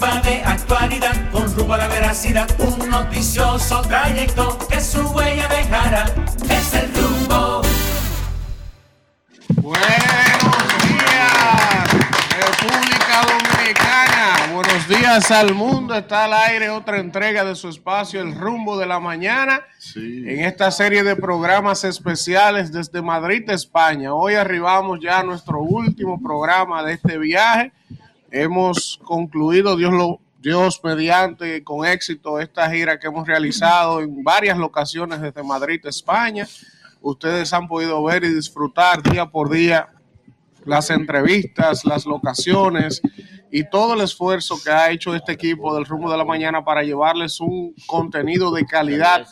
rumba de actualidad, con rumbo a la veracidad, un noticioso trayecto que su huella dejará. Es el rumbo. Buenos días, República Dominicana. Buenos días al mundo. Está al aire otra entrega de su espacio, El Rumbo de la Mañana. En esta serie de programas especiales desde Madrid, España. Hoy arribamos ya a nuestro último programa de este viaje. Hemos concluido, Dios lo, Dios mediante con éxito esta gira que hemos realizado en varias locaciones desde Madrid, España. Ustedes han podido ver y disfrutar día por día las entrevistas, las locaciones y todo el esfuerzo que ha hecho este equipo del rumbo de la mañana para llevarles un contenido de calidad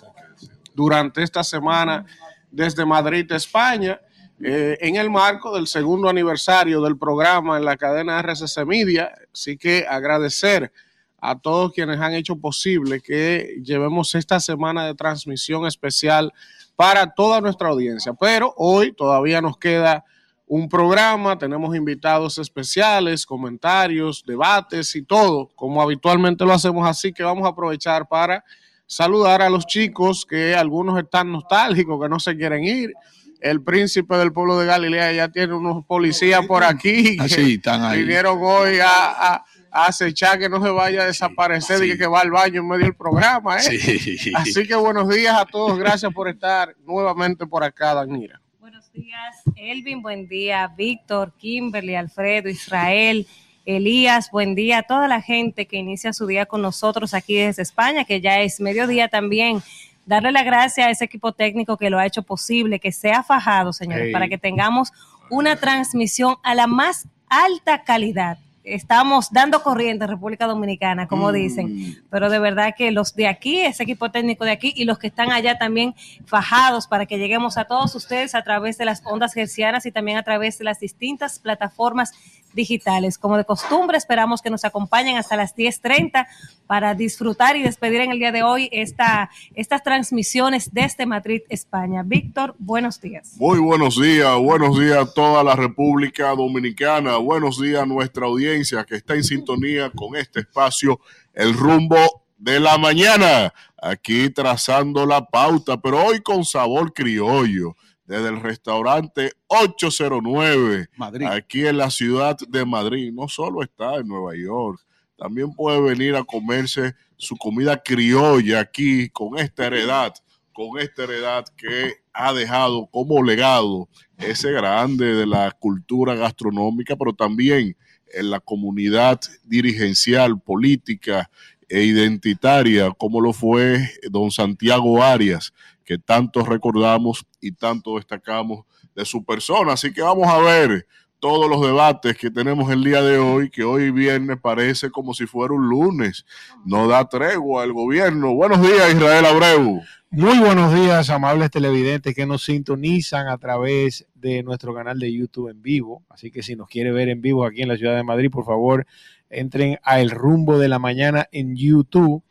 durante esta semana desde Madrid, España, eh, en el marco del segundo aniversario del programa en la cadena RCC Media. Así que agradecer a todos quienes han hecho posible que llevemos esta semana de transmisión especial para toda nuestra audiencia. Pero hoy todavía nos queda un programa, tenemos invitados especiales, comentarios, debates y todo, como habitualmente lo hacemos así, que vamos a aprovechar para saludar a los chicos que algunos están nostálgicos, que no se quieren ir. El príncipe del pueblo de Galilea ya tiene unos policías por aquí que Así están ahí. vinieron hoy a, a- a acechar que no se vaya a desaparecer y que, que va al baño en medio del programa. ¿eh? Sí. Así que buenos días a todos, gracias por estar nuevamente por acá, Danira. Buenos días, Elvin, buen día, Víctor, Kimberly, Alfredo, Israel, Elías, buen día a toda la gente que inicia su día con nosotros aquí desde España, que ya es mediodía también. Darle la gracia a ese equipo técnico que lo ha hecho posible, que sea fajado, señores, Hey. para que tengamos una transmisión a la más alta calidad. Estamos dando corriente en República Dominicana, como dicen, pero de verdad que los de aquí, ese equipo técnico de aquí y los que están allá también fajados para que lleguemos a todos ustedes a través de las ondas gercianas y también a través de las distintas plataformas digitales. Como de costumbre, esperamos que nos acompañen hasta las 10.30 para disfrutar y despedir en el día de hoy esta, estas transmisiones desde Madrid, España. Víctor, buenos días. Muy buenos días, buenos días a toda la República Dominicana, buenos días a nuestra audiencia que está en sintonía con este espacio, el rumbo de la mañana, aquí trazando la pauta, pero hoy con sabor criollo, desde el restaurante 809, Madrid. aquí en la ciudad de Madrid, no solo está en Nueva York, también puede venir a comerse su comida criolla aquí con esta heredad, con esta heredad que ha dejado como legado ese grande de la cultura gastronómica, pero también en la comunidad dirigencial, política e identitaria, como lo fue don Santiago Arias, que tanto recordamos y tanto destacamos de su persona. Así que vamos a ver todos los debates que tenemos el día de hoy, que hoy viernes parece como si fuera un lunes. No da tregua al gobierno. Buenos días, Israel Abreu. Muy buenos días, amables televidentes que nos sintonizan a través de nuestro canal de YouTube en vivo. Así que si nos quiere ver en vivo aquí en la ciudad de Madrid, por favor, entren a El Rumbo de la Mañana en YouTube.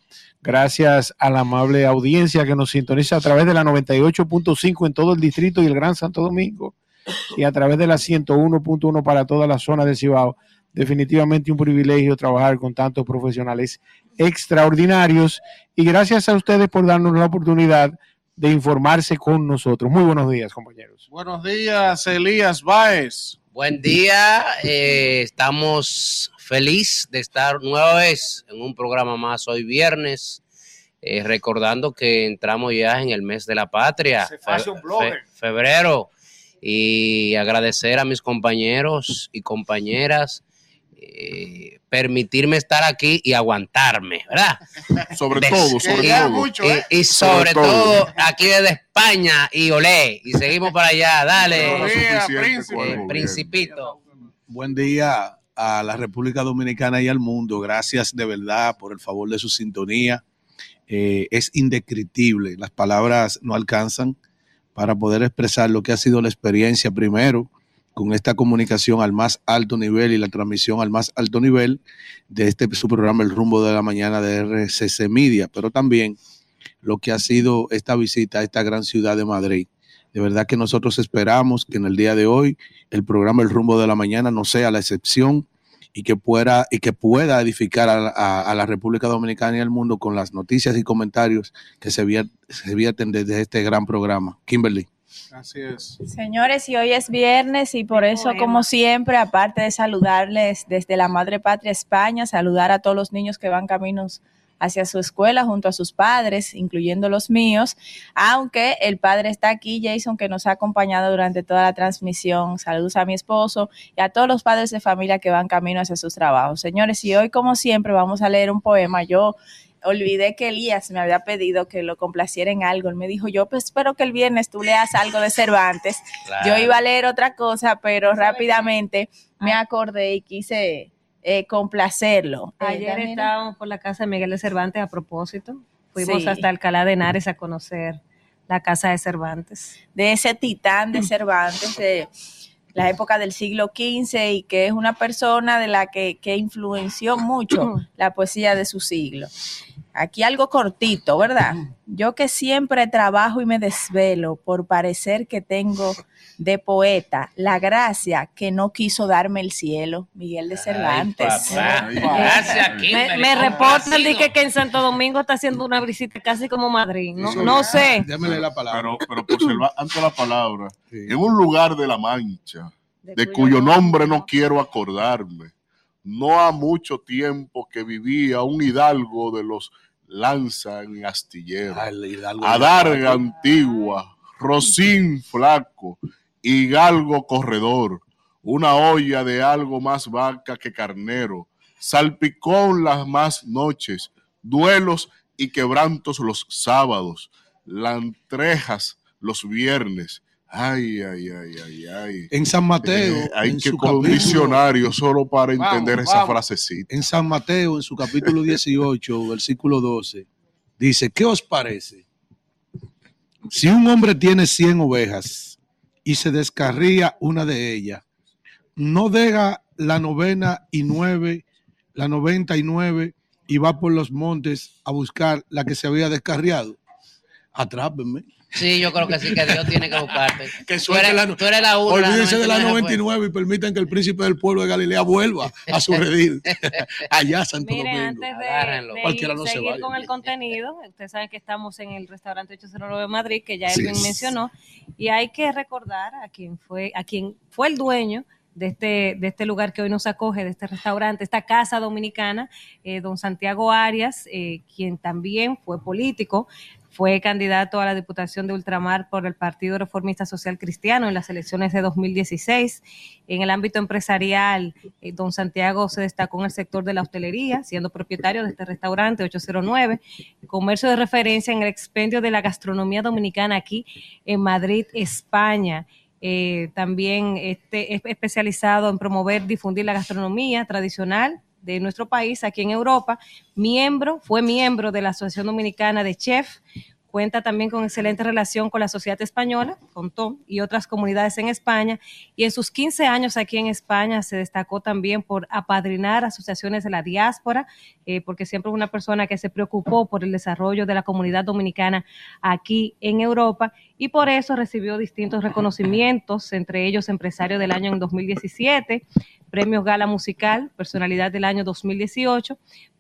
Gracias a la amable audiencia que nos sintoniza a través de la 98.5 en todo el distrito y el Gran Santo Domingo y a través de la 101.1 para toda la zona del Cibao. Definitivamente un privilegio trabajar con tantos profesionales extraordinarios y gracias a ustedes por darnos la oportunidad de informarse con nosotros. Muy buenos días, compañeros. Buenos días, Elías Báez. Buen día, eh, estamos feliz de estar nueva vez en un programa más hoy viernes, eh, recordando que entramos ya en el mes de la patria, fe- fe- febrero, y agradecer a mis compañeros y compañeras, eh, permitirme estar aquí y aguantarme, ¿verdad? Sobre todo, sobre todo. mucho, ¿eh? y Sobre sobre, todo. todo. aquí desde España y olé, y seguimos para allá, dale, el eh, principito. Buen día a la República Dominicana y al mundo. Gracias de verdad por el favor de su sintonía. Eh, es indescriptible. Las palabras no alcanzan para poder expresar lo que ha sido la experiencia primero con esta comunicación al más alto nivel y la transmisión al más alto nivel de este su programa El Rumbo de la Mañana de RCC Media, pero también lo que ha sido esta visita a esta gran ciudad de Madrid. De verdad que nosotros esperamos que en el día de hoy el programa El Rumbo de la Mañana no sea la excepción y que pueda, y que pueda edificar a, la República Dominicana y al mundo con las noticias y comentarios que se vierten desde este gran programa. Kimberly. Así es. Señores, y hoy es viernes y por eso, como siempre, aparte de saludarles desde la Madre Patria España, saludar a todos los niños que van caminos hacia su escuela junto a sus padres, incluyendo los míos, aunque el padre está aquí, Jason, que nos ha acompañado durante toda la transmisión. Saludos a mi esposo y a todos los padres de familia que van camino hacia sus trabajos. Señores, y hoy, como siempre, vamos a leer un poema. Yo olvidé que Elías me había pedido que lo complaciera en algo. Él me dijo, yo pues espero que el viernes tú leas algo de Cervantes. Yo iba a leer otra cosa, pero rápidamente me acordé y quise eh, complacerlo. Eh, Ayer estábamos por la casa de Miguel de Cervantes a propósito. Fuimos hasta Alcalá de Henares a conocer la casa de Cervantes. De ese titán de Cervantes, de la época del siglo XV y que es una persona de la que, que influenció mucho la poesía de su siglo. Aquí algo cortito, ¿verdad? Yo que siempre trabajo y me desvelo por parecer que tengo de poeta la gracia que no quiso darme el cielo, Miguel de Cervantes. Gracias, me, me reportan que, que en Santo Domingo está haciendo una visita casi como Madrid. No, no sé. Déjame la palabra. Pero, pero por antes la palabra, en un lugar de la Mancha, de, cuyo nombre no quiero acordarme, no ha mucho tiempo que vivía un hidalgo de los lanza en astillero, ah, adarga antigua, rocín flaco y galgo corredor, una olla de algo más vaca que carnero, salpicón las más noches, duelos y quebrantos los sábados, lantrejas los viernes, Ay, ay, ay, ay, ay. En San Mateo. Eh, hay que con un diccionario solo para entender esa frasecita. En San Mateo, en su capítulo 18, versículo 12, dice: ¿Qué os parece? Si un hombre tiene 100 ovejas y se descarría una de ellas, no deja la novena y nueve, la noventa y nueve, y va por los montes a buscar la que se había descarriado. Atrápenme. Sí, yo creo que sí, que Dios tiene que buscarte. que tú, eres, la, tú eres la una, Olvídense de la 99 y permitan que el príncipe del pueblo de Galilea vuelva a su redil. Allá, Santo Mire, Domingo. Antes de, Cualquiera no seguir se con el contenido, ustedes saben que estamos en el restaurante 809 Madrid, que ya Edwin mencionó, y hay que recordar a quien fue, a quien fue el dueño de este, de este lugar que hoy nos acoge, de este restaurante, esta casa dominicana, eh, don Santiago Arias, eh, quien también fue político, fue candidato a la Diputación de Ultramar por el Partido Reformista Social Cristiano en las elecciones de 2016. En el ámbito empresarial, eh, don Santiago se destacó en el sector de la hostelería, siendo propietario de este restaurante 809, comercio de referencia en el expendio de la gastronomía dominicana aquí en Madrid, España. Eh, también este, es especializado en promover, difundir la gastronomía tradicional de nuestro país aquí en Europa, miembro, fue miembro de la Asociación Dominicana de Chef, cuenta también con excelente relación con la sociedad española, con Tom y otras comunidades en España, y en sus 15 años aquí en España se destacó también por apadrinar asociaciones de la diáspora, eh, porque siempre una persona que se preocupó por el desarrollo de la comunidad dominicana aquí en Europa, y por eso recibió distintos reconocimientos, entre ellos empresario del año en 2017, Premios Gala Musical, Personalidad del año 2018,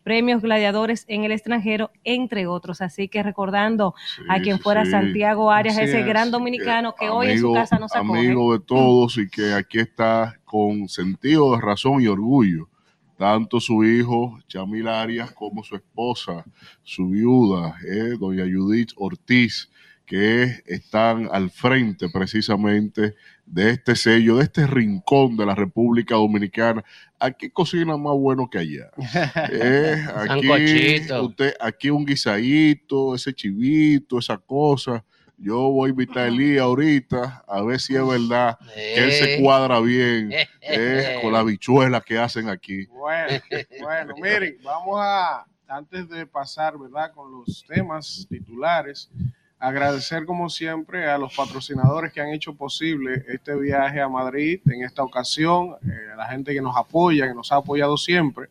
Premios Gladiadores en el extranjero, entre otros. Así que recordando a quien fuera Santiago Arias, ese gran dominicano que hoy en su casa nos acoge. Amigo de todos y que aquí está con sentido de razón y orgullo. Tanto su hijo, Chamil Arias, como su esposa, su viuda, eh, doña Judith Ortiz, que están al frente precisamente de este sello, de este rincón de la República Dominicana. Aquí cocina más bueno que allá. Eh, aquí, usted, aquí un guisadito, ese chivito, esa cosa. Yo voy a invitar a Elías ahorita a ver si es verdad que él se eh. cuadra bien eh, con la bichuela que hacen aquí. Bueno, bueno, miren, vamos a, antes de pasar, ¿verdad? Con los temas titulares, Agradecer como siempre a los patrocinadores que han hecho posible este viaje a Madrid en esta ocasión, eh, a la gente que nos apoya, que nos ha apoyado siempre,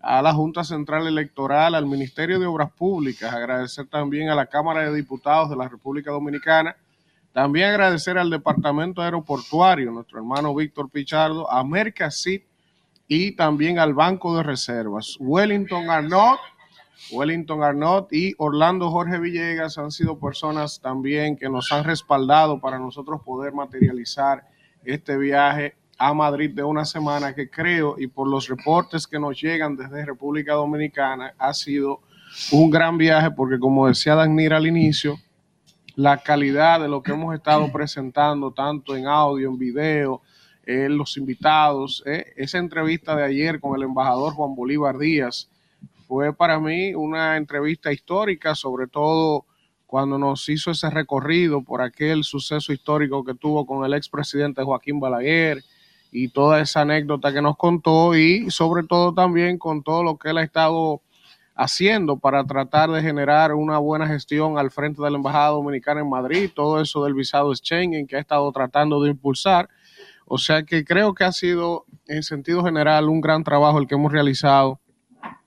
a la Junta Central Electoral, al Ministerio de Obras Públicas, agradecer también a la Cámara de Diputados de la República Dominicana, también agradecer al Departamento Aeroportuario, nuestro hermano Víctor Pichardo, a Mercasit y también al Banco de Reservas. Wellington Arnott, Wellington Arnott y Orlando Jorge Villegas han sido personas también que nos han respaldado para nosotros poder materializar este viaje a Madrid de una semana que creo y por los reportes que nos llegan desde República Dominicana ha sido un gran viaje porque como decía Danir al inicio, la calidad de lo que hemos estado presentando tanto en audio, en video, en los invitados, eh, esa entrevista de ayer con el embajador Juan Bolívar Díaz fue para mí una entrevista histórica, sobre todo cuando nos hizo ese recorrido por aquel suceso histórico que tuvo con el expresidente Joaquín Balaguer y toda esa anécdota que nos contó y sobre todo también con todo lo que él ha estado haciendo para tratar de generar una buena gestión al frente de la Embajada Dominicana en Madrid, todo eso del visado Schengen que ha estado tratando de impulsar. O sea que creo que ha sido en sentido general un gran trabajo el que hemos realizado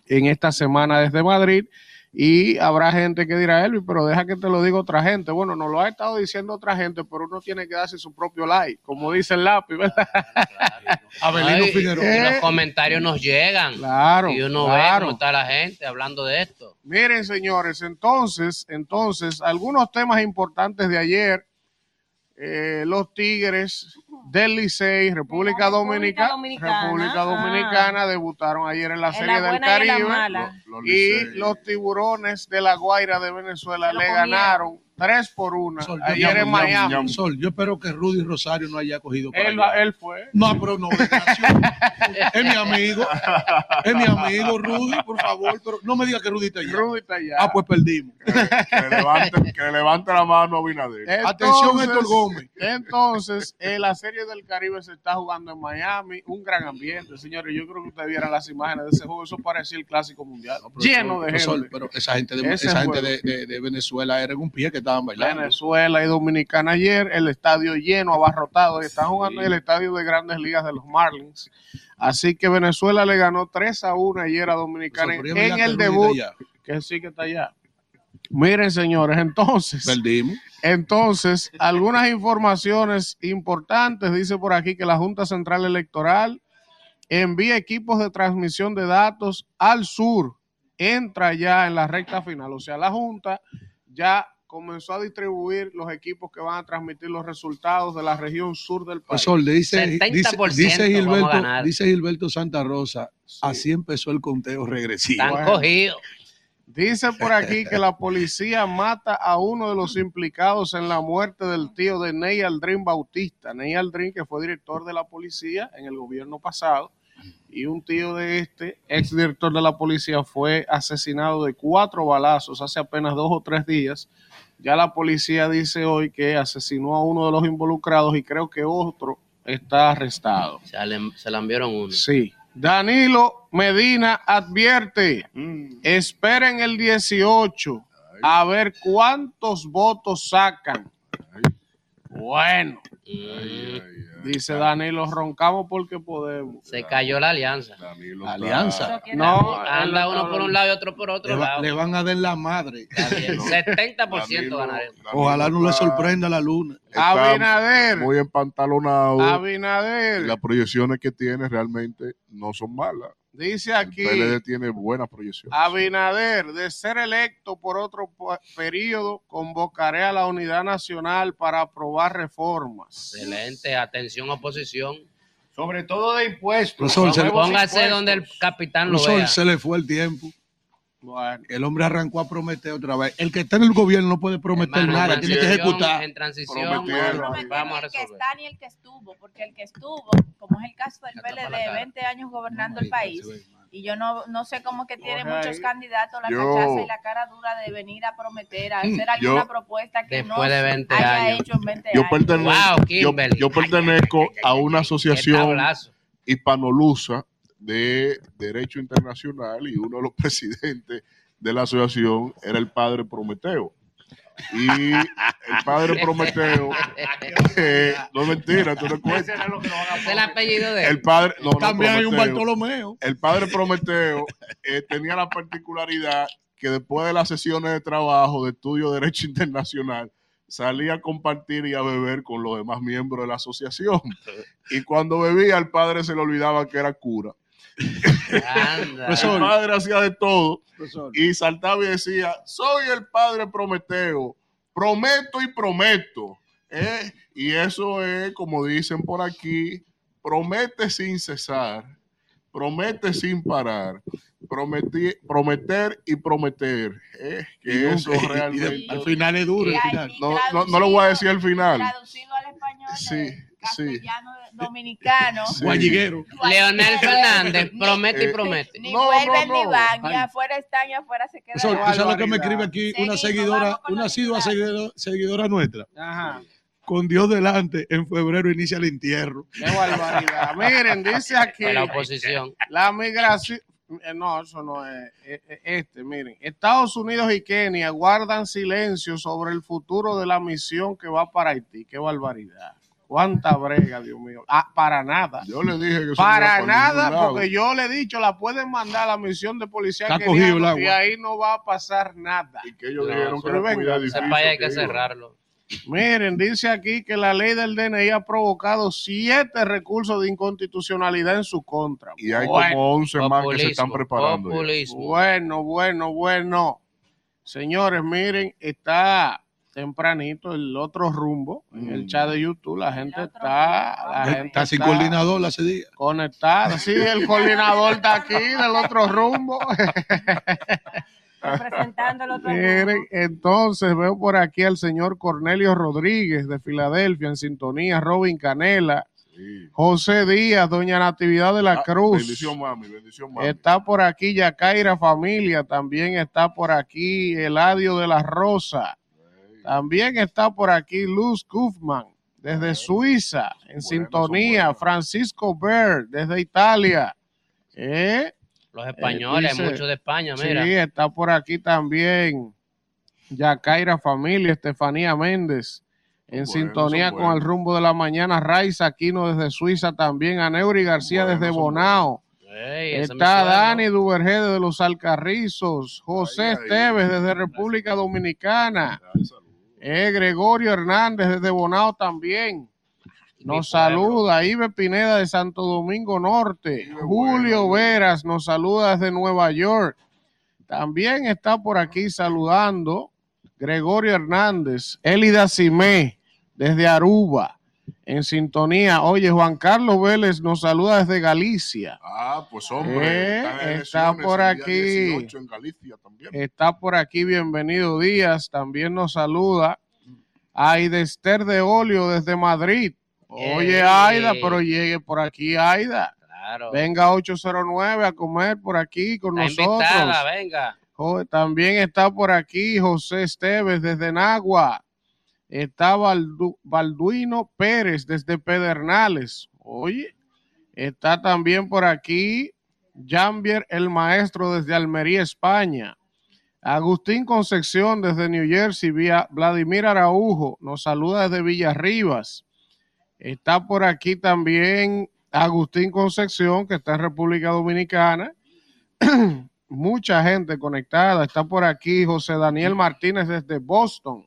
en esta semana desde Madrid y habrá gente que dirá, Elvi, pero deja que te lo diga otra gente. Bueno, nos lo ha estado diciendo otra gente, pero uno tiene que darse su propio like, como dice el lápiz, ¿verdad? Abelino Figueroa. los comentarios nos llegan. Claro. Y uno ve cómo está la gente hablando de esto. Miren, señores, entonces, entonces, algunos temas importantes de ayer. Eh, los Tigres del Licey, República, Dominicana, República Dominicana debutaron ayer en la Serie del Caribe. y, los Tiburones de la Guaira de Venezuela le ganaron Tres por una. Ayer en Miami. Sol, yo espero que Rudy Rosario no haya cogido. Él, él, fue. No, pero no, es mi amigo. Es mi amigo Rudy, por favor. Pero no me diga que Rudy está allá. Rudy está allá. Ah, pues perdimos. Que, levante, que levante la mano a Binader. Atención, Héctor Gómez. Entonces, en la Serie del Caribe se está jugando en Miami. Un gran ambiente, señores. Yo creo que ustedes vieran las imágenes de ese juego. Eso parecía el clásico mundial. lleno de gente. pero esa gente de, esa gente de, de, de Venezuela era en un pie que Venezuela y Dominicana ayer, el estadio lleno, abarrotado, están jugando en el estadio de grandes ligas de los Marlins. Así que Venezuela le ganó 3 a 1 ayer a Dominicana en, el debut, que sí que está allá. Miren, señores, entonces, Perdimos. entonces, algunas informaciones importantes. Dice por aquí que la Junta Central Electoral envía equipos de transmisión de datos al sur. Entra ya en la recta final. O sea, la Junta ya comenzó a distribuir los equipos que van a transmitir los resultados de la región sur del país. dice, dice, Gilberto, dice, Gilberto, Santa Rosa, así empezó el conteo regresivo. Están cogidos. Dice por aquí que la policía mata a uno de los implicados en la muerte del tío de Ney Aldrin Bautista. Ney Aldrin, que fue director de la policía en el gobierno pasado, y un tío de este, ex director de la policía, fue asesinado de cuatro balazos hace apenas dos o tres días ya la policía dice hoy que asesinó a uno de los involucrados y creo que otro está arrestado. Se le, se enviaron uno. Sí. Danilo Medina advierte, mm. esperen el 18 a ver cuántos votos sacan. Bueno. Dice Danilo, roncamos porque podemos. Se cayó la alianza. la alianza. No, anda uno por un lado y otro por otro le lado. Le van a dar la madre. 70% ganaremos. Ojalá no le sorprenda la luna. Abinader. Muy empantalonado. Abinader. Las proyecciones que tiene realmente no son malas. Dice aquí. El PLD tiene buenas proyecciones. Abinader, de ser electo por otro periodo, convocaré a la Unidad Nacional para aprobar reformas. Excelente. Atención, oposición. Sobre todo de impuestos. Póngase donde el capitán lo vea. Se le fue el tiempo. El hombre arrancó a prometer otra vez. El que está en el gobierno no puede prometer nada, tiene que ejecutar. En transición, vamos a resolver. El que está ni el que estuvo, porque el que estuvo, como es el caso del PLD, 20 años gobernando el país, y yo no, no sé cómo que tiene muchos candidatos la cachaza y la cara dura de venir a prometer, a hacer alguna propuesta que no haya hecho en 20 yo años. Pertenezco, yo, pertenezco a una asociación hispanolusa de Derecho Internacional y uno de los presidentes de la asociación era el padre Prometeo. Y el padre Prometeo, eh, no es mentira, tú no cuentas. El apellido de él. El padre, no, También hay un Bartolomeo. El padre Prometeo eh, tenía la particularidad que después de las sesiones de trabajo de estudio de Derecho Internacional, salía a compartir y a beber con los demás miembros de la asociación. Y cuando bebía, al padre se le olvidaba que era cura el padre hacía de todo y saltaba y decía, soy el padre Prometeo, prometo y prometo. ¿eh? Y eso es, como dicen por aquí, promete sin cesar, promete sin parar, prometer y prometer. ¿eh? Que eso realmente... al final es duro. No, no, lo voy a decir al final. Traducido al español. Sí, sí dominicano. Guayiguero. Leonel Fernández, promete y promete. Ni vuelven ni van, ni afuera están, ni afuera se quedan. Eso, es lo que me escribe aquí una seguidora, una asidua seguidora, nuestra. Ajá con Dios delante, en febrero inicia el entierro. Qué barbaridad. Miren, dice aquí. La oposición. La migración. Eh, no, eso no es. Eh, eh, este, miren. Estados Unidos y Kenia guardan silencio sobre el futuro de la misión que va para Haití. Qué barbaridad. Cuánta brega, Dios mío. Ah, para nada. Yo le dije que Para nada, porque yo le he dicho, la pueden mandar a la misión de policía y ahí no va a pasar nada. Y que ellos dijeron que era difícil. hay que cerrarlo. Miren, dice aquí que la ley del DNI ha provocado siete recursos de inconstitucionalidad en su contra. Y hay como once más que se están preparando. Bueno, bueno, bueno. Señores, miren, está tempranito el otro rumbo en el mm. chat de YouTube. La gente está. La gente está sin coordinador hace días. Conectada. Sí, el coordinador está aquí del otro rumbo. Representando el otro rumbo. Entonces veo por aquí al señor Cornelio Rodríguez de Filadelfia en sintonía, Robin Canela. José Díaz, Doña Natividad de la ah, Cruz. Bendición, mami, bendición, mami. Está por aquí Yacaira Familia, también está por aquí Eladio de la Rosa. También está por aquí Luz Kufman desde Suiza, en sintonía. Francisco Berg desde Italia. ¿Eh? Los españoles, muchos de España, mira. Sí, está por aquí también Yacaira Familia, Estefanía Méndez. En sintonía con el rumbo de la mañana, Raiza Aquino desde Suiza también, Aneuri García desde Bonao. Está Dani Duvergede de los Alcarrizos, José Esteves desde República Dominicana. Eh, Gregorio Hernández desde Bonao también. Nos saluda Ibe Pineda de Santo Domingo Norte. Julio Veras nos saluda desde Nueva York. También está por aquí saludando Gregorio Hernández, Elida Simé desde Aruba en sintonía. Oye, Juan Carlos Vélez nos saluda desde Galicia. Ah, pues hombre, eh, está por aquí. Está por aquí, bienvenido Díaz. También nos saluda Aida Esther de Olio desde Madrid. Oye, Aida, pero llegue por aquí, Aida. Claro. Venga 809 a comer por aquí con nosotros. venga. También está por aquí José Esteves desde Nagua. Está Balduino Pérez desde Pedernales. Oye, está también por aquí Jambier el Maestro desde Almería, España. Agustín Concepción desde New Jersey, vía Vladimir Araujo, nos saluda desde Villarribas. Está por aquí también Agustín Concepción, que está en República Dominicana. Mucha gente conectada. Está por aquí José Daniel Martínez desde Boston.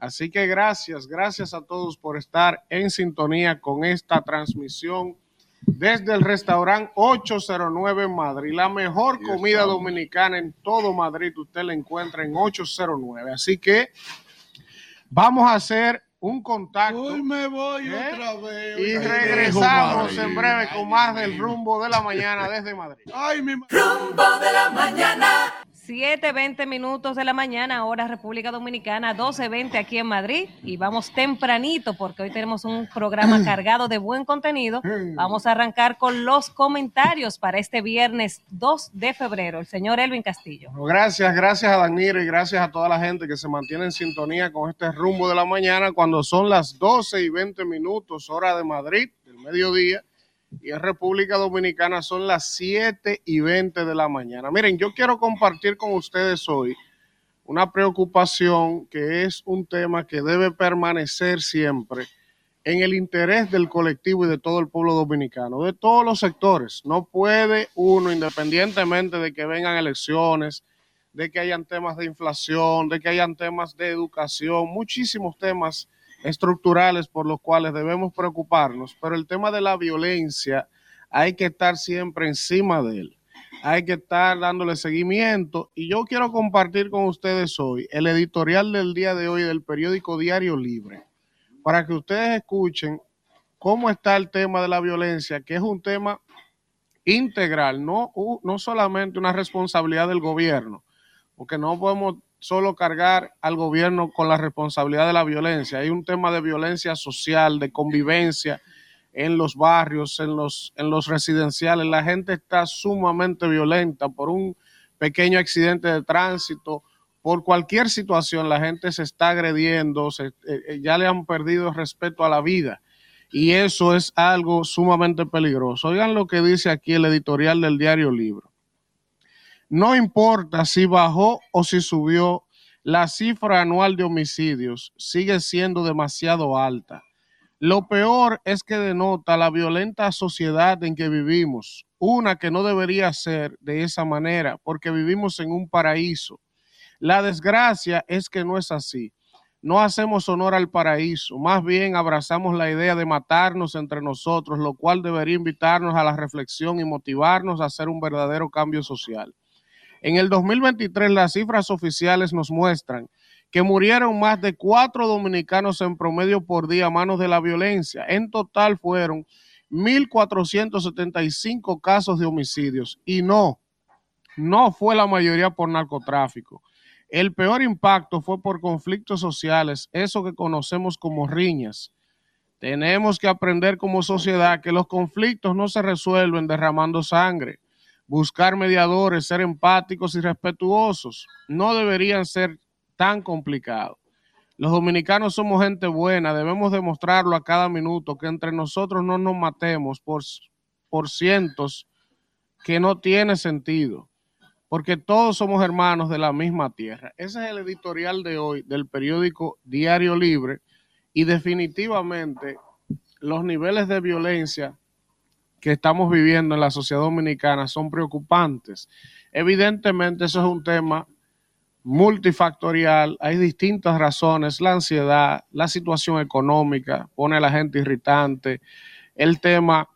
Así que gracias, gracias a todos por estar en sintonía con esta transmisión desde el restaurante 809 en Madrid. La mejor comida dominicana en todo Madrid, usted la encuentra en 809. Así que vamos a hacer un contacto. Hoy me voy ¿eh? otra vez. Y regresamos en breve con más del rumbo de la mañana desde Madrid. Ay, mi rumbo de la mañana. 7.20 minutos de la mañana, hora República Dominicana, 12.20 aquí en Madrid. Y vamos tempranito porque hoy tenemos un programa cargado de buen contenido. Vamos a arrancar con los comentarios para este viernes 2 de febrero. El señor Elvin Castillo. Gracias, gracias a Danilo y gracias a toda la gente que se mantiene en sintonía con este rumbo de la mañana cuando son las 12 y 20 minutos, hora de Madrid, del mediodía y en República Dominicana son las 7 y 20 de la mañana. Miren, yo quiero compartir con ustedes hoy una preocupación que es un tema que debe permanecer siempre en el interés del colectivo y de todo el pueblo dominicano, de todos los sectores. No puede uno, independientemente de que vengan elecciones, de que hayan temas de inflación, de que hayan temas de educación, muchísimos temas estructurales por los cuales debemos preocuparnos, pero el tema de la violencia hay que estar siempre encima de él. Hay que estar dándole seguimiento. Y yo quiero compartir con ustedes hoy el editorial del día de hoy del periódico Diario Libre, para que ustedes escuchen cómo está el tema de la violencia, que es un tema integral, no, no solamente una responsabilidad del gobierno, porque no podemos solo cargar al gobierno con la responsabilidad de la violencia. Hay un tema de violencia social, de convivencia en los barrios, en los, en los residenciales. La gente está sumamente violenta por un pequeño accidente de tránsito, por cualquier situación. La gente se está agrediendo, eh, eh, ya le han perdido respeto a la vida. Y eso es algo sumamente peligroso. Oigan lo que dice aquí el editorial del diario Libro. No importa si bajó o si subió, la cifra anual de homicidios sigue siendo demasiado alta. Lo peor es que denota la violenta sociedad en que vivimos, una que no debería ser de esa manera, porque vivimos en un paraíso. La desgracia es que no es así. No hacemos honor al paraíso, más bien abrazamos la idea de matarnos entre nosotros, lo cual debería invitarnos a la reflexión y motivarnos a hacer un verdadero cambio social. En el 2023 las cifras oficiales nos muestran que murieron más de cuatro dominicanos en promedio por día a manos de la violencia. En total fueron 1.475 casos de homicidios y no, no fue la mayoría por narcotráfico. El peor impacto fue por conflictos sociales, eso que conocemos como riñas. Tenemos que aprender como sociedad que los conflictos no se resuelven derramando sangre buscar mediadores, ser empáticos y respetuosos. No deberían ser tan complicados. Los dominicanos somos gente buena, debemos demostrarlo a cada minuto, que entre nosotros no nos matemos por, por cientos que no tiene sentido, porque todos somos hermanos de la misma tierra. Ese es el editorial de hoy del periódico Diario Libre y definitivamente los niveles de violencia que estamos viviendo en la sociedad dominicana son preocupantes. Evidentemente eso es un tema multifactorial, hay distintas razones, la ansiedad, la situación económica pone a la gente irritante, el tema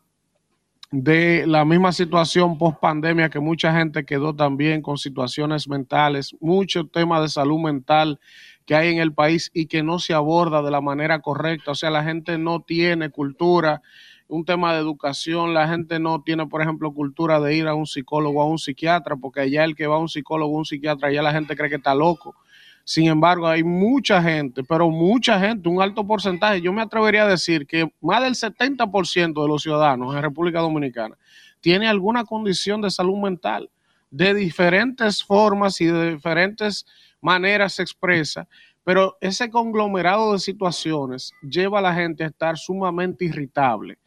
de la misma situación post pandemia que mucha gente quedó también con situaciones mentales, mucho tema de salud mental que hay en el país y que no se aborda de la manera correcta, o sea, la gente no tiene cultura un tema de educación, la gente no tiene, por ejemplo, cultura de ir a un psicólogo o a un psiquiatra, porque allá el que va a un psicólogo o un psiquiatra, ya la gente cree que está loco. Sin embargo, hay mucha gente, pero mucha gente, un alto porcentaje, yo me atrevería a decir que más del 70% de los ciudadanos en República Dominicana tiene alguna condición de salud mental. De diferentes formas y de diferentes maneras se expresa, pero ese conglomerado de situaciones lleva a la gente a estar sumamente irritable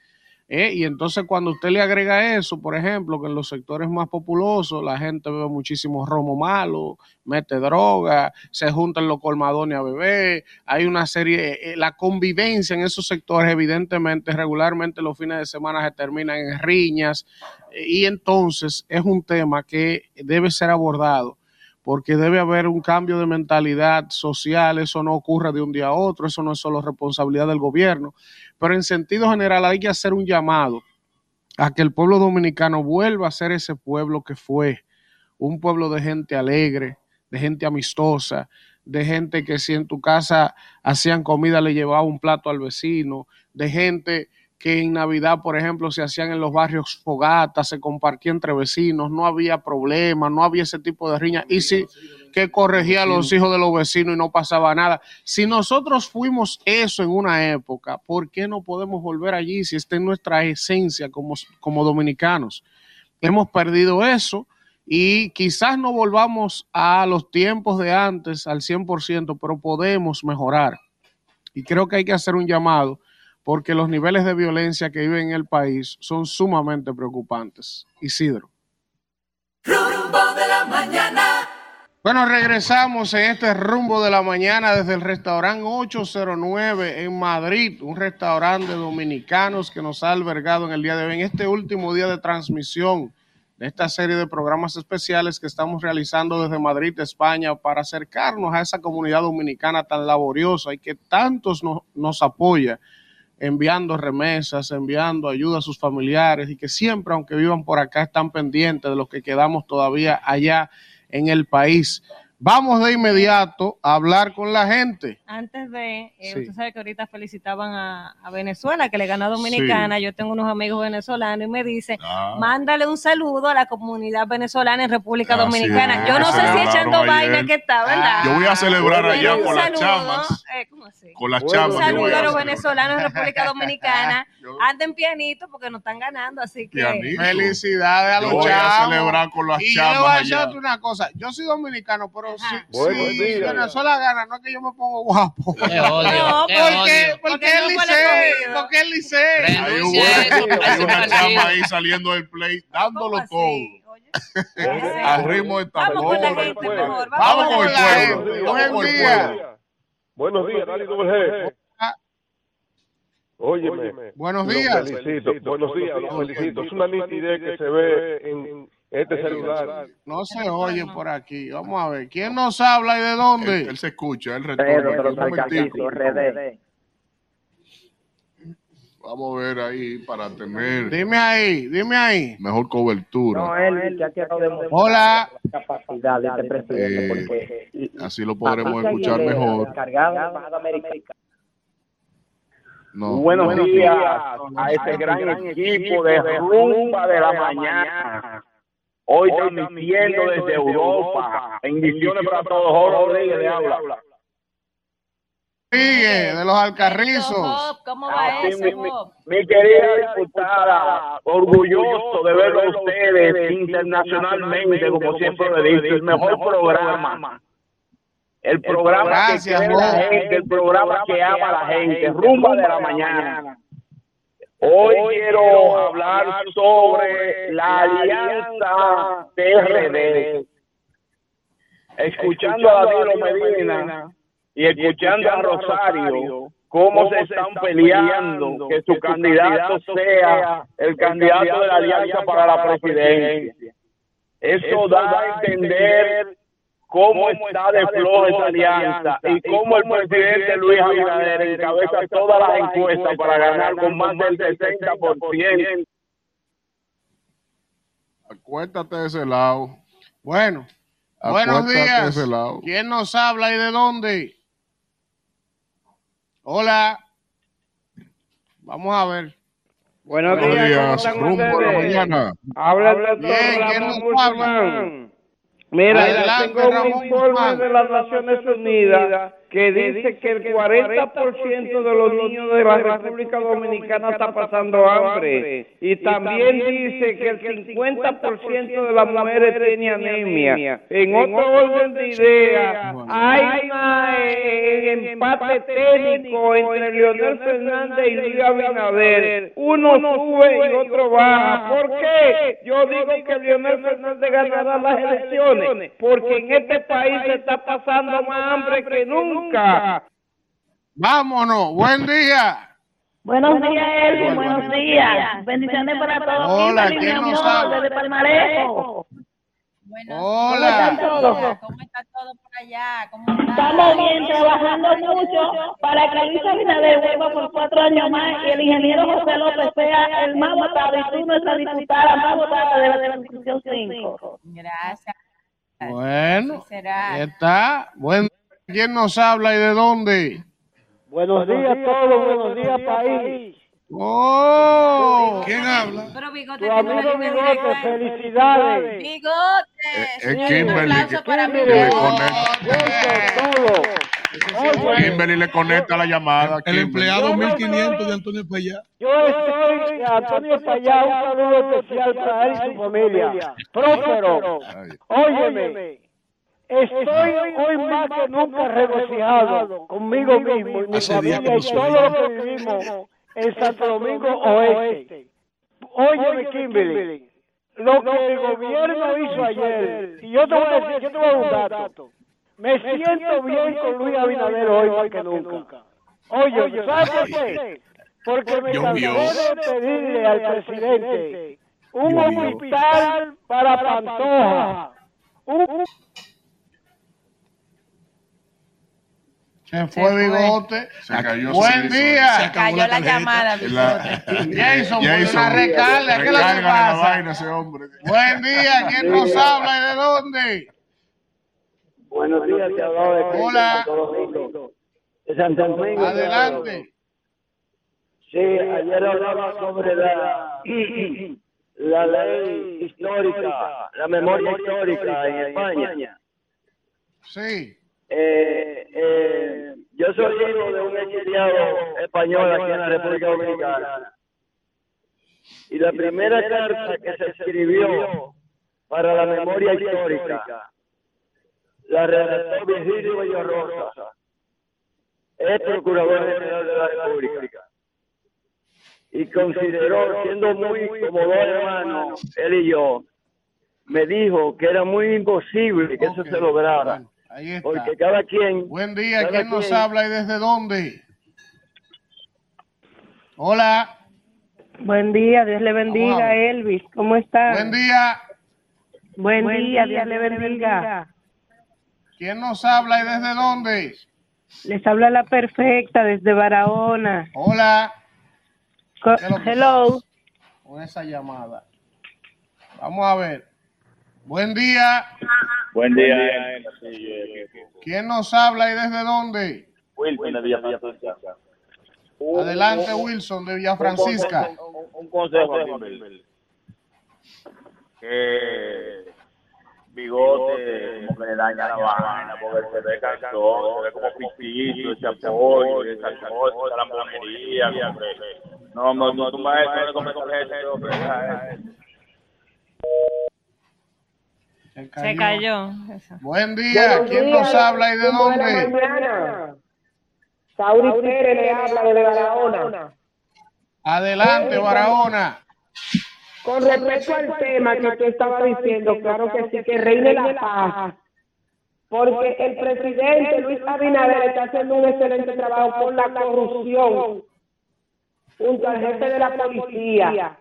eh, y entonces cuando usted le agrega eso, por ejemplo, que en los sectores más populosos la gente bebe muchísimo romo malo, mete droga, se juntan los colmadones a beber, hay una serie, eh, la convivencia en esos sectores evidentemente regularmente los fines de semana se terminan en riñas eh, y entonces es un tema que debe ser abordado porque debe haber un cambio de mentalidad social, eso no ocurre de un día a otro, eso no es solo responsabilidad del gobierno, pero en sentido general hay que hacer un llamado a que el pueblo dominicano vuelva a ser ese pueblo que fue, un pueblo de gente alegre, de gente amistosa, de gente que si en tu casa hacían comida le llevaba un plato al vecino, de gente que en Navidad, por ejemplo, se hacían en los barrios fogatas, se compartía entre vecinos, no había problema, no había ese tipo de riña. Y si que corregía a los hijos de los vecinos y no pasaba nada. Si nosotros fuimos eso en una época, ¿por qué no podemos volver allí si está en nuestra esencia como, como dominicanos? Hemos perdido eso y quizás no volvamos a los tiempos de antes al 100%, pero podemos mejorar. Y creo que hay que hacer un llamado porque los niveles de violencia que viven en el país son sumamente preocupantes. Isidro. Rumbo de la mañana. Bueno, regresamos en este rumbo de la mañana desde el restaurante 809 en Madrid, un restaurante de dominicanos que nos ha albergado en el día de hoy, en este último día de transmisión de esta serie de programas especiales que estamos realizando desde Madrid, España, para acercarnos a esa comunidad dominicana tan laboriosa y que tantos nos apoya enviando remesas, enviando ayuda a sus familiares y que siempre, aunque vivan por acá, están pendientes de los que quedamos todavía allá en el país. Vamos de inmediato a hablar con la gente. Antes de, eh, Sí. usted sabe que ahorita felicitaban a, a Venezuela, que le ganó a Dominicana. Yo tengo unos amigos venezolanos y me dicen, Ah. mándale un saludo a la comunidad venezolana en República Dominicana. Yo no sé si echando ayer. vaina que está, ¿verdad? Yo voy a celebrar allá un con las chamas. eh, ¿cómo así? Con las Un chamas. yo voy saludo a los venezolanos en República Dominicana. Anden pianito porque nos están ganando, así que... Pianito. Felicidades a Yo los voy a chavos. celebrar con las y yo le voy a chamas decir allá. una cosa. Yo soy dominicano, pero si, Buenos si días. Venezuela gana, no es que yo me pongo guapo. Qué odio, No, qué porque, odio. porque el liceo, escogido. porque el liceo. Hay, hay una chama ahí saliendo del play, dándolo ¿Cómo todo. Al ritmo de Vamos con la tambores. gente mejor. Vamos con la gente. pueblo. Buen Vamos con el día. Buenos días, Dani Doble Óyeme. Buenos los días. felicito, buenos días, los felicito. Es una nitidez que se ve en este celular. No se oye por aquí. Vamos a ver. ¿Quién nos habla y de dónde? él se escucha, él retorna. Vamos a ver ahí para tener Dime ahí, dime ahí. mejor No, cobertura. él que ha Hola. la capacidad de este presidente, Eh, porque Así lo podremos escuchar mejor. No, Buenos no. días a ese gran equipo de rumba de la mañana. Hoy transmitiendo desde Europa. Bendiciones para todos. Jorge Rodríguez le habla. Sigue, de los alcarrizos. ¿Cómo va Así eso, mi, Bob? mi querida diputada, orgulloso de verlo a ustedes internacionalmente, como siempre lo he dicho, el mejor programa. El programa Gracias, que la gente, el programa que ama a la gente, rumba de la mañana. Hoy quiero hablar sobre la alianza PRD. Escuchando a Danilo Medina y escuchando a Rosario, cómo se están peleando que su candidato sea el candidato de la alianza para la presidencia. Eso da a entender cómo está de floja esa alianza y cómo el presidente Luis Abinader encabeza todas las encuestas para ganar con más del 60%. Acuéstate de ese lado. Bueno, buenos días. ese lado. ¿Quién nos habla y de dónde? Hola. Vamos a ver. Buenos Buenos días, rumbo a la mañana. Habla el doctor Bien, ¿quién Ramón nos habla? Guzmán. Mira, Adelante, tengo un informe de las Naciones Unidas que dice que el 40% de los niños de la República Dominicana está pasando hambre. Y también dice que el 50% de las mujeres tiene anemia. En otro orden de ideas, hay eh, empate técnico entre Leonel Fernández y Luis Abinader. Uno sube y otro baja. ¿Por qué? Yo digo que Leonel Fernández ganará las elecciones, porque en este país se está pasando más hambre que nunca. Vámonos. Buen día. Buenos días, Elvin. Buenos días. Bendiciones para todos. Hola, Kimberly, ¿quién nos habla? desde Palmarejo. ¿Cómo Hola. ¿Cómo está todo por allá? ¿Cómo está? Estamos bien, trabajando mucho para que Luis Abinader vuelva por cuatro años más y el ingeniero José López sea el más votado y tú nuestra diputada más votada de la circunscripción 5. Gracias. Bueno, será. ahí está. Buen ¿Quién nos habla y de dónde? Buenos días a todos, buenos días país. Oh. ¿Quién habla? Pero Bigote Tu amigo Bigote, felicidades. Bigote. Es Sí, Kimberly un aplauso que- para mí. que le conecta. Todo. Oye, Kimberly le conecta la llamada. El Kimberly. empleado 1500 de Antonio Payá. Yo estoy, Antonio Payá, un saludo especial para él y su familia. Próspero, óyeme, estoy hoy más que nunca regocijado conmigo mismo y mi Hace familia y todo lo que vivimos en Santo Domingo Oeste. Óyeme, Kimberly, lo que el gobierno hizo ayer, y yo te voy a decir, yo te voy a dar un dato. Me siento bien con Luis Abinader hoy más que nunca. Oye, ¿sabes por qué? Porque me cansé de pedirle al presidente un hospital para Pantoja. Un, Se fue Bigote. Se cayó Buen día. Se Cayó la llamada, La- Jason, Jason, una recarga. ¿Qué es lo que recárgale la pasa? vaina a ese hombre. Buen día. ¿Quién nos habla y de dónde? Buenos días, te hablaba de Hola. De Santo Domingo. Adelante. Sí, ayer hablaba sobre la, la ley histórica, la memoria histórica en España. Sí. Eh, eh, yo soy hijo de un exiliado español aquí en la República Dominicana. Y la primera carta que se escribió para la memoria histórica la redactó Virgilio Villarrosa, es Procurador General de la República. Y consideró, siendo muy como dos hermanos, él y yo, me dijo que era muy imposible que eso se lograra. Ahí está. Porque cada quien. Buen día. ¿Quién nos habla y desde dónde? Hola. Buen día, Dios le bendiga. Elvis. ¿Cómo está? Buen día. Buen, Buen día, día, Dios le bendiga. ¿Quién nos habla y desde dónde? Les habla la perfecta desde Barahona. Hola. Co- ¿Qué es lo que Hello. Con esa llamada. Vamos a ver. Buen día. Buen día. ¿Quién nos habla y desde dónde? Wilson de Villa Francisca. Adelante, Wilson de Villa Francisca. Un, un consejo a Kimberly. Que bigote como que le daña la vaina porque se ve cansón, se ve como pichito, ese apoyo, esa cosa, la monería, No, no, no, tú maestro, no le comes con eso, Se cayó. Buen día. ¿Quién nos habla y de dónde? mañana. Sauri Pérez le habla de Barahona. Adelante, Barahona. Con respecto al tema que tú estabas diciendo, claro que sí, que reine la paz. Porque el presidente Luis Abinader está haciendo un excelente trabajo con la corrupción junto al jefe de la policía.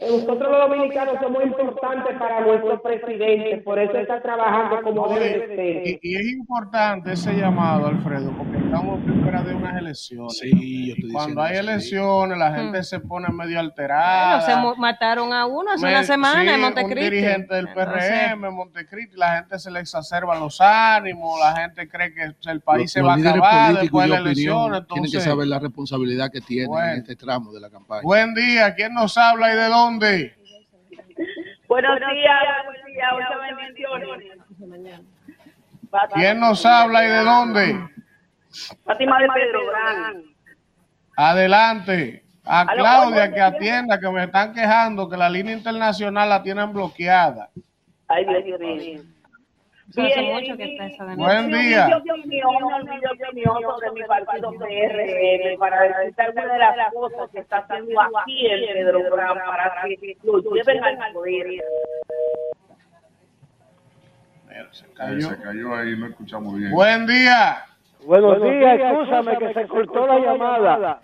Nosotros los dominicanos somos importantes para nuestro presidente, por eso está trabajando como debe de ser. Y, y es importante ese llamado, Alfredo, porque estamos víspera de unas elecciones. Sí, yo estoy Cuando diciendo hay eso, sí. elecciones, la gente se pone medio alterada. Bueno, se mataron a uno hace Me- una semana sí, en Un Montecristi. dirigente del Entonces, PRM, en Montecristi, la gente se le exacerban los ánimos, la gente cree que el país Los- se los va a acabar después de las elecciones. tienen que saber la responsabilidad que tienen Bueno. en este tramo de la campaña. buen día, ¿quién nos habla y de dónde? Buenos días, buenos días, muchas bendiciones. ¿Quién nos habla y de dónde? Fátima de Pedro Gran. Adelante. A Claudia que atienda, que me están quejando que la línea internacional la tienen bloqueada. Ay, Dios mío. eso hace Bien, mucho que está esa denuncia. Buen día. Yo opinión, una opinión sobre mi partido PRM para decirte alguna de las cosas que está haciendo aquí el Pedro Gran para que lo lleven al poder. Se Ahí cayó. se cayó ahí, no escuchamos bien. Buen día. Buenos días, escúchame que se cortó la llamada.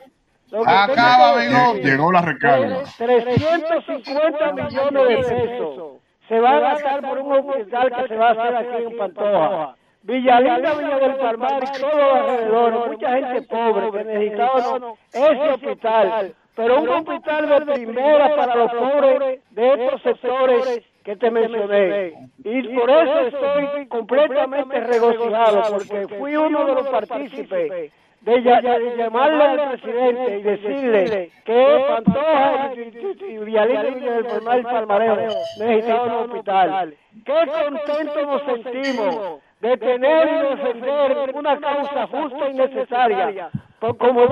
Acaba, Bigote. Llegó la recarga. 350 millones de pesos se va a gastar por un hospital que se va a hacer aquí en Pantoja. Villalinda, Villa del Palmar y todos los alrededores, mucha gente pobre que necesitaba ese hospital, pero un hospital de primera para los pobres de estos sectores que te mencioné. Y por eso estoy completamente regocijado, porque fui uno de los partícipes de, ya- de llamarle al presidente y decirle que Pantoja y, y, y Villalín y Villa del y Palmareo necesitaban un hospital. Qué contentos nos sentimos de tener y defender una causa justa y necesaria. Como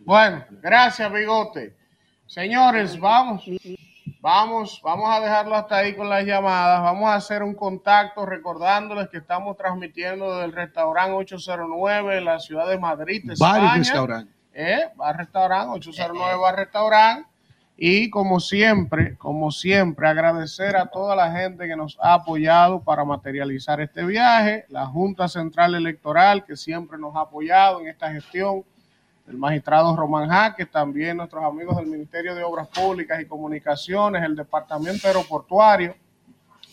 Bueno, gracias, Bigote. Señores, vamos, vamos, vamos a dejarlo hasta ahí con las llamadas. Vamos a hacer un contacto recordándoles que estamos transmitiendo desde el restaurante 809 en la ciudad de Madrid, España. Varios restaurantes. ¿Eh? Bar Restaurant, 809 Bar Restaurant. Y como siempre, como siempre, agradecer a toda la gente que nos ha apoyado para materializar este viaje, la Junta Central Electoral que siempre nos ha apoyado en esta gestión, el magistrado Román Jaques, también nuestros amigos del Ministerio de Obras Públicas y Comunicaciones, el Departamento Aeroportuario,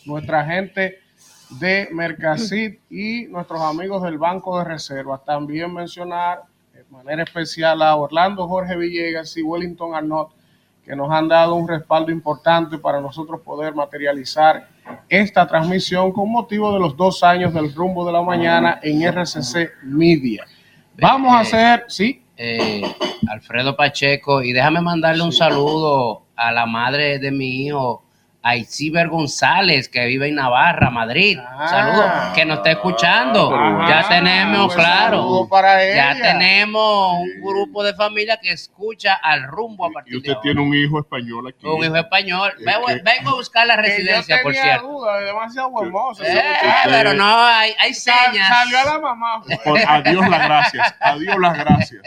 nuestra gente de Mercasit y nuestros amigos del Banco de Reservas. También mencionar de manera especial a Orlando Jorge Villegas y Wellington Arnott, que nos han dado un respaldo importante para nosotros poder materializar esta transmisión con motivo de los dos años del rumbo de la mañana en RCC Media. Vamos a hacer, sí. Eh, Alfredo Pacheco, y déjame mandarle un saludo a la madre de mi hijo, Aiciber González, que vive en Navarra, Madrid. Saludos, que nos está escuchando. Ah, ya tenemos, pues claro. para ya ella. tenemos un grupo de familia que escucha al rumbo a partir Y de usted ahora. tiene un hijo español aquí. Un hijo español. Es Vengo, que- vengo a buscar la residencia, por cierto. duda, demasiado hermoso. Eh, pero no, hay, hay señas. Salió a la mamá. Por- adiós las gracias. Adiós las gracias.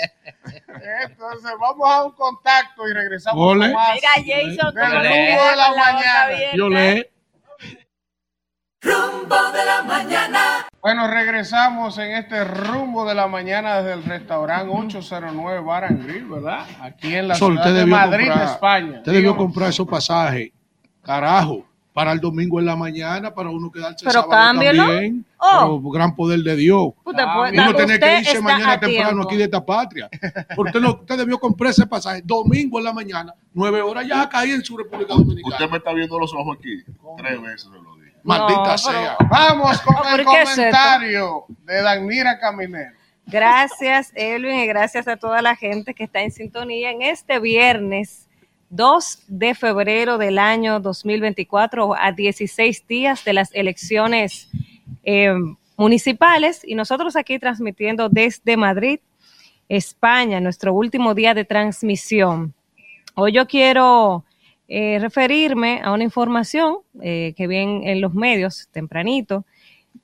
Entonces vamos a un contacto y regresamos Ole. con más Mira, Jason, rumbo la de boca la abierta. mañana. Yo le Rumbo de la mañana. Bueno, regresamos en este rumbo de la mañana desde el restaurante 809 Bar and Grill, ¿verdad? Aquí en la Sol, ciudad de Madrid, comprar- España. Usted debió comprar esos pasajes, carajo, para el domingo en la mañana, para uno quedarse Pero sábado también. Oh. Pero gran poder de Dios. Usted puede- Uno tiene que irse mañana temprano tiempo. aquí de esta patria. Porque usted, no- usted debió comprar ese pasaje domingo en la mañana, nueve horas ya caí en su República Dominicana. Usted me está viendo los ojos aquí. Tres veces se lo dije. Maldita No, sea. Vamos con el ¿Por qué es comentario de Danira Caminero. Gracias, Elvin, y gracias a toda la gente que está en sintonía en este viernes 2 de febrero del año 2024, a 16 días de las elecciones eh, municipales. Y nosotros aquí transmitiendo desde Madrid, España, nuestro último día de transmisión. Hoy yo quiero eh, referirme a una información eh, que vi en, en los medios tempranito,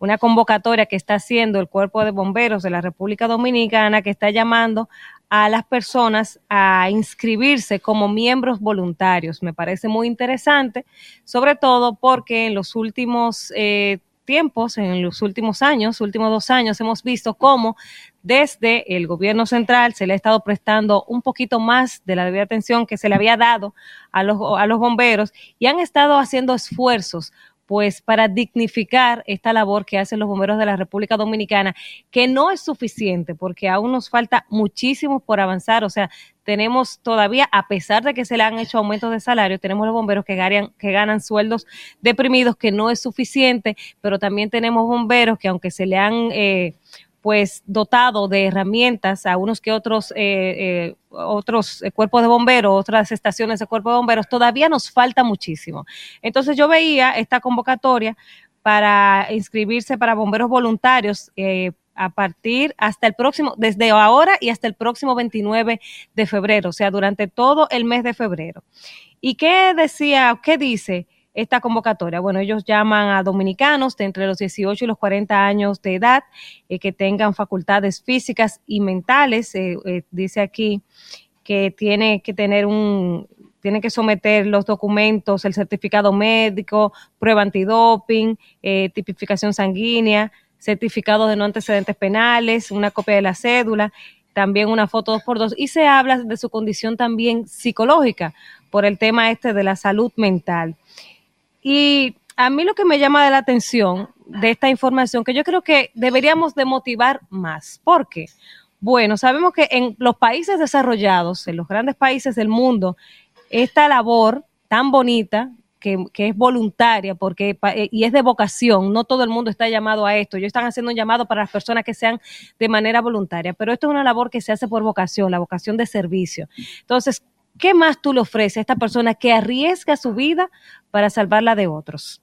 una convocatoria que está haciendo el Cuerpo de Bomberos de la República Dominicana, que está llamando a las personas a inscribirse como miembros voluntarios. Me parece muy interesante, sobre todo porque en los últimos eh, tiempos, en los últimos años, últimos dos años, hemos visto cómo desde el gobierno central se le ha estado prestando un poquito más de la debida atención que se le había dado a los, a los bomberos y han estado haciendo esfuerzos pues para dignificar esta labor que hacen los bomberos de la República Dominicana, que no es suficiente porque aún nos falta muchísimo por avanzar, o sea, tenemos todavía, a pesar de que se le han hecho aumentos de salario, tenemos los bomberos que ganan, sueldos deprimidos, que no es suficiente, pero también tenemos bomberos que aunque se le han... Eh, pues dotado de herramientas a unos que otros eh, eh, otros cuerpos de bomberos, otras estaciones de cuerpos de bomberos, todavía nos falta muchísimo. Entonces yo veía esta convocatoria para inscribirse para bomberos voluntarios eh, a partir hasta el próximo, desde ahora y hasta el próximo 29 de febrero, o sea, durante todo el mes de febrero. ¿Y qué decía, qué dice? Esta convocatoria. Bueno, ellos llaman a dominicanos de entre los 18 y los 40 años de edad eh, que tengan facultades físicas y mentales. Eh, eh, dice aquí que tiene que tener un, tiene que someter los documentos, el certificado médico, prueba antidoping, eh, tipificación sanguínea, certificado de no antecedentes penales, una copia de la cédula, también una foto dos por dos y se habla de su condición también psicológica por el tema este de la salud mental. Y a mí lo que me llama la atención de esta información, que yo creo que deberíamos de motivar más. ¿Por qué? Bueno, sabemos que en los países desarrollados, en los grandes países del mundo, esta labor tan bonita, que, que, es voluntaria porque y es de vocación, no todo el mundo está llamado a esto, ellos están haciendo un llamado para las personas que sean de manera voluntaria, pero esto es una labor que se hace por vocación, la vocación de servicio. Entonces, ¿qué más tú le ofreces a esta persona que arriesga su vida para salvarla de otros?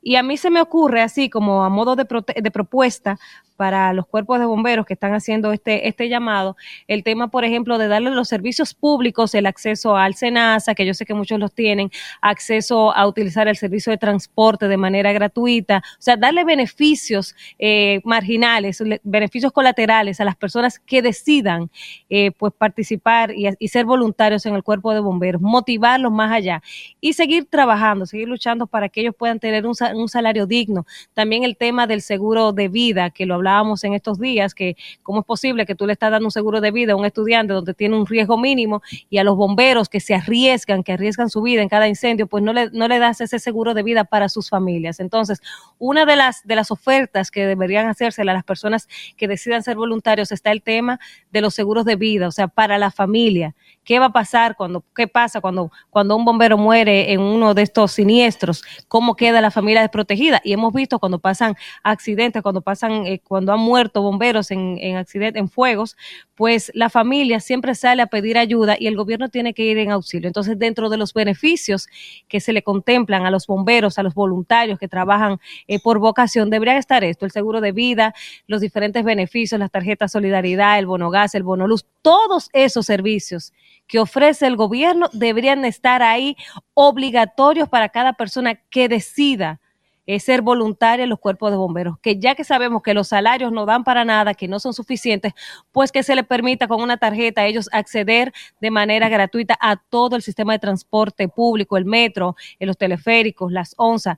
Y a mí se me ocurre así como a modo de, de, propuesta para los cuerpos de bomberos que están haciendo este, este llamado, el tema, por ejemplo, de darle los servicios públicos, el acceso al SENASA, que yo sé que muchos los tienen, acceso a utilizar el servicio de transporte de manera gratuita, o sea, darle beneficios eh, marginales, beneficios colaterales a las personas que decidan eh, pues participar y, y ser voluntarios en el cuerpo de bomberos, motivarlos más allá y seguir trabajando, seguir luchando para que ellos puedan tener un, un salario digno. También el tema del seguro de vida, que lo hablábamos en estos días, que cómo es posible que tú le estás dando un seguro de vida a un estudiante donde tiene un riesgo mínimo y a los bomberos que se arriesgan, que arriesgan su vida en cada incendio, pues no le, no le das ese seguro de vida para sus familias. Entonces, una de las, de las ofertas que deberían hacerse a las personas que decidan ser voluntarios está el tema de los seguros de vida, o sea, para la familia. ¿Qué va a pasar cuando, qué pasa cuando, cuando un bombero muere en uno de estos siniestros? ¿Cómo queda la familia desprotegida? Y hemos visto cuando pasan accidentes, cuando pasan, eh, cuando han muerto bomberos en, en accidentes, en fuegos, pues la familia siempre sale a pedir ayuda y el gobierno tiene que ir en auxilio. Entonces, dentro de los beneficios que se le contemplan a los bomberos, a los voluntarios que trabajan eh, por vocación, debería estar esto, el seguro de vida, los diferentes beneficios, las tarjetas solidaridad, el bono gas, el bono luz, todos esos servicios que ofrece el gobierno deberían estar ahí obligatorios para cada persona que decida eh, ser voluntaria en los cuerpos de bomberos, que ya que sabemos que los salarios no dan para nada, que no son suficientes, pues que se les permita con una tarjeta a ellos acceder de manera gratuita a todo el sistema de transporte público, el metro, los teleféricos, las onzas,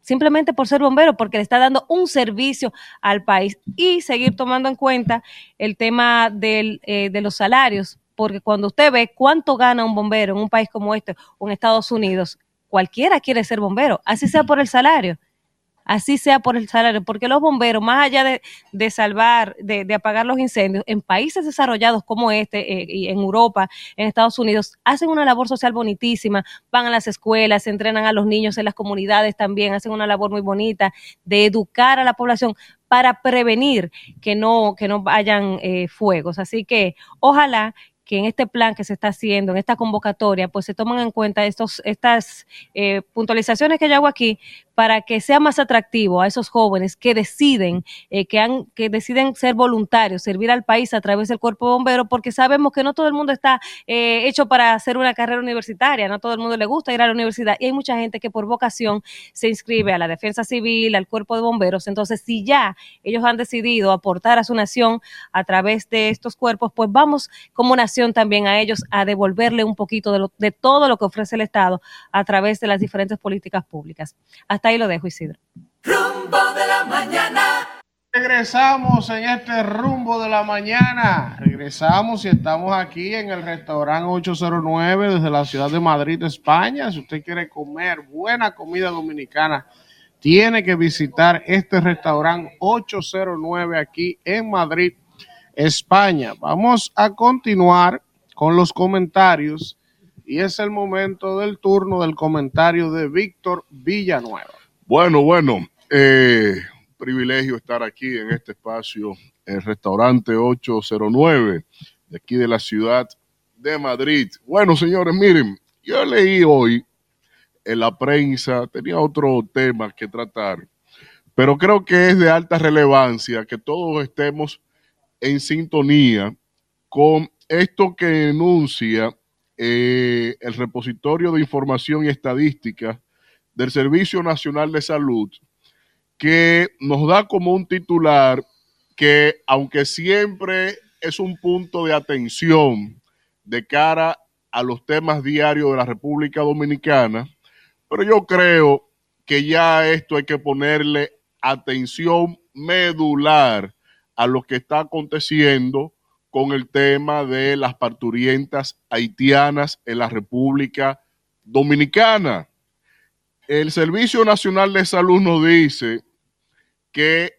simplemente por ser bombero, porque le está dando un servicio al país. Y seguir tomando en cuenta el tema del, eh, de los salarios, porque cuando usted ve cuánto gana un bombero en un país como este o en Estados Unidos, cualquiera quiere ser bombero, así sea por el salario, así sea por el salario, porque los bomberos, más allá de, de salvar, de, de apagar los incendios, en países desarrollados como este, eh, y en Europa, en Estados Unidos, hacen una labor social bonitísima, van a las escuelas, entrenan a los niños en las comunidades también, hacen una labor muy bonita de educar a la población para prevenir que no, que no vayan eh, fuegos. Así que ojalá que en este plan que se está haciendo, en esta convocatoria, pues se toman en cuenta estos, estas eh, puntualizaciones que yo hago aquí para que sea más atractivo a esos jóvenes que deciden, eh, que, han, que deciden ser voluntarios, servir al país a través del cuerpo de bomberos, porque sabemos que no todo el mundo está eh, hecho para hacer una carrera universitaria, no todo el mundo le gusta ir a la universidad y hay mucha gente que por vocación se inscribe a la defensa civil, al cuerpo de bomberos. Entonces, si ya ellos han decidido aportar a su nación a través de estos cuerpos, pues vamos como nación también a ellos a devolverle un poquito de, lo, de todo lo que ofrece el Estado a través de las diferentes políticas públicas. Hasta ahí lo dejo, Isidro. Rumbo de la mañana. Regresamos en este rumbo de la mañana. Regresamos y estamos aquí en el restaurante 809 desde la ciudad de Madrid, España. Si usted quiere comer buena comida dominicana, tiene que visitar este restaurante 809 aquí en Madrid, España. Vamos a continuar con los comentarios y es el momento del turno del comentario de Víctor Villanueva. Bueno, bueno, eh, privilegio estar aquí en este espacio, el restaurante 809 de aquí de la ciudad de Madrid. Bueno, señores, miren, yo leí hoy en la prensa, tenía otro tema que tratar, pero creo que es de alta relevancia que todos estemos en sintonía con esto que denuncia eh, el repositorio de información y estadística del Servicio Nacional de Salud, que nos da como un titular que, aunque siempre es un punto de atención de cara a los temas diarios de la República Dominicana, pero yo creo que ya esto hay que ponerle atención medular a lo que está aconteciendo con el tema de las parturientas haitianas en la República Dominicana. El Servicio Nacional de Salud nos dice que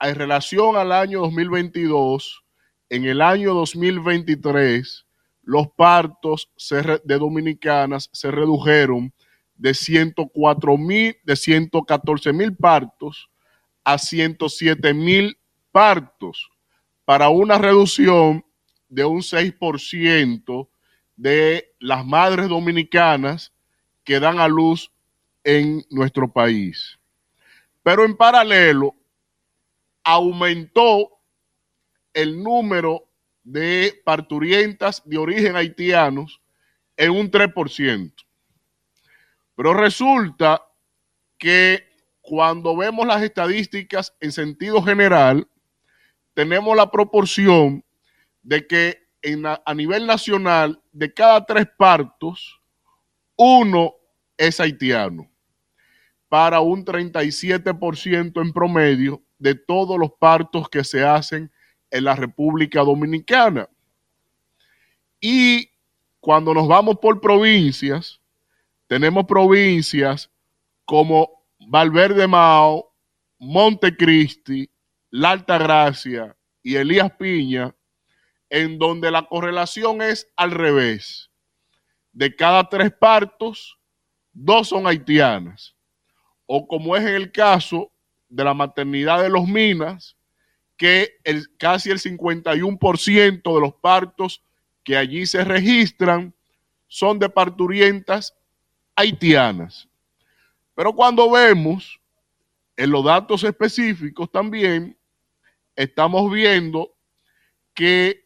en relación al año 2022, en el año 2023, los partos de dominicanas se redujeron de 104 mil, de 114 mil partos a 107 mil partos, para una reducción de un 6% de las madres dominicanas que dan a luz en nuestro país. Pero en paralelo, aumentó el número de parturientas de origen haitianos en un 3%. Pero resulta que cuando vemos las estadísticas en sentido general, tenemos la proporción de que en, a nivel nacional, de cada tres partos, uno es haitiano. para un 37% en promedio de todos los partos que se hacen en la República Dominicana. Y cuando nos vamos por provincias, tenemos provincias como Valverde Mao, Montecristi, La Altagracia y Elías Piña, en donde la correlación es al revés. De cada tres partos, dos son haitianas. O como es en el caso de la maternidad de los Minas, que el, casi el 51% de los partos que allí se registran son de parturientas haitianas. Pero cuando vemos en los datos específicos también, estamos viendo que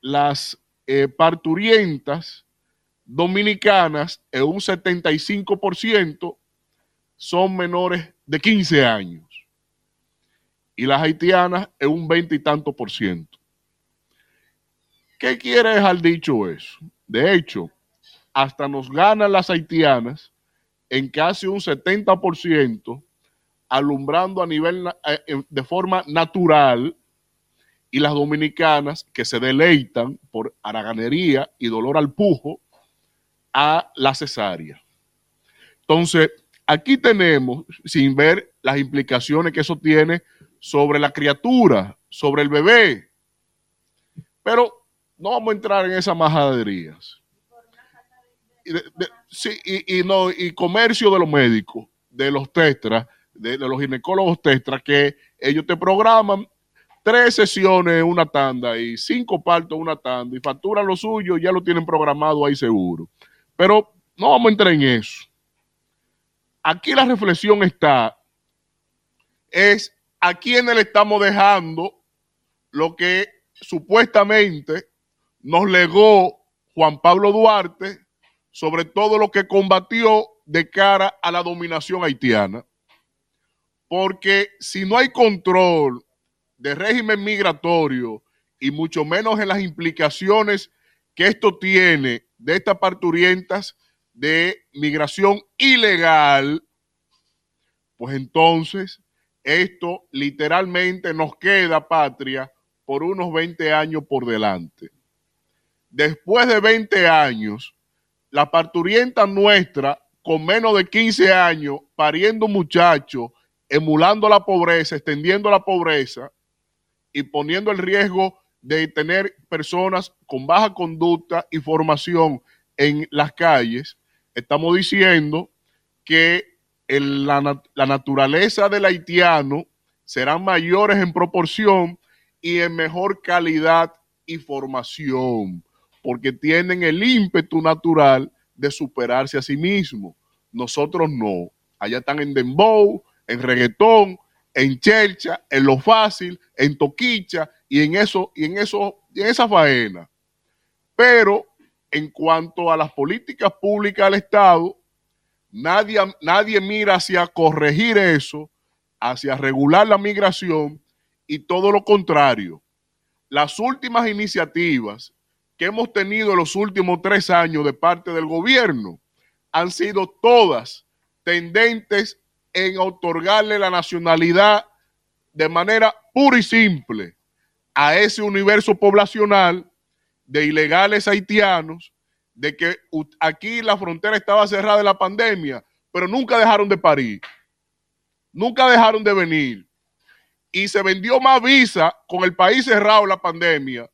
las eh, parturientas dominicanas en un 75% son menores de 15 años y las haitianas en un 20 y tanto por ciento. ¿Qué quiere dejar dicho eso? De hecho, hasta nos ganan las haitianas en casi un 70%, alumbrando a nivel eh, de forma natural, y las dominicanas que se deleitan por haraganería y dolor al pujo a la cesárea. Entonces, aquí tenemos, sin ver las implicaciones que eso tiene sobre la criatura, sobre el bebé, pero no vamos a entrar en esas majaderías. Y, y, no, y comercio de los médicos, de los tetras, de, los ginecólogos tetras, que ellos te programan tres sesiones una tanda y cinco partos una tanda y facturan lo suyo, ya lo tienen programado ahí seguro. Pero no vamos a entrar en eso. Aquí la reflexión está, es a quiénes le estamos dejando lo que supuestamente nos legó Juan Pablo Duarte sobre todo lo que combatió de cara a la dominación haitiana. Porque si no hay control de régimen migratorio y mucho menos en las implicaciones que esto tiene de estas parturientas de migración ilegal, pues entonces esto literalmente nos queda patria por unos 20 años por delante. Después de 20 años, la parturienta nuestra, con menos de 15 años, pariendo muchachos, emulando la pobreza, extendiendo la pobreza y poniendo el riesgo de tener personas con baja conducta y formación en las calles, estamos diciendo que la, naturaleza del haitiano serán mayores en proporción y en mejor calidad y formación, porque tienen el ímpetu natural de superarse a sí mismo. Nosotros no. Allá están en dembow, en reggaetón, en chelcha, en lo fácil, en toquicha y en eso y en eso y en esa faena. Pero en cuanto a las políticas públicas del Estado, Nadie, nadie mira hacia corregir eso, hacia regular la migración y todo lo contrario. Las últimas iniciativas que hemos tenido en los últimos tres años de parte del gobierno han sido todas tendentes en otorgarle la nacionalidad de manera pura y simple a ese universo poblacional de ilegales haitianos de que aquí la frontera estaba cerrada de la pandemia, pero nunca dejaron de parir, nunca dejaron de venir. Y se vendió más visa con el país cerrado la pandemia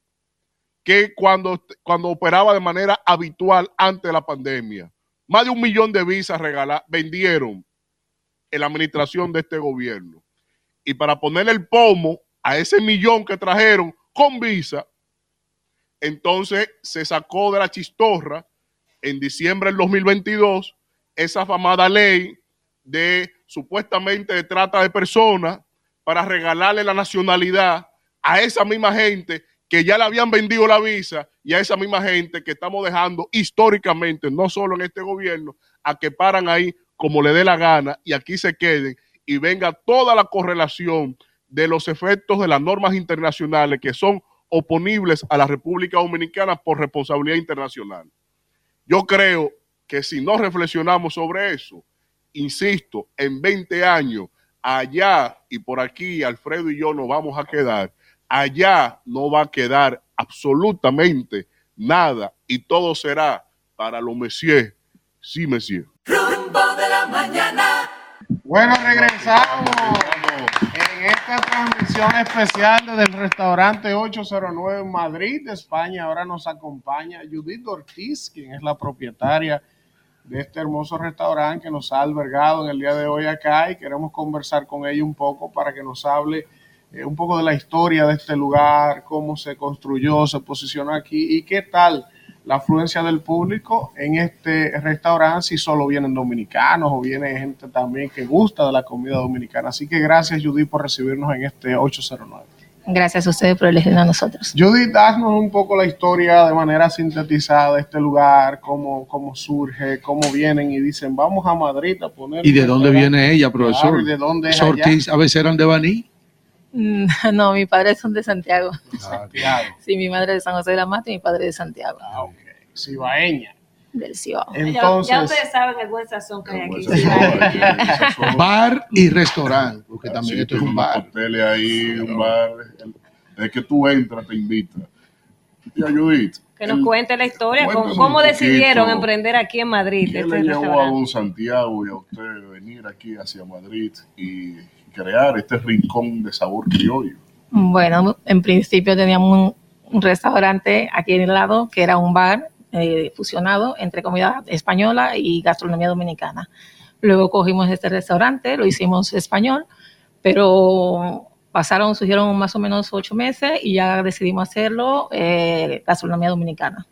que cuando, cuando operaba de manera habitual antes de la pandemia. Más de un millón de visas vendieron en la administración de este gobierno. Y para ponerle el pomo a ese millón que trajeron con visa, entonces se sacó de la chistorra en diciembre del 2022 esa famada ley de supuestamente de trata de personas para regalarle la nacionalidad a esa misma gente que ya le habían vendido la visa y a esa misma gente que estamos dejando históricamente, no solo en este gobierno, a que paran ahí como le dé la gana y aquí se queden y venga toda la correlación de los efectos de las normas internacionales que son oponibles a la República Dominicana por responsabilidad internacional. Yo creo que si no reflexionamos sobre eso insisto, en 20 años, allá y por aquí, Alfredo y yo nos vamos a quedar, allá no va a quedar absolutamente nada y todo será para los messieurs, sí, messieurs. Rumbo de la mañana. Bueno, regresamos en esta transmisión especial desde el restaurante 809 en Madrid, España. Ahora nos acompaña Judith Ortiz, quien es la propietaria de este hermoso restaurante que nos ha albergado en el día de hoy acá y queremos conversar con ella un poco para que nos hable eh, un poco de la historia de este lugar, cómo se construyó, se posicionó aquí y qué tal la afluencia del público en este restaurante, si solo vienen dominicanos o viene gente también que gusta de la comida dominicana. Así que gracias Judith por recibirnos en este 809. Gracias a ustedes por elegirnos a nosotros. Judith, danos un poco la historia de manera sintetizada de este lugar, cómo, cómo surge, cómo vienen y dicen, vamos a Madrid a poner... ¿Y de dónde viene ella, profesor? Claro, ¿y de dónde es allá? Ortiz a veces eran de Baní. Mm, No, mi padre son de Santiago. Santiago. Sí, mi madre de San José de la Mata y mi padre de Santiago. Ah, ok. Cibaeña. Del Cibao. Entonces, ya ustedes saben el buen sazón que hay aquí. Bar y restaurante, porque también Sí, esto es un bar. hoteles ahí, un bar. Es que tú entras, te invita. Y a Judith, Que nos el- cuente la historia, cómo, Cuéntanos cómo decidieron poquito. emprender aquí en Madrid ¿qué este le llevó a don Santiago y a usted venir aquí hacia Madrid y crear este rincón de sabor criollo? Bueno, en principio teníamos un, un restaurante aquí en el lado que era un bar eh, fusionado entre comida española y gastronomía dominicana. Luego cogimos este restaurante, lo hicimos español, pero pasaron, surgieron más o menos ocho meses y ya decidimos hacerlo eh, gastronomía dominicana.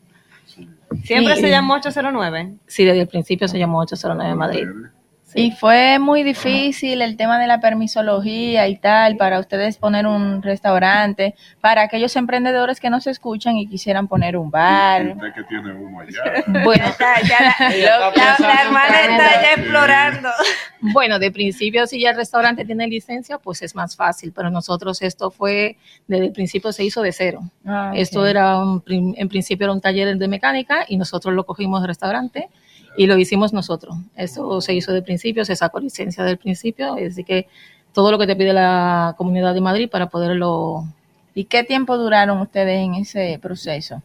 Siempre Y- se llamó 809. Sí, desde el principio se llamó 809 Madrid. Y fue muy difícil el tema de la permisología y tal para ustedes poner un restaurante, para aquellos emprendedores que no se escuchan y quisieran poner un bar. Usted que tiene uno allá. Bueno, la, la- la hermana está ya explorando. Bueno, de principio, si ya el restaurante tiene licencia, pues es más fácil, pero nosotros esto fue, desde el principio se hizo de cero. Ah. Esto era, un en principio era un taller de mecánica y nosotros lo cogimos del restaurante y lo hicimos nosotros. Esto se hizo de principio, se sacó licencia del principio, así que todo lo que te pide la Comunidad de Madrid para poderlo... ¿Y qué tiempo duraron ustedes en ese proceso?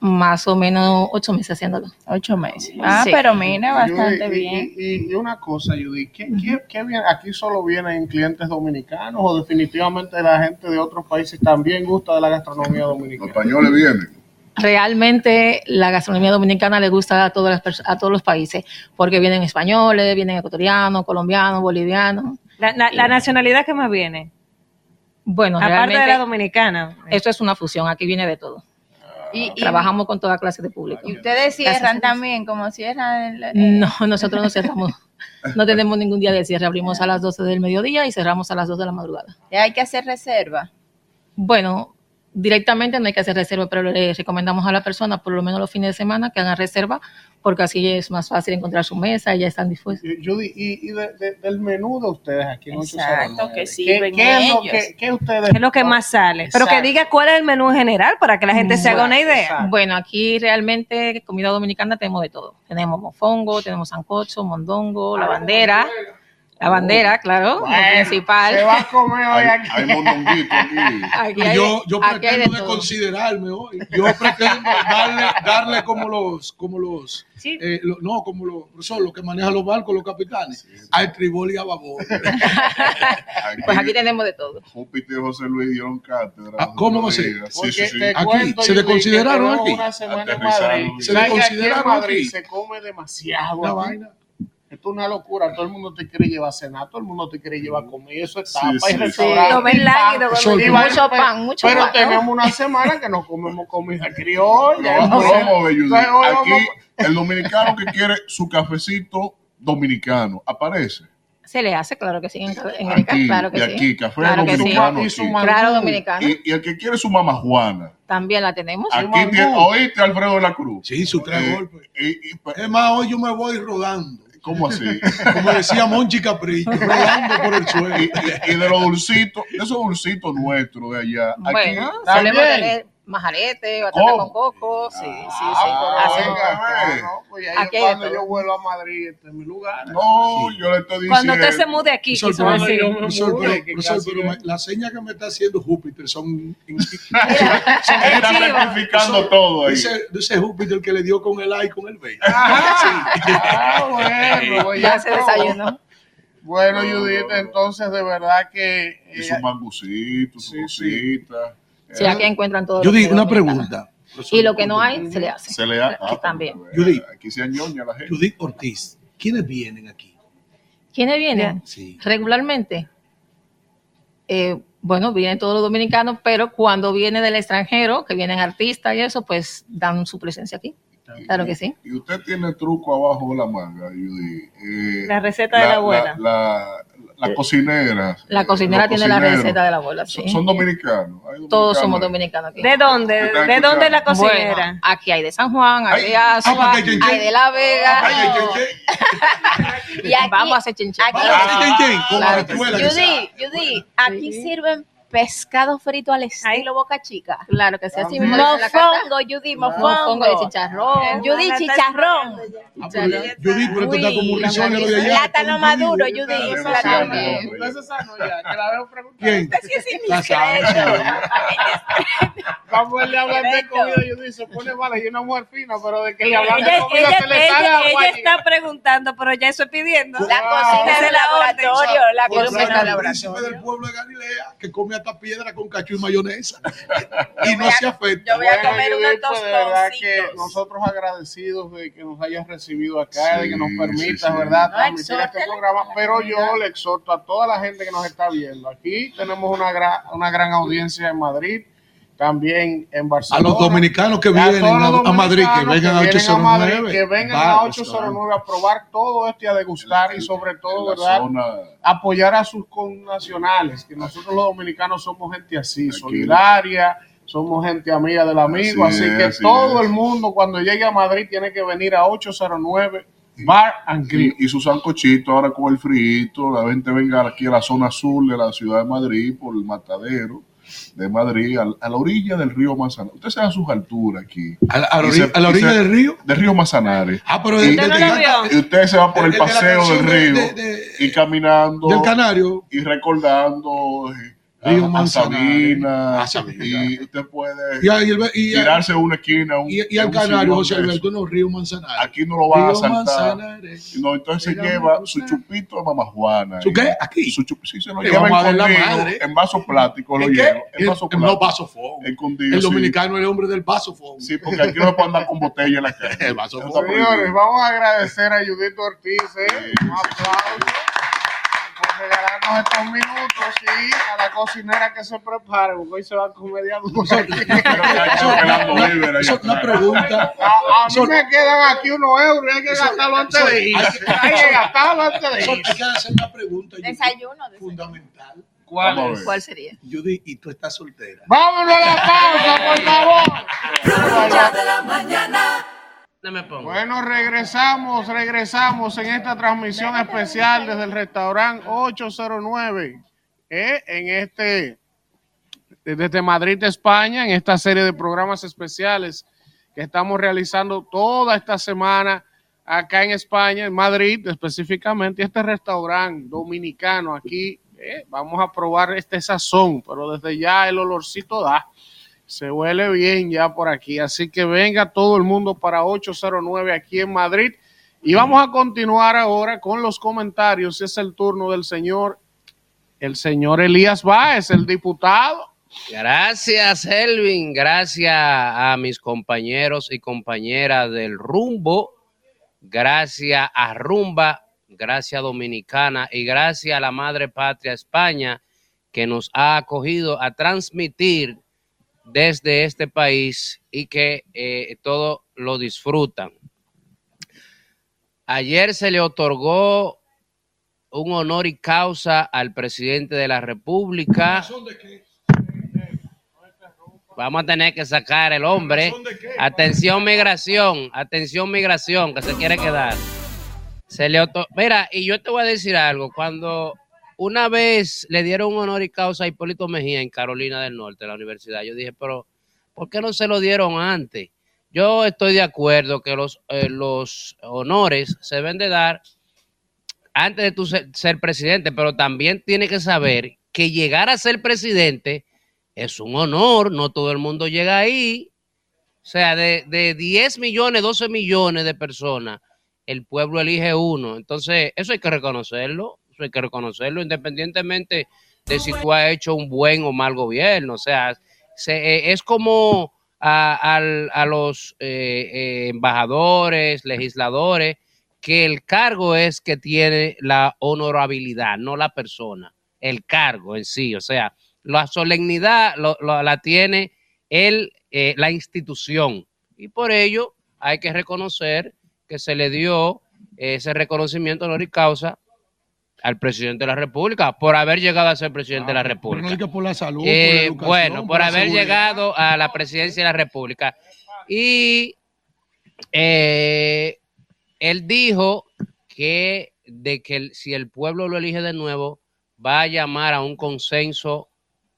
Más o menos ocho meses haciéndolo. Ocho meses. Ah, Sí. pero mira, bastante bien. Y, y una cosa, Judith, ¿qué, qué- qué bien? ¿aquí solo vienen clientes dominicanos o definitivamente la gente de otros países también gusta de la gastronomía dominicana? Los españoles vienen. Realmente la gastronomía dominicana le gusta a, todas las a todos los países, porque vienen españoles, vienen ecuatorianos, colombianos, bolivianos. La, la- la nacionalidad que más viene, Bueno, aparte de la dominicana. esto es una fusión, aquí viene de todo. Y, y- Trabajamos con toda clase de público. y ustedes cierran también, como cierran. el- el- No, nosotros no cerramos. No tenemos ningún día de cierre. Abrimos a las 12 del mediodía y cerramos a las 2 de la madrugada. Hay que hacer reserva. Bueno, directamente no hay que hacer reserva, pero le recomendamos a la persona, por lo menos los fines de semana, que hagan reserva, porque así es más fácil encontrar su mesa y ya están dispuestos. Y- Judith, y, y de- de- del menú de ustedes aquí en Exacto, 809, que ¿qué- sirven ¿qué, es lo ellos. que, qué ustedes es lo que más sale. Pero que diga cuál es el menú en general para que la gente se haga una idea. Exacto. Bueno, aquí realmente comida dominicana tenemos de todo. Tenemos mofongo, tenemos sancocho, mondongo, la bandera. La bandera, claro, Bueno, lo principal. Se va a comer hoy Hay, aquí. hay mondonguito aquí. Aquí hay yo, yo aquí hay de pretendo de todo. considerarme hoy. Yo pretendo darle, darle como los, como los, Sí. eh, lo- no, como los, son los que manejan los barcos, los capitanes, al tribol y a babor. Pues aquí tenemos de todo. Júpiter y José Luis dieron cátedra. Ah, ¿cómo va a ser? Sí, sí, sí. Aquí, ¿se le consideraron aquí? Una semana en. Madrid. ¿Se le ¿Sabes que aquí consideraron aquí? se come demasiado. La aquí? vaina. Esto es una locura. Todo el mundo te quiere llevar a cenar, todo el mundo te quiere llevar a comer. Eso es Sí, tapa sí, y sí. restaurante. Lo ven y pan. lánguido, Sol- Y mucho pan, mucho Pero pan, ¿no? tenemos una semana que no comemos comida criolla. No, entonces hoy Aquí el dominicano que quiere su cafecito dominicano aparece. Se le hace, claro que sí, en, en Aquí, claro que y sí. aquí, café Claro que sí. dominicano. Y su. Claro, dominicano. Y, y el que quiere su mamá Juana. También la tenemos. Aquí tiene, oíste Alfredo de la Cruz. Sí, sus tres Eh, golpes. y- y- pues, Es más, hoy yo me voy rodando. ¿Cómo así? Como decía Monchi Capricho, rodando por el suelo. y, y- y de los dulcitos, de esos dulcitos nuestros de allá. Aquí, Bueno, también. Majarete, batata ¿Cómo? con coco, sí, sí, sí. Ah, Así. venga, No, pues Aquí hay cuando todo. yo vuelvo a Madrid, este es mi lugar. No, yo le estoy diciendo. Cuando usted se mude aquí, Profesor, quiso pero- decir. profesor, pero- que profesor, pero no- me- la seña que me está haciendo Júpiter son... Está rectificando todo ahí. Dice, dice Júpiter que le dio con el A y con el B. Ah, bueno, pues Ya ya se desayunó. Bueno, Judith, entonces de verdad que Y eh, su mangucito, su cosita. Sí, aquí encuentran todo. Yo lo que digo una pregunta. Y lo que no hay, se le hace. Se le da. Aquí también. Judith, Aquí se añoña la gente. Judith Ortiz, ¿quiénes vienen aquí? ¿Quiénes vienen? Sí. Regularmente. Eh, bueno, vienen todos los dominicanos, pero cuando viene del extranjero, que vienen artistas y eso, pues dan su presencia aquí. Claro que sí. Y usted tiene truco abajo de la manga, Judy. Eh, La receta de la abuela. La, la cocinera. La cocinera los tiene la receta de la abuela, sí. Son, son dominicanos. hay Todos somos dominicanos aquí. ¿De dónde? ¿Te están ¿De dónde la escuchando? cocinera? Bueno, aquí hay de San Juan, hay Ay, de ah, hay chenchen. hay de La Vega. Ay, ay, ay, Y aquí- Vamos a hacer chinchín. aquí- Con Claro Judy, Judy, aquí sirven pescado frito al estilo Boca Chica. Claro que sí, así mismo. Mofongo, Judy, Mofongo mofongo. de chicharrón. Judy, chicharrón. Ah, pero Judith, pero esto está como un risotto de allá. Plátano maduro, Judy. Se sanó ya, que la veo preguntar. ¿Quién? La Vamos a le hablar de comida, Judith, se pone mala y una mujer fina, pero de que le hablan de Ella, comida ella- se le ella- sale ella agua. está preguntando, pero ya eso es pidiendo. La cocina de es laboratorio, la eso cocina. a príncipe del pueblo de Galilea que come hasta piedra con cacho y mayonesa y no se afecta. Yo voy a Bueno, comer Judith, unos pues, de verdad que nosotros agradecidos de que nos hayas recibido acá, de que nos Sí, permitas, sí, sí. ¿verdad?, No, transmitir este programa. Pero yo le exhorto a toda la gente que nos está viendo. Aquí tenemos una, gra- una gran audiencia en Madrid, también en A Barcelona. los dominicanos que a vienen a, a Madrid, que vengan a vienen 809. Madrid, que vengan a restaurante. 809 a probar todo esto y a degustar y sobre todo, ¿verdad? zona- apoyar a sus connacionales, que nosotros los dominicanos somos gente así, Aquí. solidaria, somos gente amiga del amigo, Así así, es, que así todo es. el mundo cuando llegue a Madrid tiene que venir a 809 Bar and Grill. Y, y su sancochito ahora con el frito, la gente venga aquí a la zona azul de la ciudad de Madrid, por el matadero de Madrid, al- a, la orilla del río Manzanares. Usted se da sus alturas aquí. A la, a orilla, se- a la orilla se- del río. Del río Manzanares. Ah, pero Y- ¿Usted no? Y usted se va por el paseo del río de- de- y caminando del Canario. y recordando eh, Río a, a Manzanares. Sabina. A Sabina. Y usted puede Y, a- y el- y a- tirarse a una esquina. un- y- y al Canario, José. Alberto, no, Río Manzanares. Aquí no lo van a Río saltar. Manzanares. No, entonces se lleva su chupito de mamá Juana. ¿Su qué? Aquí. Su chup- sí, se lo Le lleva madre. en vaso plástico, lo ¿En qué? lleva. En En- vaso en plástico. no vasofón. Escondido, El dominicano es el hombre del vasofón. Sí, porque aquí no se puede andar con botella en la calle. El está prohibido. Señores, vamos a agradecer a Judith Ortiz, ¿eh? un aplauso por regalarnos estos minutos y a la cocinera que se prepare, porque hoy se va a comer ya Eso es una pregunta. A, a mí me quedan aquí unos euros y hay que gastarlo antes de ir. hay que- Hay que gastarlo antes de ir. hay que hacer una pregunta Desayuno. desayuno. fundamental. ¿Cuál. ¿Cuál sería? Judy, y tú estás soltera. Vámonos a la pausa, por favor. de la mañana. No me pongo. Bueno, regresamos, regresamos en esta transmisión especial desde el restaurante 809, ¿eh? en este, desde Madrid, España, en esta serie de programas especiales que estamos realizando toda esta semana acá en España, en Madrid específicamente, este restaurante dominicano aquí, ¿eh? vamos a probar este sazón, pero desde ya el olorcito da. Se huele bien ya por aquí. Así que venga todo el mundo para 809 aquí en Madrid. Y vamos a continuar ahora con los comentarios. Es el turno del señor, el señor Elías Báez, el diputado. Gracias, Elvin. Gracias a mis compañeros y compañeras del rumbo. Gracias a Rumba. Gracias Dominicana. Y gracias a la Madre Patria España que nos ha acogido a transmitir desde este país y que eh, todo lo disfrutan. Ayer se le otorgó un honor y causa al presidente de la República. Vamos a tener que sacar el hombre. Atención migración, atención migración, que se quiere quedar. Se le otor- Mira, y yo te voy a decir algo. Cuando una vez le dieron un honor y causa a Hipólito Mejía en Carolina del Norte, la universidad, yo dije, pero ¿Por qué no se lo dieron antes? Yo estoy de acuerdo que los, eh, los honores se deben de dar antes de tú ser, ser presidente, pero también tiene que saber que llegar a ser presidente es un honor, no todo el mundo llega ahí. O sea, de, de 10 millones, 12 millones de personas, el pueblo elige uno. Entonces, eso hay que reconocerlo, hay que reconocerlo, independientemente de si tú has hecho un buen o mal gobierno. O sea, se- eh, es como a, a los eh, eh, embajadores, legisladores, que el cargo es que tiene la honorabilidad, no la persona, el cargo en sí. O sea, la solemnidad la tiene el, la institución. Y por ello hay que reconocer que se le dio ese reconocimiento honoris causa al presidente de la República por haber llegado a ser presidente de la Pero República. no por la salud, por Eh, la educación, bueno, por haber seguridad. llegado a la presidencia de la República. Y eh, él dijo que de que el- si el pueblo lo elige de nuevo, va a llamar a un consenso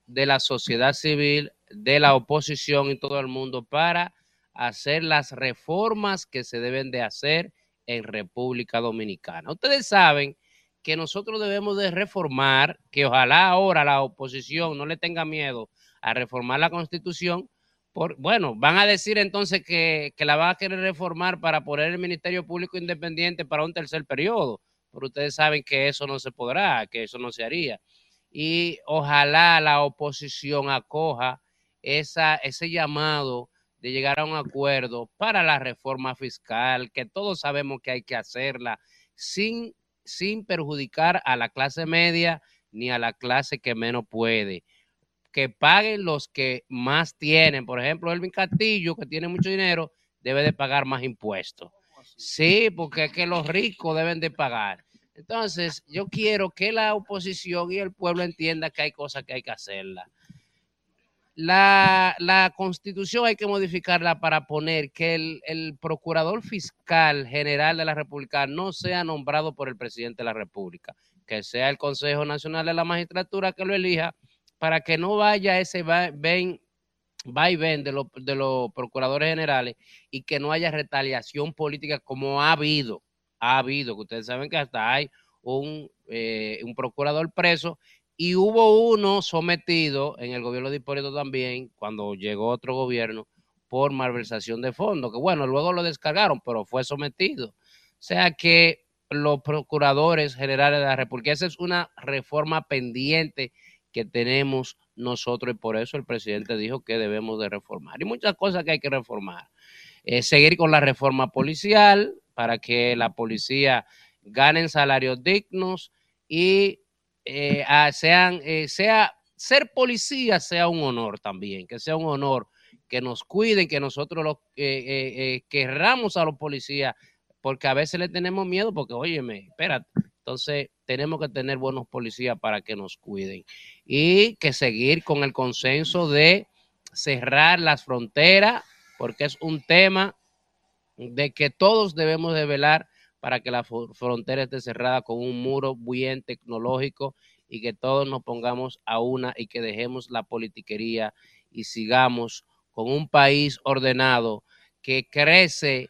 de la sociedad civil, de la oposición y todo el mundo para hacer las reformas que se deben de hacer en República Dominicana. Ustedes saben que nosotros debemos de reformar, que ojalá ahora la oposición no le tenga miedo a reformar la constitución. Por, bueno, van a decir entonces que, que la van a querer reformar para poner el Ministerio Público Independiente para un tercer periodo, pero ustedes saben que eso no se podrá, que eso no se haría. Y ojalá la oposición acoja ese llamado de llegar a un acuerdo para la reforma fiscal, que todos sabemos que hay que hacerla sin, sin perjudicar a la clase media ni a la clase que menos puede. Que paguen los que más tienen. Por ejemplo, Elvin Castillo, que tiene mucho dinero, debe de pagar más impuestos. Sí, porque es que los ricos deben de pagar. Entonces, yo quiero que la oposición y el pueblo entienda que hay cosas que hay que hacerlas. La, la constitución hay que modificarla para poner que el, el procurador fiscal general de la República no sea nombrado por el presidente de la República, que sea el Consejo Nacional de la Magistratura que lo elija, para que no vaya ese va, ven, va y ven de, lo- de los procuradores generales y que no haya retaliación política como ha habido, ha habido, que ustedes saben que hasta hay un, eh, un procurador preso y hubo uno sometido en el gobierno de Hipólito también, cuando llegó otro gobierno, por malversación de fondos, que bueno, luego lo descargaron, pero fue sometido. O sea que los procuradores generales de la República, esa es una reforma pendiente que tenemos nosotros y por eso el presidente dijo que debemos de reformar. Y muchas cosas que hay que reformar. Eh, seguir con la reforma policial para que la policía ganen salarios dignos y eh, sean, eh, sea, ser policía sea un honor también, que sea un honor que nos cuiden, que nosotros los, eh, eh, eh, querramos a los policías, porque a veces le tenemos miedo, porque óyeme, espérate, entonces tenemos que tener buenos policías para que nos cuiden y que seguir con el consenso de cerrar las fronteras, porque es un tema de que todos debemos de velar para que la frontera esté cerrada con un muro bien tecnológico y que todos nos pongamos a una y que dejemos la politiquería y sigamos con un país ordenado que crece,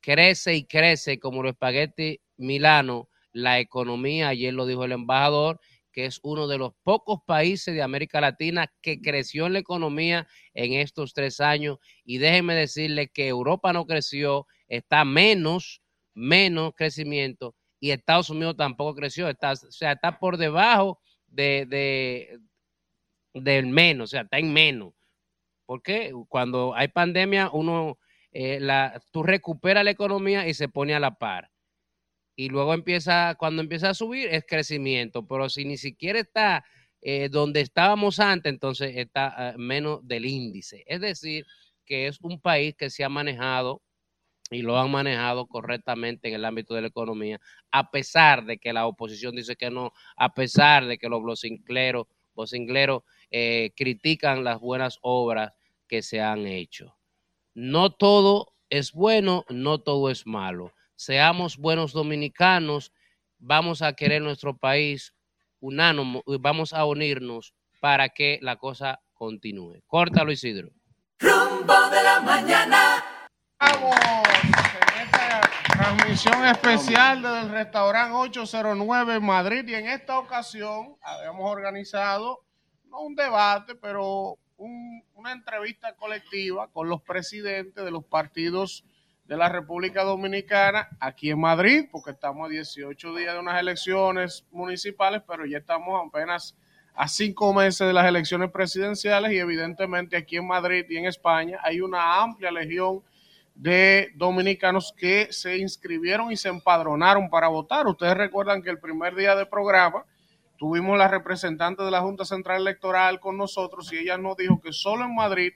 crece y crece como los espagueti Milano, la economía, ayer lo dijo el embajador, que es uno de los pocos países de América Latina que creció en la economía en estos tres años. Y déjenme decirle que Europa no creció, está menos, menos crecimiento, y Estados Unidos tampoco creció, está, o sea, está por debajo de, de- del menos, o sea, está en menos. Porque cuando hay pandemia, uno, eh, la, tú recuperas la economía y se pone a la par y luego empieza, cuando empieza a subir es crecimiento, pero si ni siquiera está eh, donde estábamos antes, entonces está eh, menos del índice. Es decir, que es un país que se ha manejado y lo han manejado correctamente en el ámbito de la economía, a pesar de que la oposición dice que no, a pesar de que los blocincleros, vocingleros eh, critican las buenas obras que se han hecho. No todo es bueno, no todo es malo. Seamos buenos dominicanos, vamos a querer nuestro país unánimo, vamos a unirnos para que la cosa continúe. Córtalo, Isidro. Rumbo de la mañana. Vamos. En esta transmisión especial del restaurante 809 en Madrid. Y en esta ocasión habíamos organizado no un debate, pero un- una entrevista colectiva con los presidentes de los partidos de la República Dominicana aquí en Madrid, porque estamos a 18 días de unas elecciones municipales, pero ya estamos apenas a cinco meses de las elecciones presidenciales. Y evidentemente aquí en Madrid y en España hay una amplia legión de dominicanos que se inscribieron y se empadronaron para votar. Ustedes recuerdan que el primer día de programa tuvimos la representante de la Junta Central Electoral con nosotros y ella nos dijo que solo en Madrid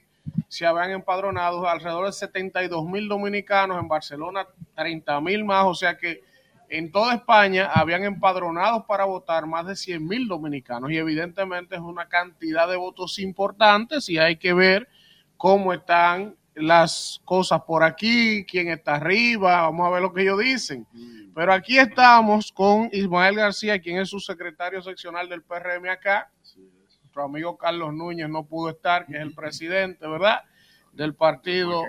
se habían empadronado alrededor de 72 mil dominicanos, en Barcelona 30 mil más, o sea que en toda España habían empadronados para votar más de 100 mil dominicanos y evidentemente es una cantidad de votos importantes y hay que ver cómo están las cosas por aquí, quién está arriba, vamos a ver lo que ellos dicen. Pero aquí estamos con Ismael García, quien es su secretario seccional del PRM acá. Nuestro amigo Carlos Núñez no pudo estar, que es el presidente, ¿verdad? Del partido.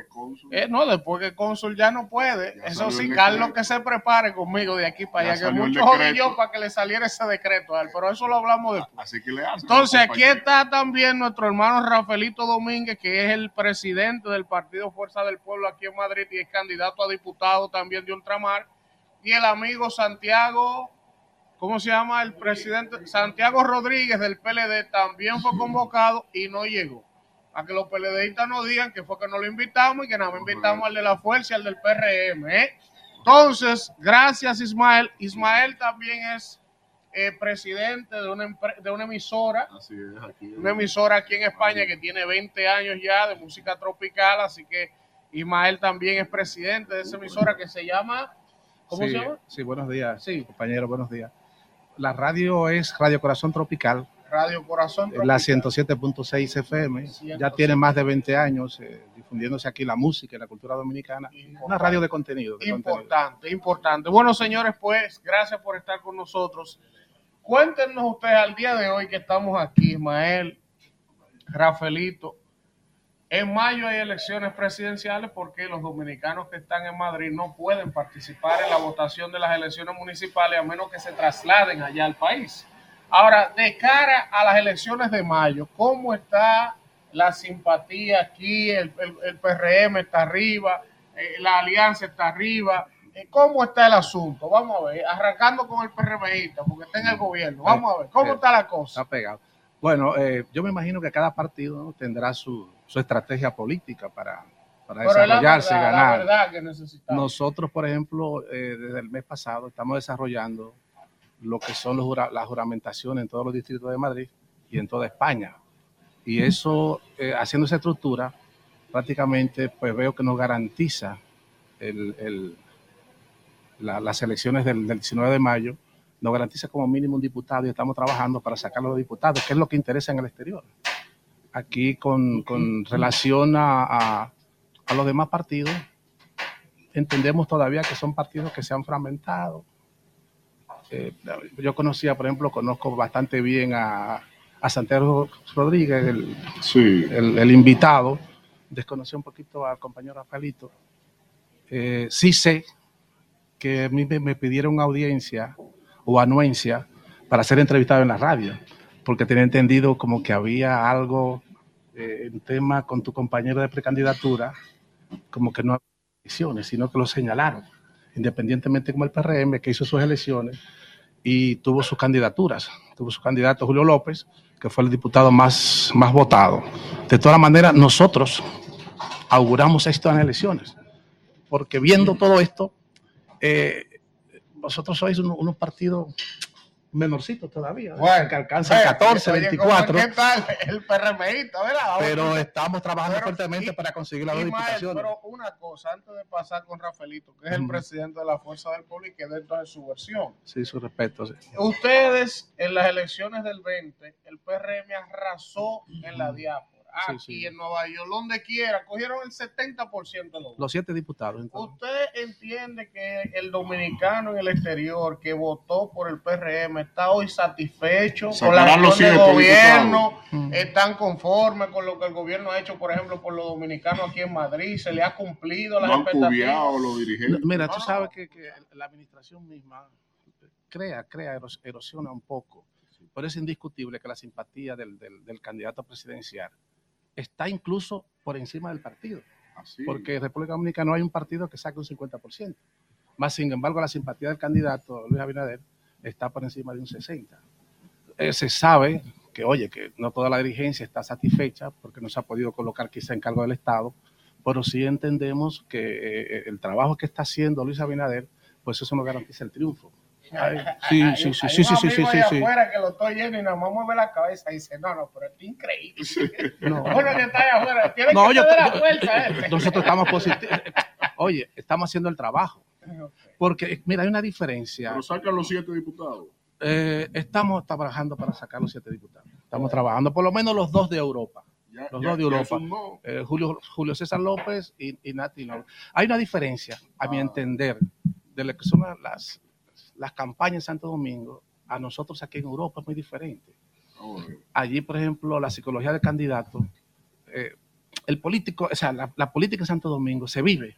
Eh, no, después que cónsul ya no puede. Eso sí, el Carlos que se prepare conmigo de aquí para Ya allá, que el mucho yo para que le saliera ese decreto a él, pero eso lo hablamos después. Así que le hacen. Entonces, aquí está también nuestro hermano Rafaelito Domínguez, que es el presidente del Partido Fuerza del Pueblo aquí en Madrid y es candidato a diputado también de Ultramar. Y el amigo Santiago, ¿cómo se llama? El presidente Santiago Rodríguez del PLD también fue convocado y no llegó. A que los PLDistas no digan que fue que no lo invitamos y que nada más invitamos al de la Fuerza y al del PRM. ¿eh? Entonces, gracias Ismael. Ismael también es eh, presidente de una, de una emisora, Así es, aquí. una emisora aquí en España que tiene 20 años ya de música tropical, así que Ismael también es presidente de esa emisora que se llama, ¿cómo sí, se llama? Sí, buenos días, compañero, buenos días. La radio es Radio Corazón Tropical, Radio Corazón la Tropical. 107.6 FM. Ya tiene más de 20 años eh, difundiéndose aquí la música y la cultura dominicana. Una radio de contenido. de contenido. Importante, importante. Bueno, señores, pues gracias por estar con nosotros. Cuéntenos ustedes al día de hoy que estamos aquí, Ismael, Rafaelito. En mayo hay elecciones presidenciales porque los dominicanos que están en Madrid no pueden participar en la votación de las elecciones municipales a menos que se trasladen allá al país. Ahora, de cara a las elecciones de mayo, ¿cómo está la simpatía aquí? El, el- el PRM está arriba, eh, la alianza está arriba. Eh, ¿Cómo está el asunto? Vamos a ver, arrancando con el PRMista, porque está en el gobierno. Vamos a ver, ¿cómo Eh, está la cosa? Está pegado. Bueno, eh, yo me imagino que cada partido ¿no? tendrá su, su estrategia política para, para la desarrollarse y verdad, la ganar. verdad que necesitamos. Nosotros, por ejemplo, eh, desde el mes pasado estamos desarrollando lo que son las juramentaciones en todos los distritos de Madrid y en toda España. Y eso, eh, haciendo esa estructura, prácticamente pues veo que nos garantiza el- el- la- las elecciones del, del 19 de mayo, nos garantiza como mínimo un diputado y estamos trabajando para sacar a los diputados, que es lo que interesa en el exterior. Aquí con, con relación a- a los demás partidos, entendemos todavía que son partidos que se han fragmentado. Eh, yo conocía, por ejemplo, conozco bastante bien a, a Santiago Rodríguez, el, el, el invitado. Desconocí un poquito al compañero Rafaelito. Eh, sí sé que a mí me, me pidieron audiencia o anuencia para ser entrevistado en la radio, porque tenía entendido como que había algo eh, en tema con tu compañero de precandidatura, como que no había elecciones, sino que lo señalaron, independientemente como el PRM que hizo sus elecciones y tuvo sus candidaturas. Tuvo su candidato Julio López, que fue el diputado más, más votado. De todas maneras, nosotros auguramos esto en las elecciones, porque viendo todo esto, eh, vosotros sois uno- unos partidos menorcitos todavía, que alcanzan eh, 14, oye, 24. ¿Qué tal el verdad? Pero estamos trabajando Pero- fuertemente y- para conseguir Ismael, diputaciones. Pero una cosa, antes de pasar con Rafaelito, que es el Ujú. presidente de la Fuerza del Pueblo y que dé entonces su versión. Sí, su respeto. sí. Ustedes en las elecciones del 20, el PRM arrasó en la diáspora. Aquí sí. en Nueva York, donde quiera, cogieron el 70% de los votos. Los siete diputados. entonces. ¿Usted entiende que el dominicano en el exterior que votó por el PRM está hoy satisfecho con la acción del siete gobierno? Mm. ¿Están conformes con lo que el gobierno ha hecho, por ejemplo, por los dominicanos aquí en Madrid? ¿Se le ha cumplido las No expectativas? los dirigentes. Mira, tú sabes que, que la administración misma crea, crea, eros- erosiona un poco. Pero es indiscutible que la simpatía del, del- del candidato presidencial está incluso por encima del partido. Porque en República Dominicana no hay un partido que saque un 50%. Más sin embargo, la simpatía del candidato Luis Abinader está por encima de un 60%. Eh, se sabe que, oye, que no toda la dirigencia está satisfecha porque no se ha podido colocar quizá en cargo del Estado, pero sí entendemos que eh, el trabajo que está haciendo Luis Abinader, pues eso no garantiza el triunfo. Sí, sí, sí, sí, sí, sí, sí, allá sí. afuera que lo estoy yendo y nada más mueve la cabeza y dice, no, no, pero es increíble. No. Bueno, que está allá afuera, tiene No, que yo- la yo- vuelta este. nosotros estamos positivos. Oye, estamos haciendo el trabajo. Porque, mira, hay una diferencia. Pero sacan los siete diputados. Eh, estamos trabajando para sacar los siete diputados. Estamos trabajando, por lo menos los dos de Europa. Ya- los ya- dos de Europa. no. Eh, Julio, Julio César López y, y Nati López. Hay una diferencia, a Ah. mi entender, de lo que son las, las campañas en Santo Domingo a nosotros aquí en Europa es muy diferente. Allí, por ejemplo, la psicología del candidato, eh, el político, o sea, la, la política en Santo Domingo se vive.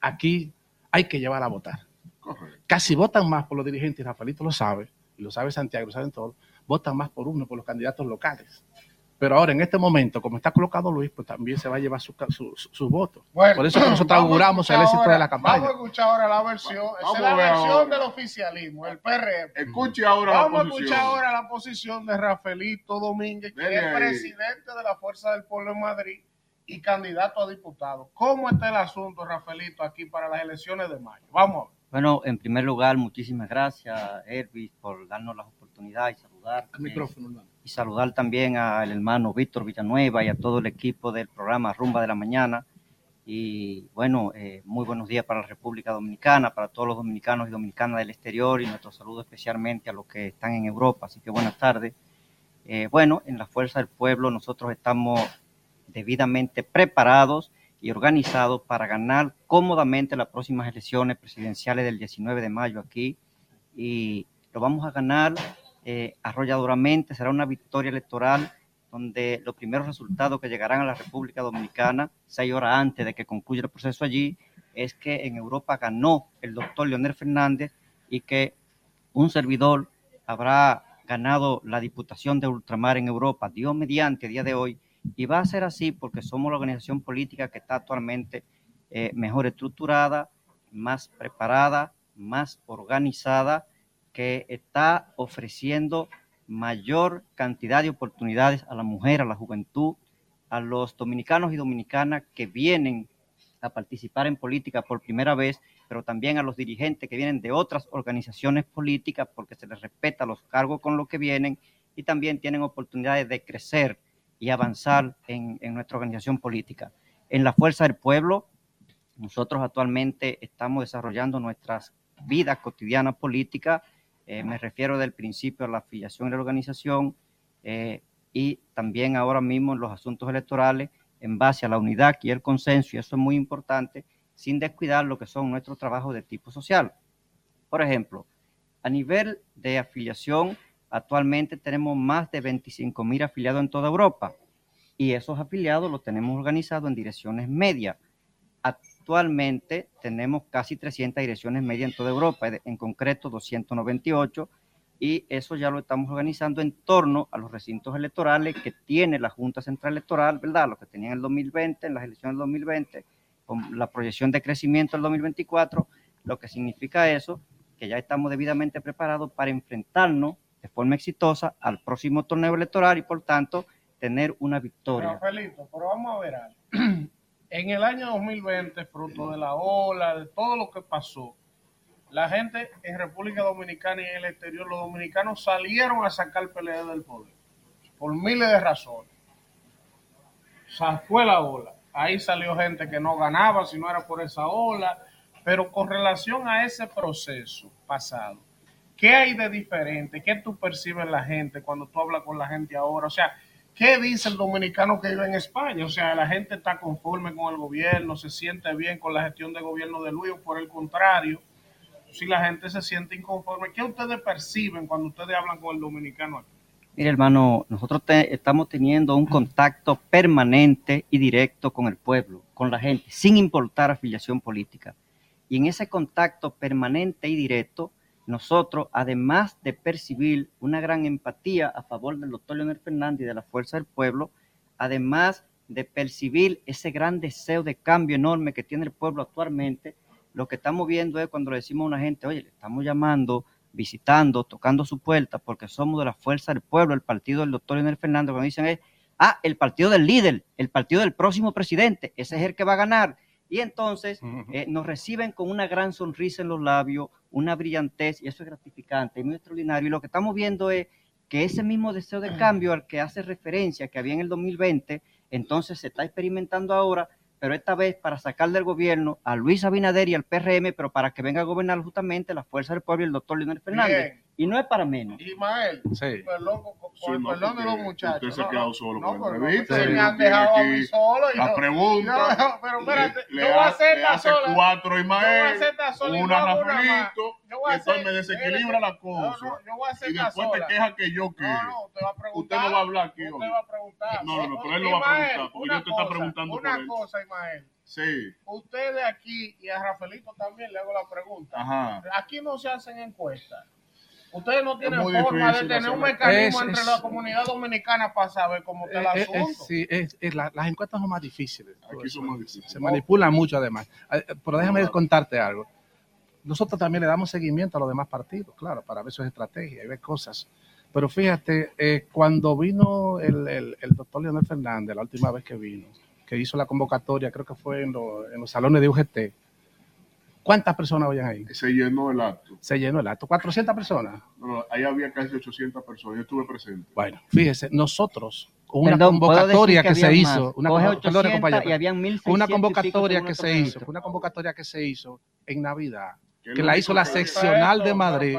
Aquí hay que llevar a votar. Casi votan más por los dirigentes, y Rafaelito lo sabe, y lo sabe Santiago, lo saben todos, votan más por uno, por los candidatos locales. Pero ahora, en este momento, como está colocado Luis, pues también se va a llevar su, ca- su, su- su voto. Bueno, por eso que nosotros a auguramos el éxito ahora- de la campaña. Vamos a escuchar ahora la versión, esa Vamos es la a ver versión ahora. del oficialismo, el PRM. Escuche ahora la Vamos a posición. escuchar ahora la posición de Rafaelito Domínguez, que es ahí. presidente de la Fuerza del Pueblo en Madrid y candidato a diputado. ¿Cómo está el asunto, Rafaelito, aquí para las elecciones de mayo? Vamos a ver. Bueno, en primer lugar, muchísimas gracias, Elvis, por darnos la oportunidad y saludar. Al micrófono, hermano. Y saludar también al hermano Víctor Villanueva y a todo el equipo del programa Rumba de la Mañana. Y bueno, eh, muy buenos días para la República Dominicana, para todos los dominicanos y dominicanas del exterior y nuestro saludo especialmente a los que están en Europa. Así que buenas tardes. Eh, bueno, en la Fuerza del Pueblo nosotros estamos debidamente preparados y organizados para ganar cómodamente las próximas elecciones presidenciales del 19 de mayo aquí. Y lo vamos a ganar eh, arrolladoramente. Será una victoria electoral donde los primeros resultados que llegarán a la República Dominicana, seis horas antes de que concluya el proceso allí, es que en Europa ganó el doctor Leonel Fernández y que un servidor habrá ganado la Diputación de Ultramar en Europa, Dios mediante, a día de hoy, y va a ser así porque somos la organización política que está actualmente eh, mejor estructurada, más preparada, más organizada, que está ofreciendo mayor cantidad de oportunidades a la mujer, a la juventud, a los dominicanos y dominicanas que vienen a participar en política por primera vez, pero también a los dirigentes que vienen de otras organizaciones políticas porque se les respeta los cargos con los que vienen y también tienen oportunidades de crecer y avanzar en, nuestra organización política. En la Fuerza del Pueblo, nosotros actualmente estamos desarrollando nuestras vidas cotidianas políticas, eh, me refiero del principio a la afiliación de la organización eh, y también ahora mismo en los asuntos electorales en base a la unidad y el consenso, y eso es muy importante, sin descuidar lo que son nuestros trabajos de tipo social. Por ejemplo, a nivel de afiliación, actualmente tenemos más de 25 mil afiliados en toda Europa y esos afiliados los tenemos organizados en direcciones medias. Actualmente tenemos casi 300 direcciones medias en toda Europa, en concreto 298, y eso ya lo estamos organizando en torno a los recintos electorales que tiene la Junta Central Electoral, ¿verdad? Lo que tenía en el 2020, en las elecciones del 2020, con la proyección de crecimiento del 2024, lo que significa eso, que ya estamos debidamente preparados para enfrentarnos de forma exitosa al próximo torneo electoral y por tanto tener una victoria. Rafaelito, pero vamos a ver algo. En el año 2020, fruto de la ola, de todo lo que pasó, la gente en República Dominicana y en el exterior, los dominicanos salieron a sacar PLD del poder por miles de razones. O sea, fue la ola. Ahí salió gente que no ganaba si no era por esa ola. Pero con relación a ese proceso pasado, ¿qué hay de diferente? ¿Qué tú percibes la gente cuando tú hablas con la gente ahora? O sea, ¿qué dice el dominicano que vive en España? O sea, la gente está conforme con el gobierno, se siente bien con la gestión de gobierno de Luis, o por el contrario, si la gente se siente inconforme, ¿qué ustedes perciben cuando ustedes hablan con el dominicano aquí? Mire, hermano, nosotros estamos teniendo un contacto permanente y directo con el pueblo, con la gente, sin importar afiliación política. Y en ese contacto permanente y directo, nosotros, además de percibir una gran empatía a favor del doctor Leonel Fernández y de la Fuerza del Pueblo, además de percibir ese gran deseo de cambio enorme que tiene el pueblo actualmente, lo que estamos viendo es cuando le decimos a una gente, oye, le estamos llamando, visitando, tocando su puerta, porque somos de la Fuerza del Pueblo, el partido del doctor Leonel Fernández, cuando dicen es, ah, el partido del líder, el partido del próximo presidente, ese es el que va a ganar. Y entonces eh, nos reciben con una gran sonrisa en los labios, una brillantez, y eso es gratificante, es muy extraordinario. Y lo que estamos viendo es que ese mismo deseo de cambio al que hace referencia que había en el 2020, entonces se está experimentando ahora, pero esta vez para sacar del gobierno a Luis Abinader y al PRM, pero para que venga a gobernar justamente la Fuerza del Pueblo y el doctor Leonel Fernández. Bien. Y no es para menos. Ismael, Sí. perdón, Sí, no, perdón de los muchachos. usted se ha no, quedado no, solo no, con la no, entrevista, y me no han dejado a aquí mí solo. y la no- pregunta. No, no, pero espérate, Le- yo le voy a esta hace sola. cuatro Yo voy a Ismael, una no. Rafaelito, Yo voy a y entonces me desequilibra la No, cosa. no, yo voy a hacer y después te queja que yo quiero. No, no, usted va a preguntar. Usted no va a hablar aquí Usted hoy. va a preguntar. No, no, no, pero él lo va a preguntar, porque una yo te está cosa, preguntando Una por él. cosa, Ismael. Sí. Ustedes aquí, y a Rafaelito también le hago la pregunta. Ajá. Aquí no se hacen encuestas. Ustedes no tienen forma de tener un mecanismo Es- entre es- la comunidad dominicana para saber cómo está el Eh, eh, asunto. eh, sí, es- es la- las encuestas son más difíciles. Aquí son más difíciles. Se manipulan mucho además. Pero déjame contarte algo. Nosotros también le damos seguimiento a los demás partidos, claro, para ver sus estrategias y ver cosas. Pero fíjate, eh, cuando vino el, el- el doctor Leonel Fernández, la última vez que vino, que hizo la convocatoria, creo que fue en, lo- en los salones de UGT, ¿cuántas personas vayan ahí? Se llenó el acto. Se llenó el acto, 400 personas. No, no, ahí había casi 800 personas. Yo estuve presente. Bueno, fíjese, nosotros, una Perdón, ¿puedo convocatoria que, que se habían hizo, una, Coge convo- perdone, 800 compañero, y habían 1600 una convocatoria que se hizo, una convocatoria que se hizo en Navidad, ¿Qué que la hizo la seccional de Madrid,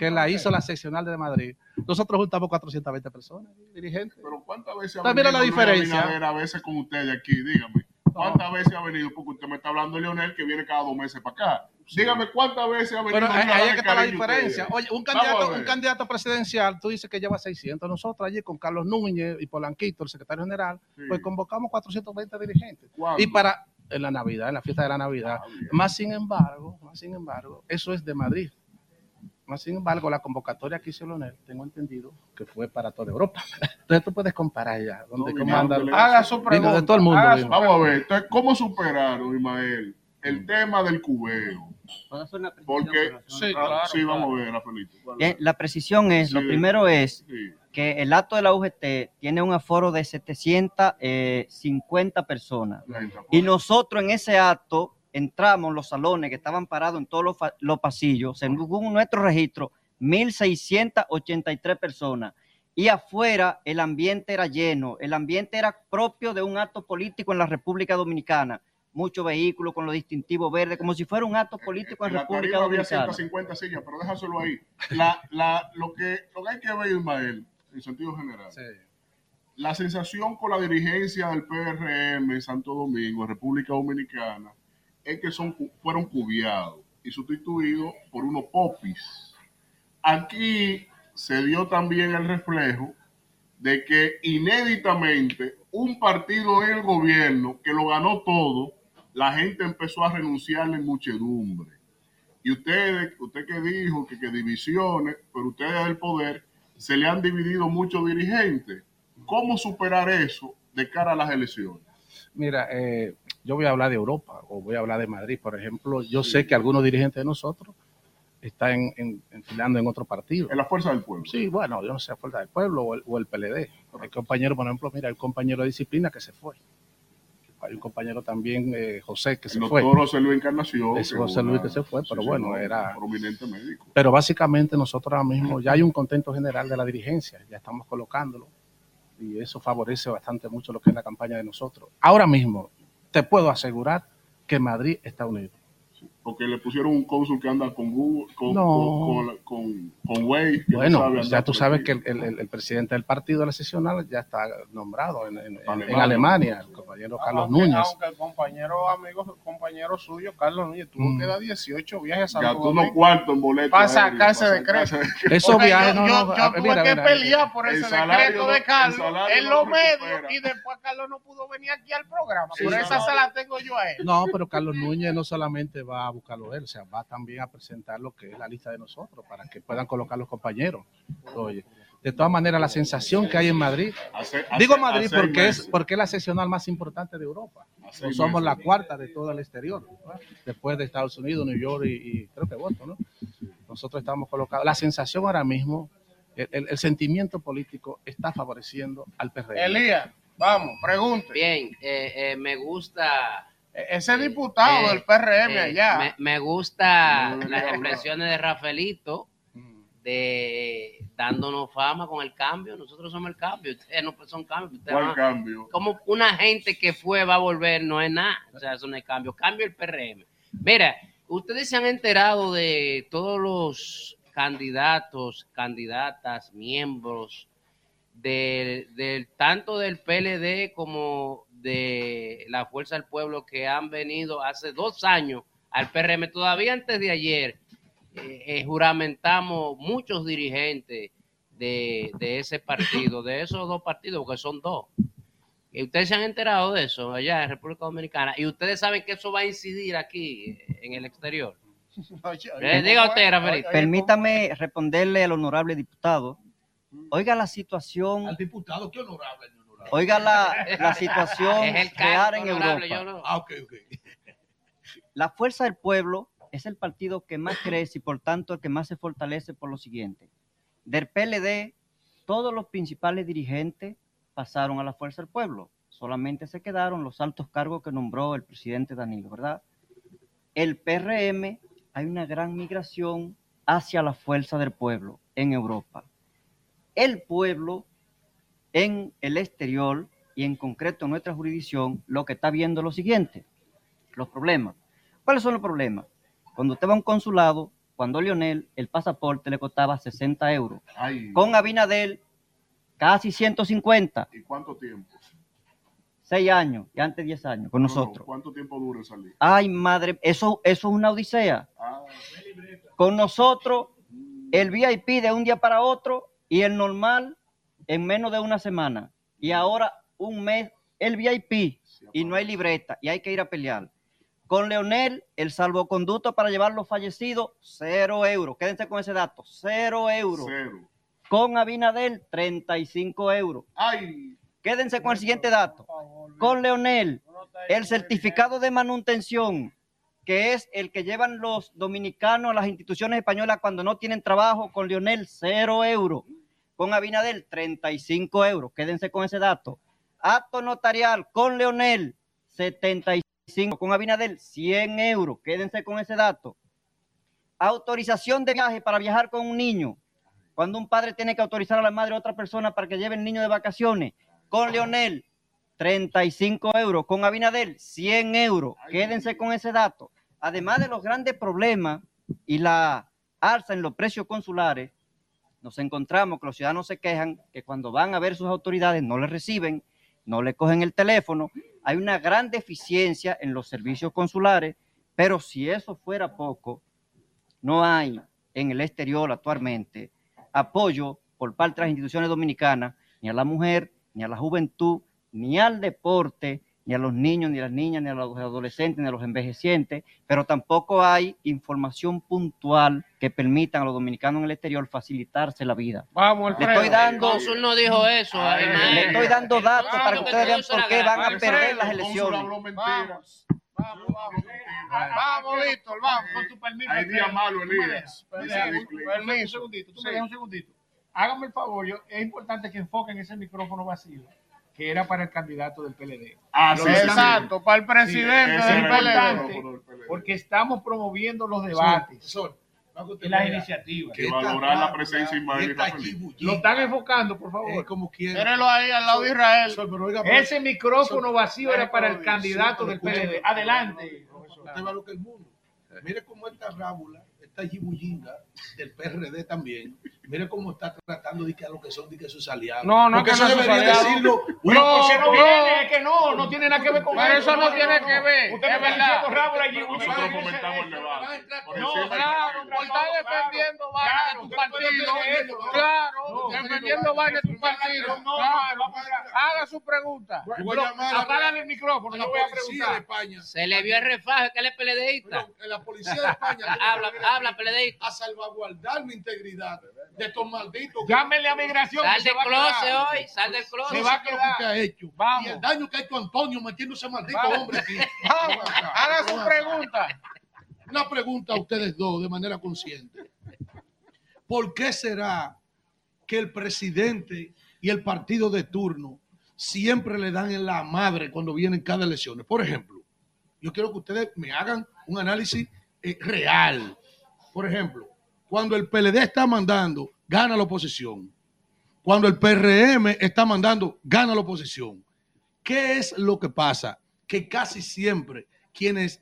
que la hizo la seccional de Madrid. Nosotros juntamos 420 personas, dirigentes. Pero ¿cuántas veces Entonces, mira la diferencia. A veces con ustedes aquí? Dígame. ¿Cuántas veces ha venido? Porque usted me está hablando de Leonel que viene cada dos meses para acá. Dígame cuántas veces ha venido. Pero ahí, es que está la diferencia. ustedes? Oye, un candidato, un candidato presidencial, tú dices que lleva 600. Nosotros allí con Carlos Núñez y Polanquito, el secretario general, pues convocamos 420 dirigentes. ¿Cuándo? Y para en la Navidad, en la fiesta de la Navidad. Más sin embargo, más sin embargo, eso es de Madrid. Más sin embargo, la convocatoria que hizo Leonel, tengo entendido que fue para toda Europa. Entonces tú puedes comparar ya, donde No, comanda. vino- Haga su pregunta, de todo el mundo. su- Vamos a ver, entonces, ¿cómo superaron, Ismael, el tema del cubeo? Porque, Sí, claro, sí, vamos a ver, Rafaelito. Bien, la precisión es, lo primero es Sí. que el acto de la UGT tiene un aforo de 750 personas. Y nosotros en ese acto entramos los salones que estaban parados en todos los, pasillos, según nuestro registro, 1.683 personas. Y afuera el ambiente era lleno, el ambiente era propio de un acto político en la República Dominicana. Muchos vehículos con los distintivos verdes, como si fuera un acto político en En la República tarima había Dominicana. 150 sillas, pero déjaselo ahí. La, la, lo, que, lo que hay que ver, Ismael, en sentido general, la sensación con la dirigencia del PRM en Santo Domingo, en República Dominicana, es que son, fueron cubiados y sustituidos por unos popis. Aquí se dio también el reflejo de que inéditamente un partido en el gobierno que lo ganó todo, la gente empezó a renunciarle en muchedumbre. Y ustedes, usted que dijo que, que divisiones, pero ustedes del poder, se le han dividido muchos dirigentes. ¿Cómo superar eso de cara a las elecciones? Mira, eh, yo voy a hablar de Europa o voy a hablar de Madrid, por ejemplo. Yo sé que algunos dirigentes de nosotros están en, enfilando en otro partido. En la fuerza del pueblo. Sí, bueno, yo no sé, Fuerza del Pueblo o el, o el PLD. Hay compañeros, por ejemplo, mira, el compañero de disciplina que se fue. Hay un compañero también, eh, José, que se El fue. doctor José Luis Encarnación. Es José Luis que se fue, pero sí, bueno, era... Prominente médico. Pero básicamente nosotros ahora mismo ya hay un contento general de la dirigencia, ya estamos colocándolo y eso favorece bastante mucho lo que es la campaña de nosotros. Ahora mismo te puedo asegurar que Madrid está unido. Porque le pusieron un cónsul que anda con Google, con, No. con, con, con, con Way, no Bueno, ya tú sabes que el, el- el- el presidente del partido de la sesional ya está nombrado en, en- Alemania. El compañero Carlos aunque, Núñez. aunque el compañero, amigo, compañero suyo, Carlos Núñez, tuvo Mm. que dar 18 viajes a Santo Gastó unos Domingo cuartos en boletos. para sacarse decreto. sacarse- Esos viajes, yo, no, yo, yo a- tuve mira, que mira, pelear por el ese decreto no- de el Carlos en los medios y después Carlos no pudo venir aquí al programa. Sí, por esa se la tengo yo a él. No, pero Carlos Núñez no solamente va a buscarlo él, o sea, va también a presentar lo que es la lista de nosotros para que puedan colocar los compañeros. Oye, de todas maneras, la sensación que hay en Madrid, Hace- digo Madrid porque es, porque es la sesional más importante de Europa. No somos meses. la cuarta de todo el exterior, ¿no? después de Estados Unidos, New York y, y creo que Boston, ¿no? Nosotros estamos colocados. La sensación ahora mismo, el, el- el sentimiento político está favoreciendo al PRM. Elías, vamos, pregunte. Bien, eh, eh, me gusta. Ese diputado eh, del PRM eh, allá. Me, me gusta las expresiones de Rafaelito Mm. de dándonos fama con el cambio. Nosotros somos el cambio, ustedes no son cambios. ustedes ¿Cuál van- cambio? Como una gente que fue va a volver, no es nada. O sea, eso no es cambio. Cambio el PRM. Mira, ustedes se han enterado de todos los candidatos, candidatas, miembros del, del tanto del PLD como de la Fuerza del Pueblo que han venido hace dos años al PRM. Todavía antes de ayer eh, eh, juramentamos muchos dirigentes de, de ese partido, de esos dos partidos, porque son dos. Y ustedes se han enterado de eso allá en República Dominicana y ustedes saben que eso va a incidir aquí eh, en el exterior. Eh, diga usted, Rafaelito. Permítame responderle al honorable diputado. Oiga la situación. Al diputado, qué honorable. Oiga la, la situación Es el real cargo en Europa. no- Ah, ok, ok. La Fuerza del Pueblo es el partido que más crece y por tanto el que más se fortalece por lo siguiente. Del PLD, todos los principales dirigentes pasaron a la Fuerza del Pueblo. Solamente se quedaron los altos cargos que nombró el presidente Danilo, ¿verdad? El PRM, hay una gran migración hacia la Fuerza del Pueblo en Europa. El pueblo en el exterior y en concreto en nuestra jurisdicción, lo que está viendo es lo siguiente, los problemas. ¿Cuáles son los problemas? Cuando usted va a un consulado, cuando Lionel, el pasaporte le costaba 60 euros. Ay, Con Abinadel, casi 150, ¿Y cuánto tiempo? 6 años y antes 10 años con No, no, nosotros. ¿Cuánto tiempo dura salir? Ay, madre, eso, eso es una odisea. Ah, Con nosotros, el VIP de un día para otro y el normal en menos de una semana. Y ahora un mes el VIP y no hay libreta y hay que ir a pelear. Con Leonel, el salvoconducto para llevar los fallecidos, cero euros. Quédense con ese dato, cero euros. cero. Con Abinadel, 35 euros. Ay, Quédense con el siguiente dato. Con Leonel, el certificado de manutención, que es el que llevan los dominicanos a las instituciones españolas cuando no tienen trabajo, con Leonel, cero euros. Con Abinadel, 35 euros. Quédense con ese dato. Acto notarial con Leonel, 75. Con Abinadel, 100 euros. Quédense con ese dato. Autorización de viaje para viajar con un niño. Cuando un padre tiene que autorizar a la madre a otra persona para que lleve el niño de vacaciones. Con Leonel, 35 euros. Con Abinadel, 100 euros. Quédense con ese dato. Además de los grandes problemas y la alza en los precios consulares, nos encontramos que los ciudadanos se quejan que cuando van a ver sus autoridades no les reciben, no le cogen el teléfono. Hay una gran deficiencia en los servicios consulares, pero si eso fuera poco, no hay en el exterior actualmente apoyo por parte de las instituciones dominicanas ni a la mujer, ni a la juventud, ni al deporte, ni a los niños, ni a las niñas, ni a los adolescentes, ni a los envejecientes, pero tampoco hay información puntual que permitan a los dominicanos en el exterior facilitarse la vida. Vamos, Le estoy dando, El cónsul no dijo eso. le estoy dando datos para que ustedes vean por qué van a perder las el elecciones. mentira. Vamos, vamos. Vamos, Víctor, vamos, con tu permiso. Hay día malo, Elías. permiso. Un segundito, tú Sí. me dejas un segundito. Hágame el favor, yo, es importante que enfoquen ese micrófono vacío, que era para el candidato del PLD. Ah, sí, Exacto, para el Sí, presidente ese del PLD. porque estamos promoviendo los debates usted y las iniciativas. Que valorar la presencia Rafaelito. Lo están enfocando, por favor. Eh, como quiera. Mírelo ahí al lado de Israel. Pero oiga, Ese micrófono vacío era para el Sí, candidato del PLD. Adelante. Usted va lo que el mundo. Mire cómo esta rábula, esta gibullinga del PRD también, mire cómo está tratando de que a lo que son de que sus aliados. No, no, Porque que eso no debería aliado. decirlo. No, una porque persona- no viene, es que no, no tiene nada que ver con Pero eso. eso no tiene que ver, Usted es verdad. nosotros comentamos el debate. Por No, claro, por estar defendiendo vaina de tu partido. Claro, defendiendo vaina de tu partido. Claro, haga su pregunta. Apágale el micrófono, la voy a preguntar. España. Se le vio el refaje que él es PLDista. La policía de España Habla, habla, PLDista. a salvaguardar mi integridad de estos malditos. Llámele a migración. Sal que se del closet hoy, sal del Se closet. va a quedar. que ha hecho. Vamos. Y el daño que ha hecho Antonio metiendo ese maldito hombre aquí. Vamos, haga su pregunta. Una pregunta a ustedes dos de manera consciente. ¿Por qué será que el presidente y el partido de turno siempre le dan en la madre cuando vienen cada elección? Por ejemplo, yo quiero que ustedes me hagan un análisis eh, real. Por ejemplo, cuando el PLD está mandando, gana la oposición. Cuando el PRM está mandando, gana la oposición. ¿Qué es lo que pasa? Que casi siempre quienes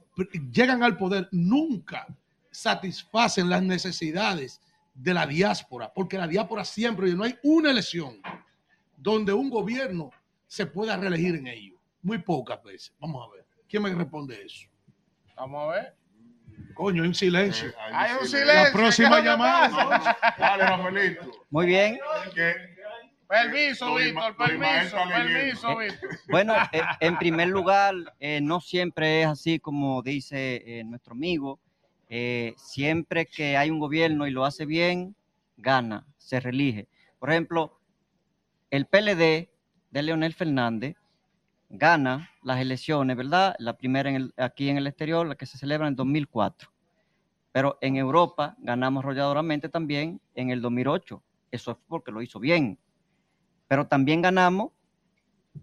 llegan al poder nunca satisfacen las necesidades de la diáspora, porque la diáspora siempre, y no hay una elección donde un gobierno se pueda reelegir en ello. Muy pocas veces. Vamos a ver. ¿Quién me responde eso? Vamos a ver. Coño, hay un silencio. Hay un La silencio. próxima ¿qué es lo que llamada. Dale, Rafaelito. Muy bien. Permiso, Víctor, permiso, permiso, Víctor. Bueno, eh, en primer lugar, eh, no siempre es así como dice eh, nuestro amigo. Eh, siempre que hay un gobierno y lo hace bien, gana, se reelige. Por ejemplo, el PLD de Leonel Fernández gana las elecciones, ¿verdad? La primera en el- aquí en el exterior, la que se celebra en 2004. Pero en Europa ganamos arrolladoramente también en el 2008. Eso es porque lo hizo bien. Pero también ganamos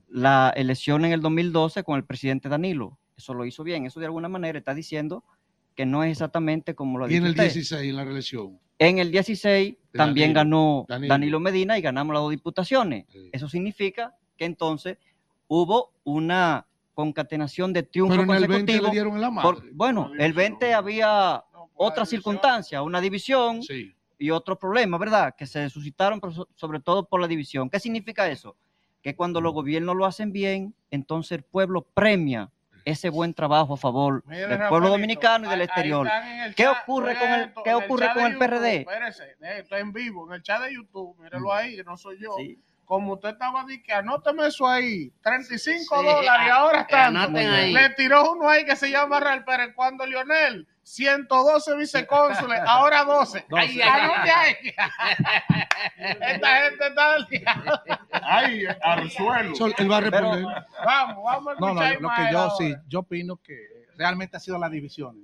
la elección en el 2012 con el presidente Danilo. Eso lo hizo bien. Eso de alguna manera está diciendo que no es exactamente como lo ha Y en dicho el usted. 16, en la reelección. En el 16 también Danilo. ganó Danilo. Danilo. Medina y ganamos las dos diputaciones. Eso significa que entonces hubo una concatenación de triunfos Pero en el 20 le consecutivos. dieron en la madre. por- bueno, el 20 había otra circunstancia, una división y otros problemas, ¿verdad? Que se suscitaron sobre todo por la división. ¿Qué significa eso? Que cuando los gobiernos lo hacen bien, entonces el pueblo premia ese buen trabajo a favor del Rafaelito, pueblo dominicano y del exterior. ¿Qué chat, ocurre con el, esto, qué ocurre con el YouTube, PRD? Espérese, eh, esto es en vivo, en el chat de YouTube, míralo ahí, no soy yo. Sí. Como usted estaba diciendo, que anóteme eso ahí, 35 Sí, dólares y a- ahora están. Le tiró uno ahí que se llama Real Pérez cuando Lionel, 112 vicecónsules, ahora 12. Ay, Doce. anote ahí. Esta gente está del diablo. Ay, al suelo. Él va a responder. Vamos, vamos a No, escuchar no, lo que yo ahora. sí, yo opino que realmente ha sido las divisiones.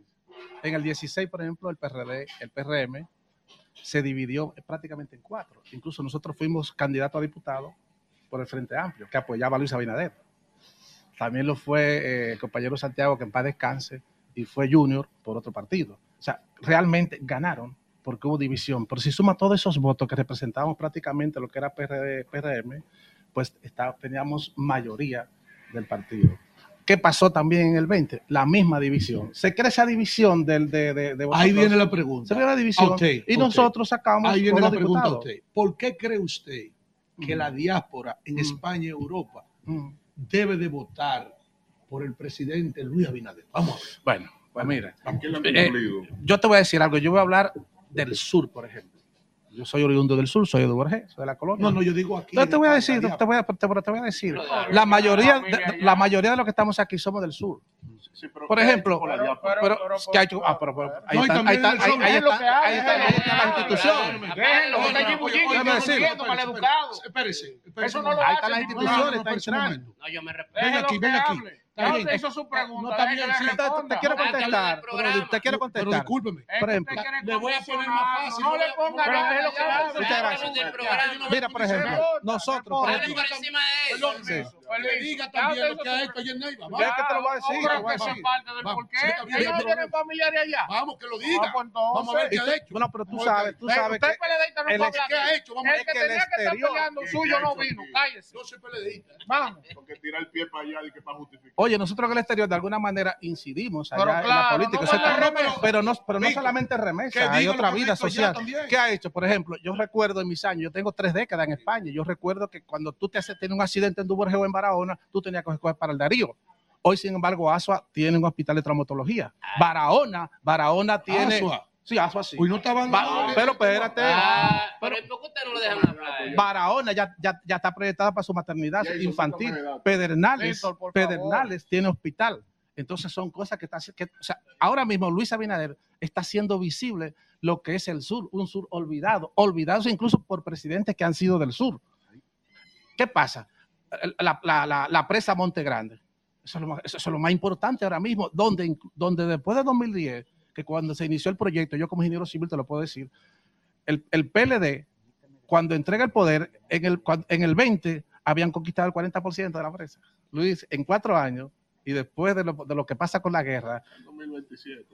En el 16, por ejemplo, el PRD, el PRM, se dividió prácticamente en cuatro. Incluso nosotros fuimos candidatos a diputados por el Frente Amplio, que apoyaba a Luis Abinader. También lo fue eh, el compañero Santiago, que en paz descanse, y fue Junior por otro partido. O sea, realmente ganaron porque hubo división. Pero si suma todos esos votos que representábamos prácticamente lo que era PRD, PRM, pues está- teníamos mayoría del partido. ¿Qué pasó también en el 20? La misma división. Se crea esa división del, de, de, de Ahí viene la pregunta. Se viene la división. Y nosotros sacamos Ahí viene la pregunta a diputados. usted. ¿Por qué cree usted que la diáspora en España y Europa debe de votar por el presidente Luis Abinader? Vamos a ver. Bueno, pues mira. Eh, yo te voy a decir algo. Yo voy a hablar del sur, por ejemplo. Yo soy oriundo del sur, soy de Borges, soy de la colonia. No, no, yo digo aquí. Entonces te voy a decir, te voy a, te, te voy a decir, la mayoría, de, la mayoría de los que estamos aquí somos del sur. Por ejemplo, pero, ¿qué ha hecho? Ah, pero, pero, ahí No, ahí ahí, ahí. Déjenlo, está espérese, maleducado. Espérese, espérese. Eso no lo Ahí hace están las instituciones, está. No, yo me respeto. Ven aquí, ven aquí. Bien. te hizo su No, pregunta. sí, le Te, quiero contestar, pero te quiero Pero contestar. discúlpeme. Es Por ejemplo, le voy a poner más fácil, No no le ponga pero nada, que. Muchas gracias. ya. Mira, por ejemplo, nosotros, por Hable ejemplo, por encima de él. Sí. Que diga también lo que ha hecho ayer Neiva. Ya que te lo voy a decir, Vamos, te voy a vamos, decir. parte del Vamos, porqué. Ellos no tienen familiares allá. Vamos, que lo diga. Pues. Vamos a ver qué ha hecho. tú- No, pero tú sabes, tú sabes usted que es peledeísta, no el puede ex- hablar. ¿Qué ha hecho? Vamos ver. que el tenía que estar peleando ¿Qué suyo no vino. Cállese. Yo soy peledeísta. Vamos. Porque tira el pie para allá y que para justificar. Oye, nosotros en el exterior de alguna manera incidimos allá Pero en la claro, política. no pero no, no solamente que remesa, hay otra que vida social. ¿Qué ha hecho? Por ejemplo, yo recuerdo en mis años, yo tengo tres décadas en España, yo recuerdo que cuando tú te haces, tienes un accidente en o en Barahona, tú tenías que coger para el Darío. Hoy, sin embargo, Asua tiene un hospital de traumatología. Barahona, Barahona tiene... Asua. Sí, Asua sí. Hoy no estaban... Ba- pero espérate. Ah, pero ¿por qué usted no lo dejan hablar? Barahona ya, ya, ya está proyectada para su maternidad infantil. Pedernales, Víctor, Pedernales tiene hospital. Entonces son cosas que está que, o sea, ahora mismo Luis Abinader está haciendo visible lo que es el sur, un sur olvidado, olvidados incluso por presidentes que han sido del sur. ¿Qué pasa? La, la- la- la presa Monte Grande. Eso es, lo más, eso es lo más importante ahora mismo, donde, donde después de 2010, que cuando se inició el proyecto, yo como ingeniero civil te lo puedo decir, el, el PLD, cuando entrega el poder, en el, en el 20 habían conquistado el 40% de la presa. Luis, en cuatro años, y después de lo, de lo que pasa con la guerra, 2027.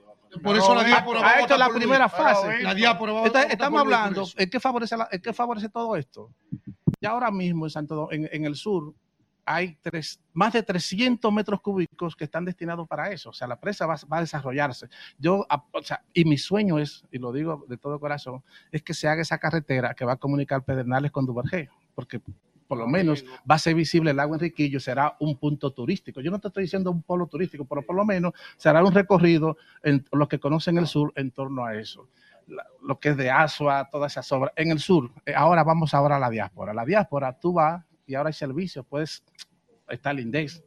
Por eso la ha- diáspora va ha a hecho la primera fase. La diáspora va a Entonces, votar estamos hablando. ¿en qué favorece, la- en qué favorece todo esto? Ya ahora mismo en Santo en, en el sur hay tres, más de 300 metros cúbicos que están destinados para eso. O sea, la presa va, va a desarrollarse. Yo, o sea, y mi sueño es, y lo digo de todo corazón, es que se haga esa carretera que va a comunicar Pedernales con Duvergé, porque por lo menos va a ser visible el lago Enriquillo, será un punto turístico. Yo no te estoy diciendo un polo turístico, pero por lo menos será un recorrido en los que conocen el sur en torno a eso. La- lo que es de Asua, todas esas obras. En el sur, eh, ahora vamos a la diáspora. La diáspora, tú vas y ahora hay servicios, puedes, está el INDEX,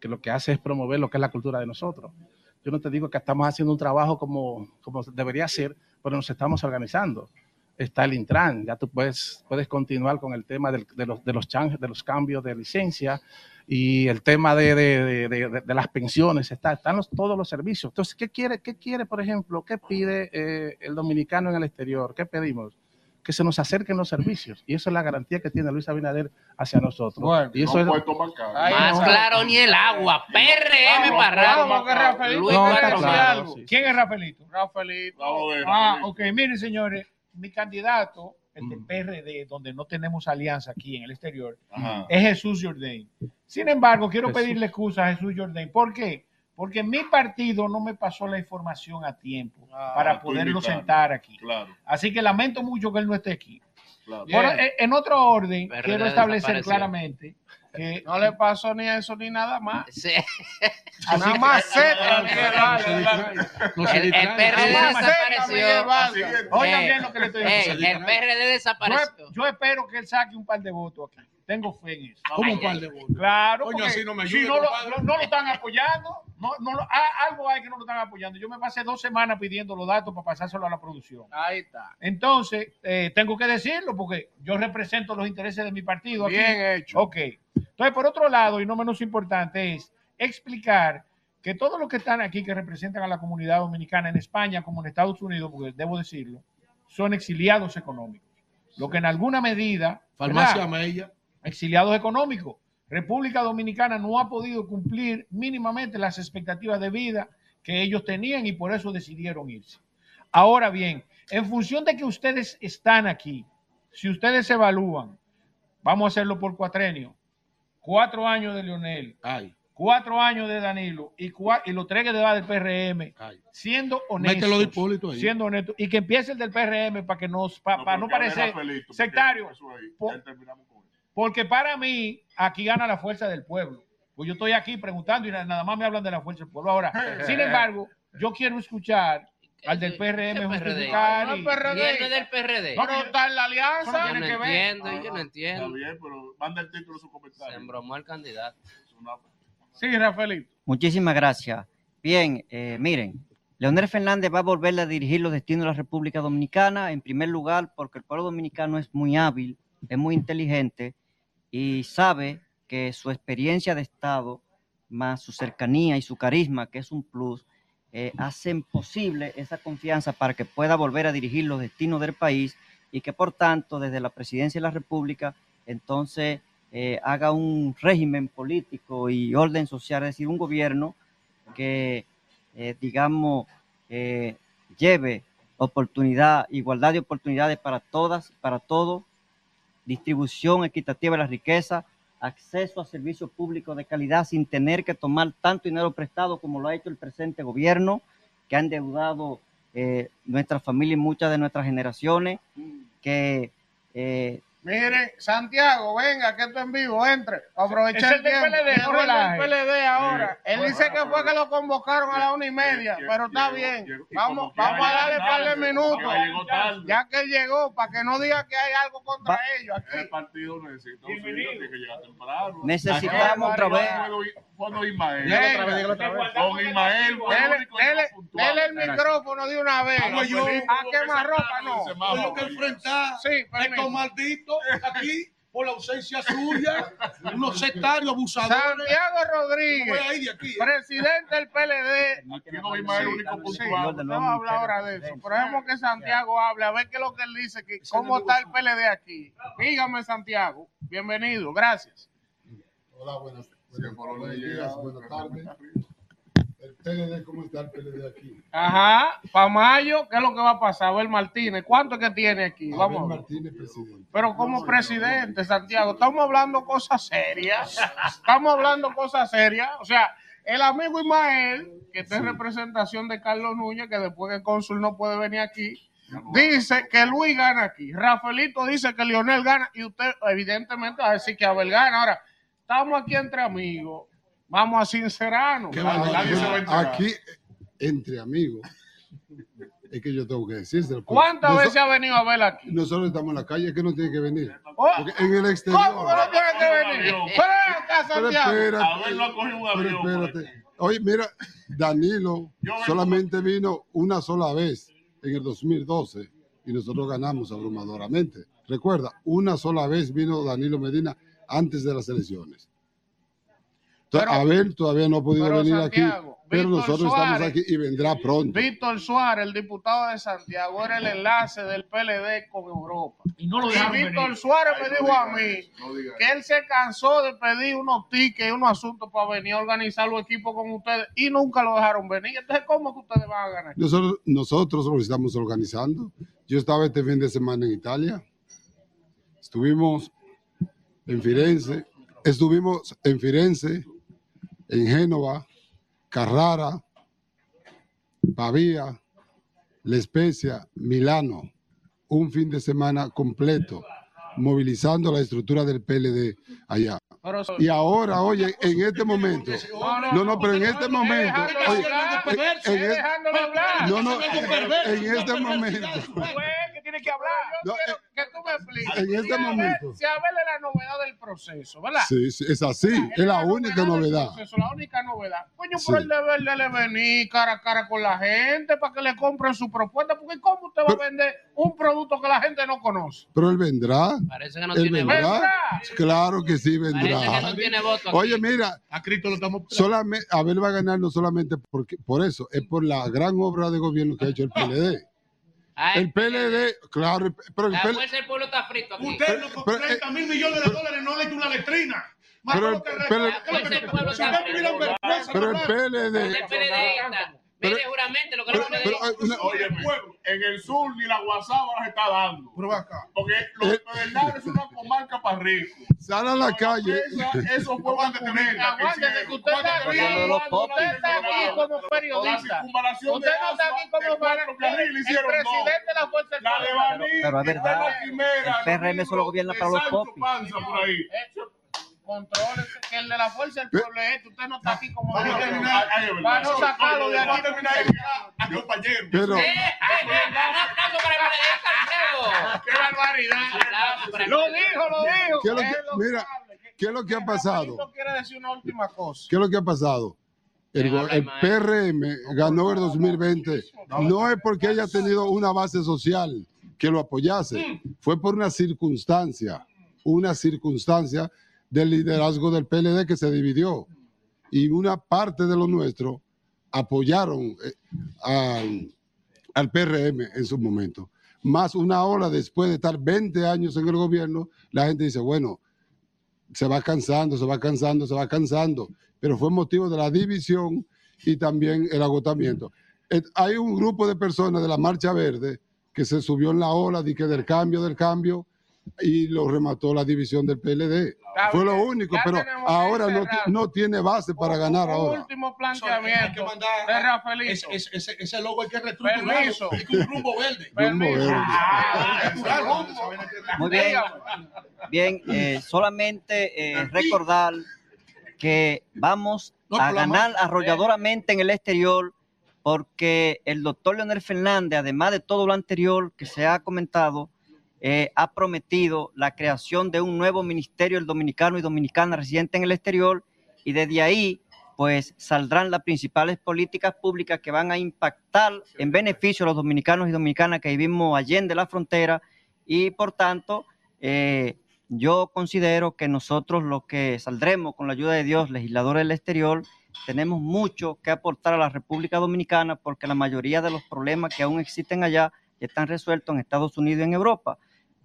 que lo que hace es promover lo que es la cultura de nosotros. Yo no te digo que estamos haciendo un trabajo como, como debería ser, pero nos estamos organizando. Está el Intran, ya tú puedes, puedes continuar con el tema del- de, los, de, los chan- de los cambios de licencia y el tema de, de- de- de- las pensiones, está, están los- todos los servicios. Entonces, ¿qué quiere, qué quiere, por ejemplo, qué pide eh, el dominicano en el exterior? ¿Qué pedimos? Que se nos acerquen los servicios. Y eso es la garantía que tiene Luis Abinader hacia nosotros. y eso no es, bancario. Más no. claro ni el agua. PRM para claro. ¿Quién es Rafaelito? Rafaelito. Vamos a ver, Ah, Rafaelito. ok. Miren, señores, mi candidato, del PRD, donde no tenemos alianza aquí en el exterior, Ajá. es Jesús Jordain. Sin embargo, quiero Jesús. pedirle excusa a Jesús Jordain. ¿Por qué? Porque mi partido no me pasó la información a tiempo para tú poderlo invitando. sentar aquí. Claro, Así que lamento mucho que él no esté aquí. claro. Por- en- en otro orden, PRD quiero establecer claramente que No le pasó ni eso ni nada más. Sí. Nada más Z, Miguel Vargas. El. PRD desapareció. Oigan Ey, bien lo que le estoy diciendo. el PRD desapareció. yo espero que él saque un par de votos aquí. Tengo fe en eso. ¿Cómo un par de votos? Claro, Coño, así no me si ayude, no lo, no- no lo están apoyando, no, no lo- ah, algo hay que no lo están apoyando. Yo me pasé dos semanas pidiendo los datos para pasárselo a la producción. Ahí está. Entonces, eh, tengo que decirlo porque yo represento los intereses de mi partido. aquí. Bien hecho. Ok. Entonces, por otro lado, y no menos importante, es explicar que todos los que están aquí, que representan a la comunidad dominicana en España como en Estados Unidos, porque debo decirlo, son exiliados económicos. Lo que en alguna medida... Farmacia. Mella. exiliados económicos. República Dominicana no ha podido cumplir mínimamente las expectativas de vida que ellos tenían y por eso decidieron irse. Ahora bien, en función de que ustedes están aquí, si ustedes evalúan, vamos a hacerlo por cuatrenio, cuatro años de Leonel, Ay, cuatro años de Danilo y, cua- y los tres que va del PRM, ay. siendo honestos, siendo honestos, y que empiece el del PRM para que nos, pa- para no, porque ahora parecer sectario. eso ahí, Po- ya terminamos con eso. Porque para mí, aquí gana la fuerza del pueblo. Pues yo estoy aquí preguntando y na- nada más me hablan de la fuerza del pueblo. Ahora, sin embargo, yo quiero escuchar al del PRM justificar. No y- PRD. Y él no es del PRD. No, Pero está en la alianza. Yo no que ver. entiendo, yo no Está entiendo. bien, pero manda el título de su Se comentario. embromó el candidato. Sí, Rafaelito. Muchísimas gracias. Bien, eh, miren, Leonel Fernández va a volver a dirigir los destinos de la República Dominicana, en primer lugar, porque el pueblo dominicano es muy hábil, es muy inteligente y sabe que su experiencia de Estado, más su cercanía y su carisma, que es un plus, eh, hacen posible esa confianza para que pueda volver a dirigir los destinos del país y que por tanto desde la presidencia de la República entonces eh, haga un régimen político y orden social, es decir, un gobierno que, eh, digamos, lleve oportunidad, igualdad de oportunidades para todas, para todos, distribución equitativa de la riqueza, acceso a servicios públicos de calidad sin tener que tomar tanto dinero prestado como lo ha hecho el presente gobierno, que ha endeudado eh, nuestra familia y muchas de nuestras generaciones, que eh, Mire, Santiago, venga, que esto en vivo, entre. Aprovecha Es el tiempo. PLD, que no es el PLD ahora. Sí. Él dice que fue que lo convocaron a la una y media, pero está bien. Vamos, vamos a darle un par de minutos. Ya que él llegó, para que no diga que hay algo contra Va- ellos aquí. El partido necesita un que llegar temprano. Necesitamos otra vez. Cuando Ismael. Dígalo otra vez, dígalo otra vez. Con Ismael Dele, más el micrófono de una vez. A quemar ropa, no. Tengo que enfrentar estos malditos aquí por la ausencia suya, unos sectarios abusadores. Santiago Rodríguez, ¿eh? presidente del PLD. Aquí no más el único puntual. usted va a hablar ahora de eso. Pero dejemos que Santiago hable, a ver qué es lo que él dice, que cómo está el PLD aquí. Dígame, Santiago. Bienvenido, gracias. Hola, buenas, buenas, buenas tardes. El PLD, ¿cómo está el PLD aquí? Ajá, para mayo, ¿qué es lo que va a pasar? Abel Martínez, ¿cuánto es que tiene aquí? Abel Vamos. Martínez, presidente. Pero como presidente, Santiago, estamos hablando cosas serias. Estamos hablando cosas serias. O sea, el amigo Ismael, que está en representación de Carlos Núñez, que después que el cónsul no puede venir aquí, dice que Luis gana aquí. Rafaelito dice que Lionel gana y usted evidentemente va a decir que Abel gana. Ahora, estamos aquí entre amigos. Vamos a sincerarnos. Nadie se va a enterar. Aquí, entre amigos, es que yo tengo que decírselo. porque ¿Cuántas veces ha venido Abel aquí? Nosotros estamos en la calle, es que no tiene que venir. Oh, Porque en el exterior. ¿Cómo que no tiene que venir? Pero Pero Santiago. espérate, Abel no ha cogido un pero avión. espérate. Oye, mira, Danilo solamente vino una sola vez en el 2012 y nosotros ganamos abrumadoramente. Recuerda, una sola vez vino Danilo Medina antes de las elecciones. Pero- Abel todavía no ha podido pero, venir Santiago, aquí, pero Víctor nosotros estamos aquí y vendrá pronto. Víctor Suárez, el diputado de Santiago, era el enlace del PLD con Europa. Y, no lo dejaron Víctor venir. Suárez Ay, me no dijo diga a mí eso, no diga que él se cansó de pedir unos tickets y unos asuntos para venir a organizar los equipos con ustedes y nunca lo dejaron venir. Entonces, ¿cómo que ustedes van a ganar? Nosotros, nosotros lo estamos organizando. Yo estaba este fin de semana en Italia. Estuvimos en Firenze. Estuvimos en Firenze, en Génova, Carrara, Pavía, La Spezia, Milano. Un fin de semana completo, movilizando la estructura del PLD allá. Y ahora, oye, en este momento, no, no, pero en este momento, oye, en, en e- no, no, en este momento, que hablar. Yo quiero que tú me expliques. En este Si Abel- momento. Si Abel es la novedad del proceso, ¿verdad? sí, sí, es así, es la única novedad. Eso es la única novedad. Coño, Sí. por el deber de le venir cara a cara con la gente para que le compren su propuesta. Porque ¿cómo usted va a vender un producto que la gente no conoce? Pero él vendrá. Parece que no él tiene vendrá. voto. Claro que sí vendrá. Parece que no tiene voto aquí. Oye, mira, A Cristo lo estamos solamente, Abel va a ganar no solamente porque, por eso, es por la gran obra de gobierno que ha hecho el PLD. El PLD, claro, pero el La PLD, fuerza del pueblo está frito aquí. Usted no con pero, 30 mil millones de dólares no le hecho una letrina. Más pero- que pero- ¿Qué es lo que- Si ustedes tuvieran vergüenza, pero el. PLD, El PLD Pero- Mire, juramente lo que pero- no puede pero, decir. eh, Óyeme, en el sur ni la WhatsApp las está dando. Porque los Eh. Pedernales es una comarca para ricos. sal a la calle. Esa- Eso fue una cuneta. Aguántese que usted está aquí, usted está aquí como periodista. Usted de no está aquí como carriles el presidente de la Fuerza Pueblo. de Pero es verdad, la quimera, el PRM solo gobierna para los popis. Contrólese que el de la Fuerza del Pueblo es este. Usted no está aquí como Vamos a terminar. Para no sacarlo de Vamos aquí. a terminar a compañero. Pero- Eh, eh, eh. ¡Qué barbaridad! Lo dijo, lo dijo. ¿Qué es lo Es que- lo mira, ¿qué es lo que ha pasado? Quiere decir una última cosa. ¿Qué es lo que ha pasado? El, el PRM ganó el 2020. No es porque haya tenido una base social que lo apoyase, fue por una circunstancia, una circunstancia del liderazgo del PLD que se dividió. Y una parte de lo nuestro apoyaron eh, al, PRM en su momento. Más una ola después de estar 20 años en el gobierno, la gente dice, bueno, se va cansando, se va cansando, se va cansando, pero fue motivo de la división y también el agotamiento. Hay un grupo de personas de la Marcha Verde que se subió en la ola de que del cambio, del cambio, y lo remató la división del PLD. Está Fue lo único, ya pero ahora no, tiene base para ganar Un ahora. último planteamiento de Rafaelito. Ese, ese, ese logo hay que reestructurarlo. Permiso. Y que un rumbo verde. Permiso. Muy bien. Bien, eh, solamente eh, recordar que vamos a ganar arrolladoramente en el exterior porque el doctor Leonel Fernández, además de todo lo anterior que se ha comentado, eh, ha prometido la creación de un nuevo ministerio del dominicano y dominicana residente en el exterior y desde ahí pues saldrán las principales políticas públicas que van a impactar en beneficio a los dominicanos y dominicanas que vivimos allende la frontera y por tanto eh, yo considero que nosotros los que saldremos con la ayuda de Dios, legisladores del exterior, tenemos mucho que aportar a la República Dominicana porque la mayoría de los problemas que aún existen allá están resueltos en Estados Unidos y en Europa.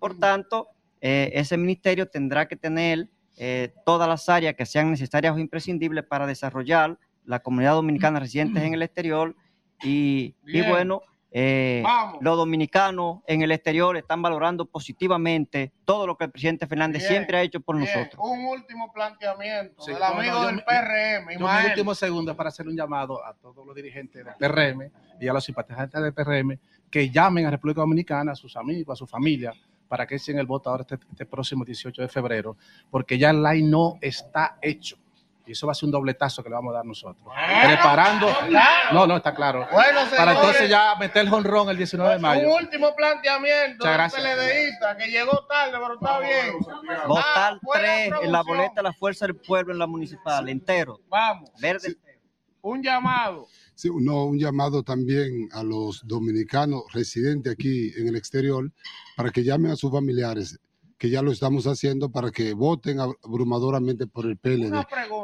Por tanto, eh, ese ministerio tendrá que tener eh, todas las áreas que sean necesarias o imprescindibles para desarrollar la comunidad dominicana residentes en el exterior y, bueno, eh, los dominicanos en el exterior están valorando positivamente todo lo que el presidente Fernández Bien, siempre ha hecho por bien. nosotros. Un último planteamiento Sí, del no, no, amigo yo del PRM, Yo mis Ismael. últimos segundos para hacer un llamado a todos los dirigentes del PRM y a los simpatizantes del PRM que llamen a República Dominicana, a sus amigos, a su familia, para que echen el voto ahora este, este próximo 18 de febrero, porque ya el line no está hecho. Y eso va a ser un dobletazo que le vamos a dar nosotros. Preparando. No, no, está claro. Bueno, para entonces ya meter el jonrón el 19 de mayo. Un último planteamiento Muchas del gracias. PLDista que llegó tarde, pero está bien. Votar Ah, buena tres en la boleta de la Fuerza del Pueblo en la municipal, entero. Vamos. Verde. Un llamado. Sí, no, un llamado también a los dominicanos residentes aquí en el exterior para que llamen a sus familiares, que ya lo estamos haciendo, para que voten abrumadoramente por el PLD,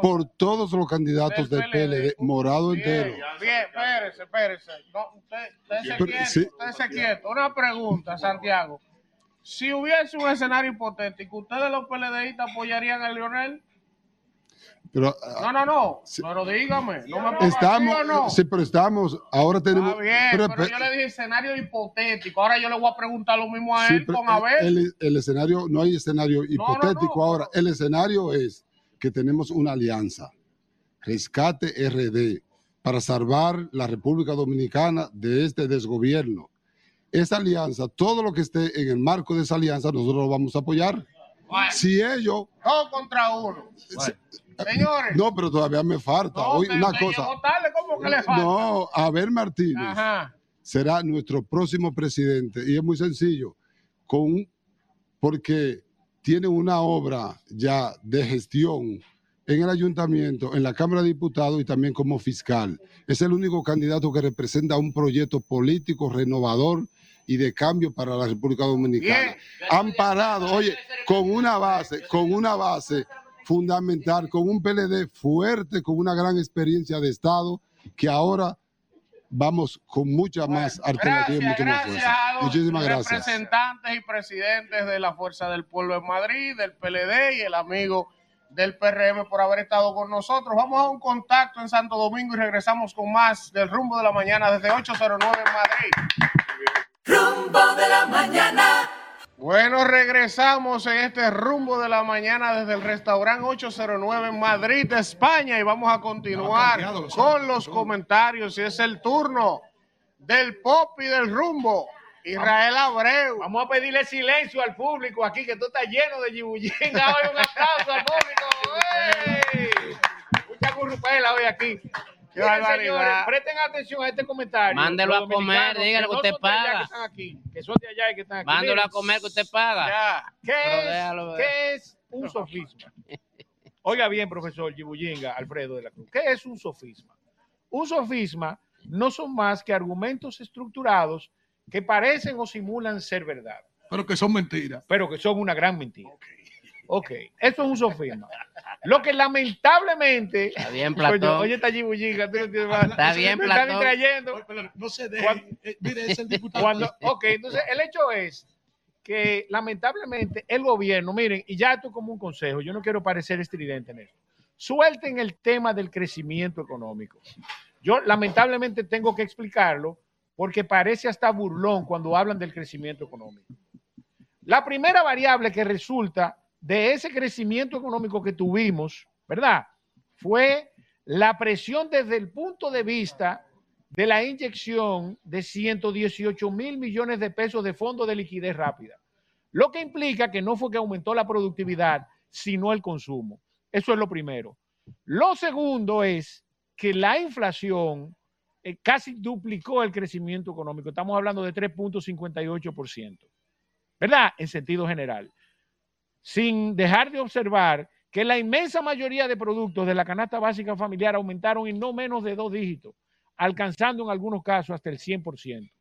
por todos los candidatos del PLD, morado entero. Bien, espérese, espérese. No, usted, usted se Pero, quieto, sí. usted se quieto. Una pregunta, Santiago. Si hubiese un escenario hipotético, ¿ustedes los PLDistas apoyarían a Leonel? Pero No, no, no. Pero dígame. No me estamos, sí o no. sí, pero estamos, ahora tenemos, Está bien, pero- pero, yo le dije escenario hipotético. Ahora yo le voy a preguntar lo mismo a Sí, él con Abel. el, el escenario, no hay escenario hipotético ahora. El escenario es que tenemos una alianza, Rescate RD, para salvar la República Dominicana de este desgobierno. Esa alianza, todo lo que esté en el marco de esa alianza, nosotros lo vamos a apoyar. Bueno. Si ellos, Dos contra uno. Señores. no, pero todavía me falta. No, usted- una cosa, tarde, ¿cómo que le falta? no, Abel Martínez Ajá. será nuestro próximo presidente y es muy sencillo, con, porque tiene una obra ya de gestión en el ayuntamiento, en la Cámara de Diputados y también como fiscal. Es el único candidato que representa un proyecto político renovador y de cambio para la República Dominicana. Han parado, oye, con una base, con una base fundamental, con un PLD fuerte, con una gran experiencia de Estado, que ahora vamos con mucha más alternativa y Gracias, mucha más gracias fuerza. a los Muchísimas gracias. representantes y presidentes de la Fuerza del Pueblo en Madrid, del PLD y el amigo del PRM por haber estado con nosotros. Vamos a un contacto en Santo Domingo y regresamos con más del rumbo de la mañana desde 809 en Madrid. Rumbo de la mañana. Bueno, regresamos en este rumbo de la mañana desde el restaurante 809 en Madrid, España, y vamos a continuar con los comentarios. Y es el turno del pop y del rumbo. Israel Abreu. Vamos a pedirle silencio al público aquí, que tú estás lleno de yibullinga. Hoy un aplauso al público. Mucha currupela hoy aquí. Qué Miren, barbaridad. señores, presten atención a este comentario. Mándelo a comer, dígale que no usted paga. Que están aquí, que son de allá y que están aquí. Mándelo Miren, a comer que usted paga. Ya. ¿Qué, es, déjalo qué es un sofisma? Oiga bien, profesor Gibullinga, Alfredo de la Cruz. ¿Qué es un sofisma? Un sofisma no son más que argumentos estructurados que parecen o simulan ser verdad, Pero que son mentiras. pero que son una gran mentira. Ok, eso es un sofisma. Lo que lamentablemente. Está bien, Coño, Platón. oye, está no tienes más- Está bien, me están Platón. distrayendo. No se deje. Cuando- Eh, mire, es el diputado. Cuando, ok, entonces el hecho es que lamentablemente el gobierno, miren, y ya esto como un consejo, yo no quiero parecer estridente en esto, suelten el tema del crecimiento económico. Yo lamentablemente tengo que explicarlo porque parece hasta burlón cuando hablan del crecimiento económico. La primera variable que resulta de ese crecimiento económico que tuvimos, ¿verdad? Fue la presión desde el punto de vista de la inyección de 118 mil millones de pesos de fondos de liquidez rápida, lo que implica que no fue que aumentó la productividad, sino el consumo. Eso es lo primero. Lo segundo es que la inflación eh, casi duplicó el crecimiento económico. Estamos hablando de 3.58%, ¿verdad? En sentido general. Sin dejar de observar que la inmensa mayoría de productos de la canasta básica familiar aumentaron en no menos de dos dígitos alcanzando en algunos casos hasta el 100%.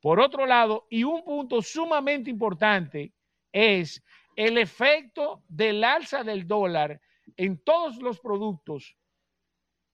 Por otro lado, y un punto sumamente importante es el efecto del alza del dólar en todos los productos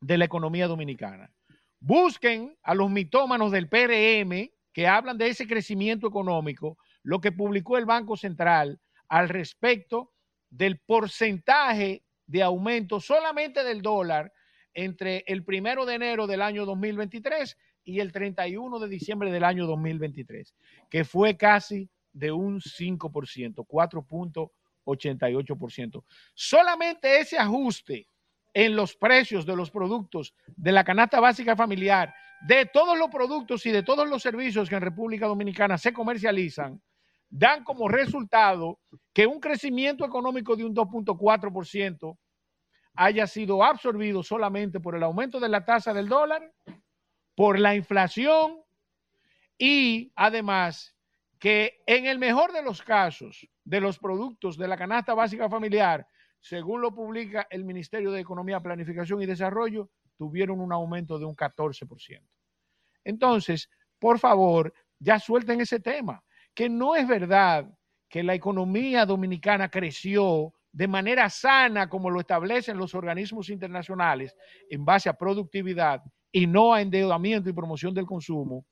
de la economía dominicana. Busquen a los mitómanos del PRM que hablan de ese crecimiento económico, lo que publicó el Banco Central al respecto del porcentaje de aumento solamente del dólar entre el primero de enero del año 2023 y el 31 de diciembre del año 2023, que fue casi de un 5%, 4.88%. Solamente ese ajuste en los precios de los productos de la canasta básica familiar, de todos los productos y de todos los servicios que en República Dominicana se comercializan, dan como resultado que un crecimiento económico de un 2.4% haya sido absorbido solamente por el aumento de la tasa del dólar, por la inflación y además que en el mejor de los casos de los productos de la canasta básica familiar, según lo publica el Ministerio de Economía, Planificación y Desarrollo, tuvieron un aumento de un 14%. Entonces, por favor, ya suelten ese tema, que no es verdad que la economía dominicana creció de manera sana, como lo establecen los organismos internacionales, en base a productividad y no a endeudamiento y promoción del consumo,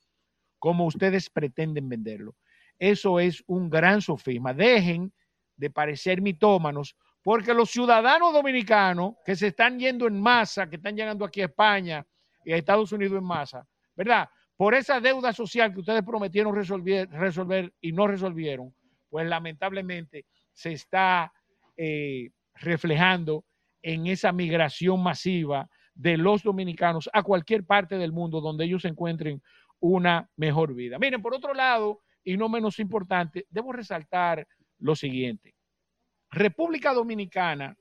como ustedes pretenden venderlo. Eso es un gran sofisma. Dejen de parecer mitómanos, porque los ciudadanos dominicanos que se están yendo en masa, que están llegando aquí a España y a Estados Unidos en masa, ¿verdad? Por esa deuda social que ustedes prometieron resolver, y no resolvieron, pues lamentablemente se está eh, reflejando en esa migración masiva de los dominicanos a cualquier parte del mundo donde ellos encuentren una mejor vida. Miren, por otro lado, y no menos importante, debo resaltar lo siguiente. República Dominicana,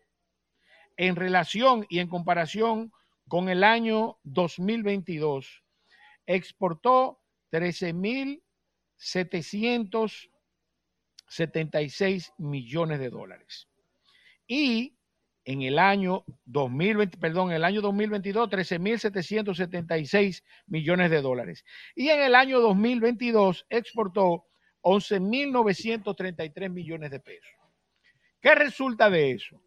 en relación y en comparación con el año 2022, exportó 13.776 millones de dólares y en el año 2020, perdón, en el año 2022, 13.776 millones de dólares. Y en el año 2022 exportó 11.933 millones de pesos. ¿Qué resulta de eso?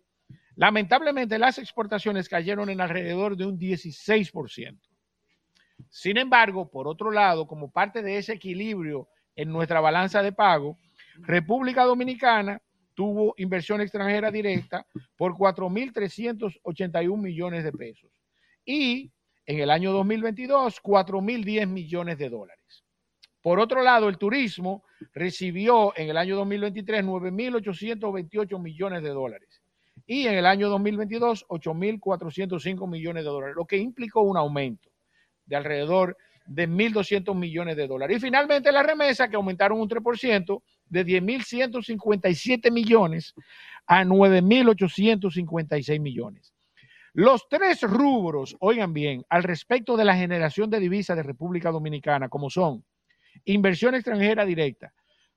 Lamentablemente las exportaciones cayeron en alrededor de un 16%. Sin embargo, por otro lado, como parte de ese equilibrio en nuestra balanza de pago, República Dominicana tuvo inversión extranjera directa por 4.381 millones de pesos. Y en el año 2022, 4.010 millones de dólares. Por otro lado, el turismo recibió en el año 2023 9.828 millones de dólares. Y en el año 2022, 8.405 millones de dólares, lo que implicó un aumento de alrededor de 1.200 millones de dólares. Y finalmente la remesa, que aumentaron un 3%, de 10.157 millones a 9.856 millones. Los tres rubros, oigan bien, al respecto de la generación de divisas de República Dominicana, como son inversión extranjera directa,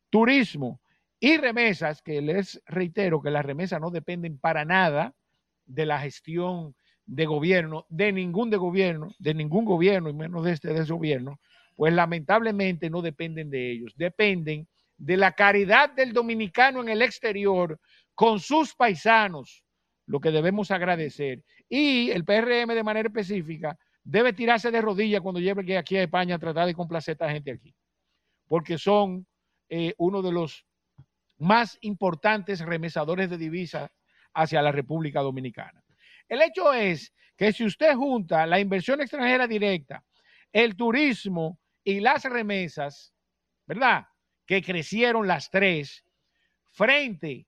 turismo y remesas, que les reitero que las remesas no dependen para nada de la gestión de gobierno, de ningún de gobierno, de ningún gobierno, y menos de este de ese gobierno, pues lamentablemente no dependen de ellos, dependen de la caridad del dominicano en el exterior con sus paisanos, lo que debemos agradecer. Y el PRM de manera específica debe tirarse de rodillas cuando llegue aquí a España a tratar de complacer a esta gente aquí, porque son eh, uno de los más importantes remesadores de divisas hacia la República Dominicana. El hecho es que si usted junta la inversión extranjera directa, el turismo y las remesas, ¿verdad? Que crecieron las tres, frente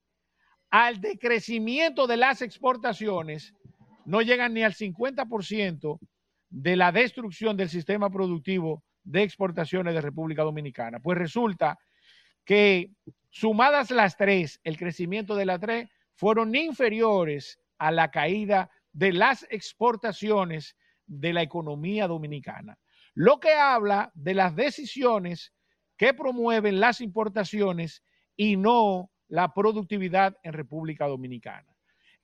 al decrecimiento de las exportaciones, no llegan ni al 50% de la destrucción del sistema productivo de exportaciones de República Dominicana. Pues resulta que sumadas las tres, el crecimiento de las tres fueron inferiores a la caída de las exportaciones de la economía dominicana. Lo que habla de las decisiones que promueven las importaciones y no la productividad en República Dominicana.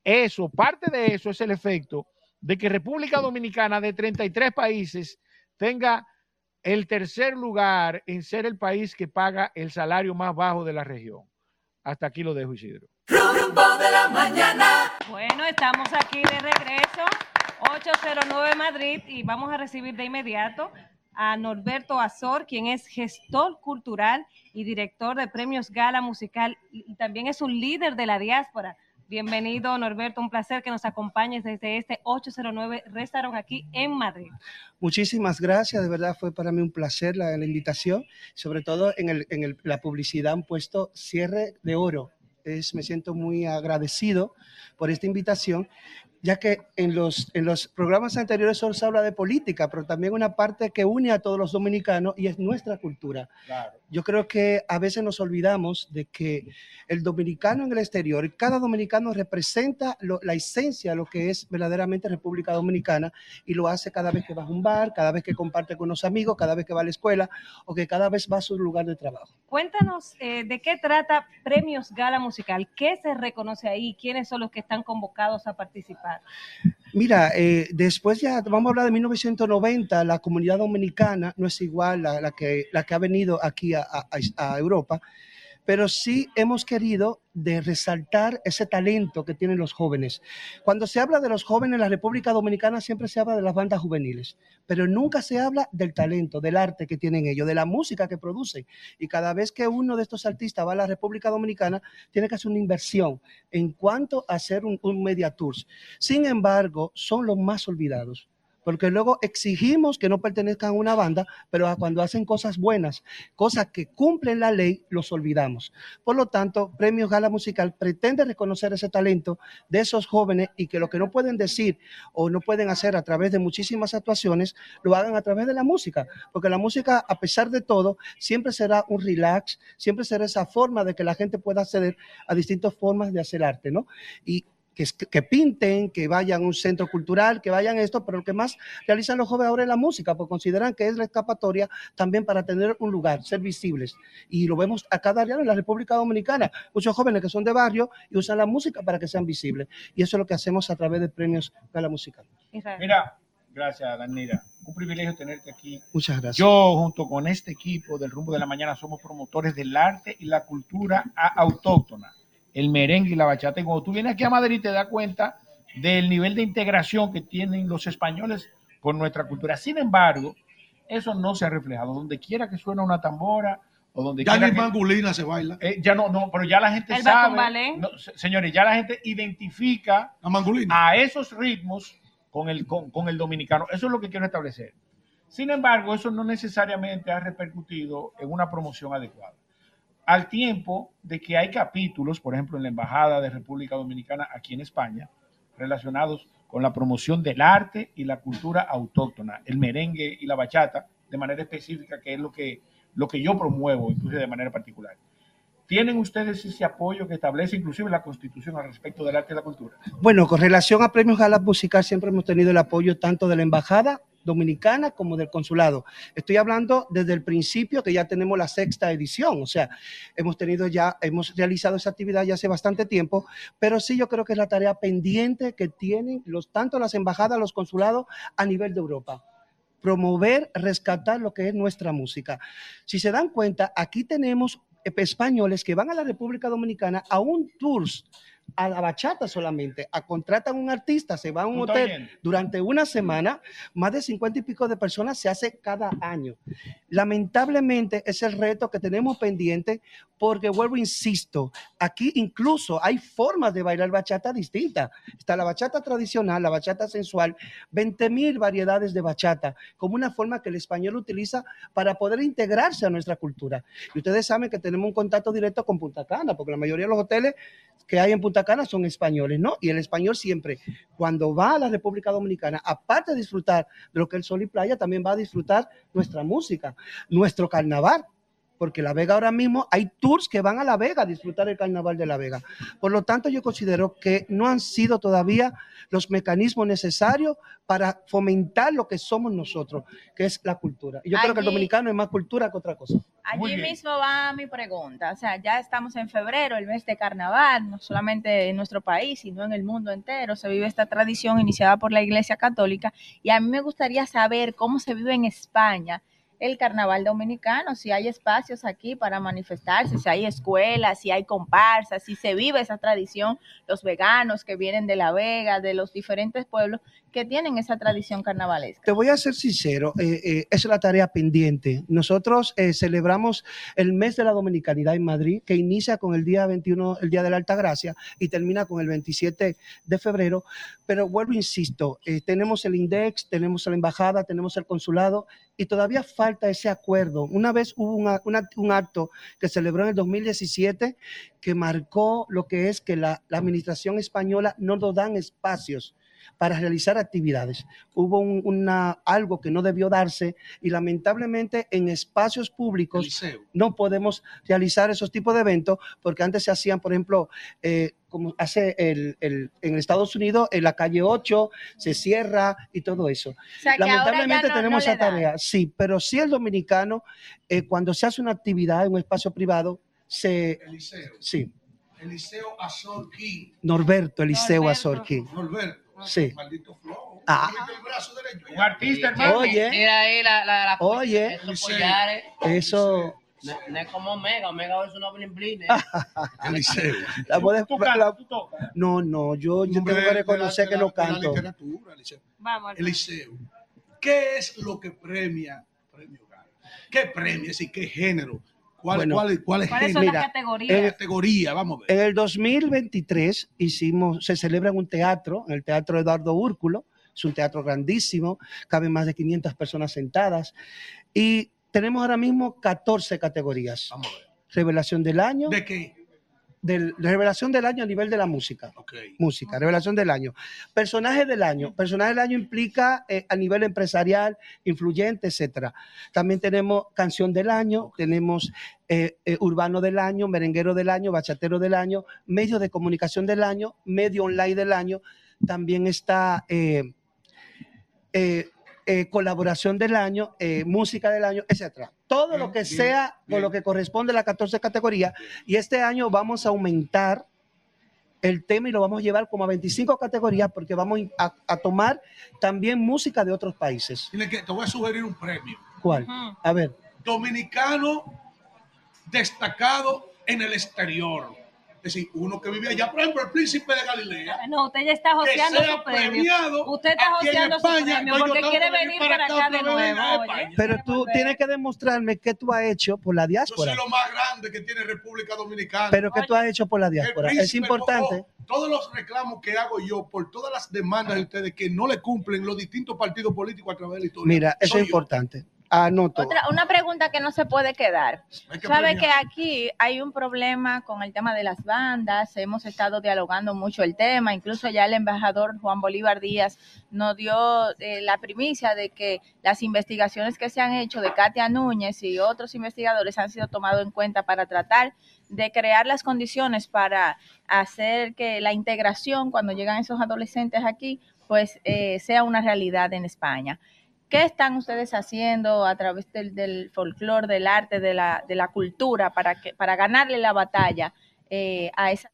Eso, parte de eso es el efecto de que República Dominicana de 33 países tenga el tercer lugar en ser el país que paga el salario más bajo de la región. Hasta aquí lo dejo, Isidro. Rumbo de la mañana. Bueno, estamos aquí de regreso, 809 Madrid, y vamos a recibir de inmediato a Norberto Azor, quien es gestor cultural y director de Premios Gala Musical y también es un líder de la diáspora. Bienvenido, Norberto. Un placer que nos acompañes desde este 809 Restaurant aquí en Madrid. Muchísimas gracias. De verdad fue para mí un placer la, la invitación. Sobre todo en, el, en el, la publicidad han puesto cierre de oro. Es, me siento muy agradecido por esta invitación ya que en los, en los programas anteriores solo se habla de política, pero también una parte que une a todos los dominicanos y es nuestra cultura. Claro. Yo creo que a veces nos olvidamos de que el dominicano en el exterior, cada dominicano representa lo- la esencia de lo que es verdaderamente República Dominicana y lo hace cada vez que va a un bar, cada vez que comparte con unos amigos, cada vez que va a la escuela o que cada vez va a su lugar de trabajo. Cuéntanos eh, de qué trata Premios Gala Musical, qué se reconoce ahí, quiénes son los que están convocados a participar. Mira, eh, después ya vamos a hablar de 1990, la comunidad dominicana no es igual a la que, la que ha venido aquí a, a- Europa, pero sí hemos querido de resaltar ese talento que tienen los jóvenes. Cuando se habla de los jóvenes en la República Dominicana siempre se habla de las bandas juveniles, pero nunca se habla del talento, del arte que tienen ellos, de la música que producen. Y cada vez que uno de estos artistas va a la República Dominicana, tiene que hacer una inversión en cuanto a hacer un, un media tours. Sin embargo, son los más olvidados. Porque luego exigimos que no pertenezcan a una banda, pero cuando hacen cosas buenas, cosas que cumplen la ley, los olvidamos. Por lo tanto, Premios Gala Musical pretende reconocer ese talento de esos jóvenes y que lo que no pueden decir o no pueden hacer a través de muchísimas actuaciones, lo hagan a través de la música. Porque la música, a pesar de todo, siempre será un relax, siempre será esa forma de que la gente pueda acceder a distintas formas de hacer arte, ¿no? Y que, que pinten, que vayan a un centro cultural, que vayan esto, pero lo que más realizan los jóvenes ahora es la música, porque consideran que es la escapatoria también para tener un lugar, ser visibles. Y lo vemos a cada día en la República Dominicana, muchos jóvenes que son de barrio y usan la música para que sean visibles. Y eso es lo que hacemos a través de premios Gala Musical. Mira, gracias, Danira. Un privilegio tenerte aquí. Muchas gracias. Yo, junto con este equipo del Rumbo de la Mañana, somos promotores del arte y la cultura autóctona, el merengue y la bachata. Y cuando tú vienes aquí a Madrid, te das cuenta del nivel de integración que tienen los españoles con nuestra cultura. Sin embargo, eso no se ha reflejado. Donde quiera que suena una tambora o donde Ya quiera ni que- mangulina se baila. Eh, ya no, no, pero ya la gente El sabe. no, señores, ya la gente identifica a esos ritmos con el, con, con el dominicano. Eso es lo que quiero establecer. Sin embargo, eso no necesariamente ha repercutido en una promoción adecuada. Al tiempo de que hay capítulos, por ejemplo, en la Embajada de República Dominicana aquí en España, relacionados con la promoción del arte y la cultura autóctona, el merengue y la bachata, de manera específica, que es lo que, lo que yo promuevo, incluso de manera particular. ¿Tienen ustedes ese apoyo que establece inclusive la Constitución al respecto del arte y la cultura? Bueno, con relación a Premios Gala Musical, siempre hemos tenido el apoyo tanto de la Embajada Dominicana como del Consulado. Estoy hablando desde el principio que ya tenemos la sexta edición, o sea, hemos tenido ya, hemos realizado esa actividad ya hace bastante tiempo, pero sí yo creo que es la tarea pendiente que tienen los, tanto las embajadas, los consulados a nivel de Europa promover, rescatar lo que es nuestra música. Si se dan cuenta, aquí tenemos españoles que van a la República Dominicana a un tours a la bachata solamente, a contratan un artista, se va a un ¿Tú estás hotel durante una semana, más de 50 y pico de personas se hace cada año. Lamentablemente es el reto que tenemos pendiente porque vuelvo, insisto, aquí incluso hay formas de bailar bachata distintas. Está la bachata tradicional, la bachata sensual, 20 mil variedades de bachata, como una forma que el español utiliza para poder integrarse a nuestra cultura. Y ustedes saben que tenemos un contacto directo con Punta Cana, porque la mayoría de los hoteles que hay en Punta Cana son españoles, ¿no? Y el español siempre, cuando va a la República Dominicana, aparte de disfrutar de lo que es el sol y playa, también va a disfrutar nuestra música, nuestro carnaval. Porque La Vega ahora mismo hay tours que van a La Vega a disfrutar el carnaval de La Vega. Por lo tanto, yo considero que no han sido todavía los mecanismos necesarios para fomentar lo que somos nosotros, que es la cultura. Y yo creo que el dominicano es más cultura que otra cosa. Allí mismo va mi pregunta. O sea, ya estamos en febrero, el mes de carnaval, no solamente en nuestro país, sino en el mundo entero. Se vive esta tradición iniciada por la Iglesia Católica. Y a mí me gustaría saber cómo se vive en España el carnaval dominicano, si hay espacios aquí para manifestarse, si hay escuelas, si hay comparsas, si se vive esa tradición, los veganos que vienen de La Vega, de los diferentes pueblos que tienen esa tradición carnavalesca. Te voy a ser sincero, eh, eh, es la tarea pendiente. Nosotros eh, celebramos el mes de la dominicanidad en Madrid, que inicia con el día 21, el día de la Alta Gracia, y termina con el 27 de febrero. Pero vuelvo, insisto, eh, tenemos el INDEX, tenemos la embajada, tenemos el consulado, y todavía falta ese acuerdo. Una vez hubo una- una- un acto que celebró en el 2017 que marcó lo que es que la, la administración española no nos dan espacios para realizar actividades. Hubo un- una, algo que no debió darse y lamentablemente en espacios públicos no podemos realizar esos tipos de eventos porque antes se hacían, por ejemplo, eh, como hace el, el- en Estados Unidos, en la calle 8 se cierra y todo eso. sea, Lamentablemente no- tenemos no esa tarea, sí, pero sí el dominicano, eh, cuando se hace una actividad en un espacio privado, se... Eliseo. Sí, Eliseo Azor King. Norberto Eliseo Azorquín. Norberto. Sí. Maldito flow. Ah. Mete el brazo derecho. Un artista, hermano. Oye. Mira ahí la, la, la Oye. esos collares. Eso... No, no es como Omega, Omega es una blin blin. ¿eh? Eliseo. La Tú la- cantas, tú tocas. No, no, yo, yo tengo que de la- reconocer que no canto. literatura, Eliseo. Vamos, Eliseo, ¿qué es lo que premia Premio Gala? ¿Qué premia? Es decir, ¿qué género? ¿Cuál, Bueno, cuál, cuál es ¿Cuáles son las Mira, categorías? ¿Qué categoría? Vamos a ver. En el 2023 hicimos, se celebra en un teatro, en el Teatro Eduardo Úrculo, es un teatro grandísimo, caben más de 500 personas sentadas y tenemos ahora mismo 14 categorías. Vamos a ver. Revelación del año. ¿De qué? Del, revelación del año a nivel de la música. Música, revelación del año. Personaje del año. Personaje del año implica eh, a nivel empresarial, influyente, etcétera. También tenemos canción del año, tenemos eh, eh, urbano del año, merenguero del año, bachatero del año, medio de comunicación del año, medio online del año. También está eh, colaboración del año, eh, música del año, etcétera. Todo lo que bien, sea bien. con lo que corresponde a las 14 categorías. Y este año vamos a aumentar el tema y lo vamos a llevar como a 25 categorías porque vamos a, a tomar también música de otros países. Tiene que, te voy a sugerir un premio. ¿Cuál? A ver. Dominicano destacado en el exterior. Es decir, uno que vive allá, por ejemplo, el príncipe de Galilea. No, usted ya está joseando sea su premio. Usted está joseando su España, premio yo porque quiere venir para acá de nuevo. Pero tú tienes que demostrarme qué tú has hecho por la Yo diáspora. soy lo más grande que tiene República Dominicana. Pero qué tú has hecho por la diáspora. Es importante. ojo, todos los reclamos que hago yo por todas las demandas de ustedes que no le cumplen los distintos partidos políticos a través de la historia. Mira, eso soy es yo. importante. Anoto. Otra, una pregunta que no se puede quedar. Que Sabe que aquí hay un problema con el tema de las bandas, hemos estado dialogando mucho el tema, incluso ya el embajador Juan Bolívar Díaz nos dio eh, la primicia de que las investigaciones que se han hecho de Katia Núñez y otros investigadores han sido tomados en cuenta para tratar de crear las condiciones para hacer que la integración cuando llegan esos adolescentes aquí, pues eh, sea una realidad en España. ¿Qué están ustedes haciendo a través del, del folclore, del arte, de la, de la cultura para, que, para ganarle la batalla eh, a esa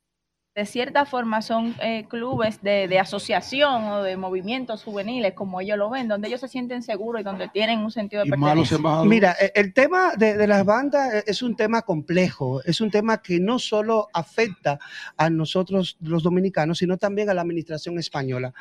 de cierta forma son eh, clubes de, de asociación o de movimientos juveniles, como ellos lo ven, donde ellos se sienten seguros y donde tienen un sentido de pertenencia. Mira, e- el tema de, de las bandas e- es un tema complejo, es un tema que no solo afecta a nosotros los dominicanos, sino también a la administración española.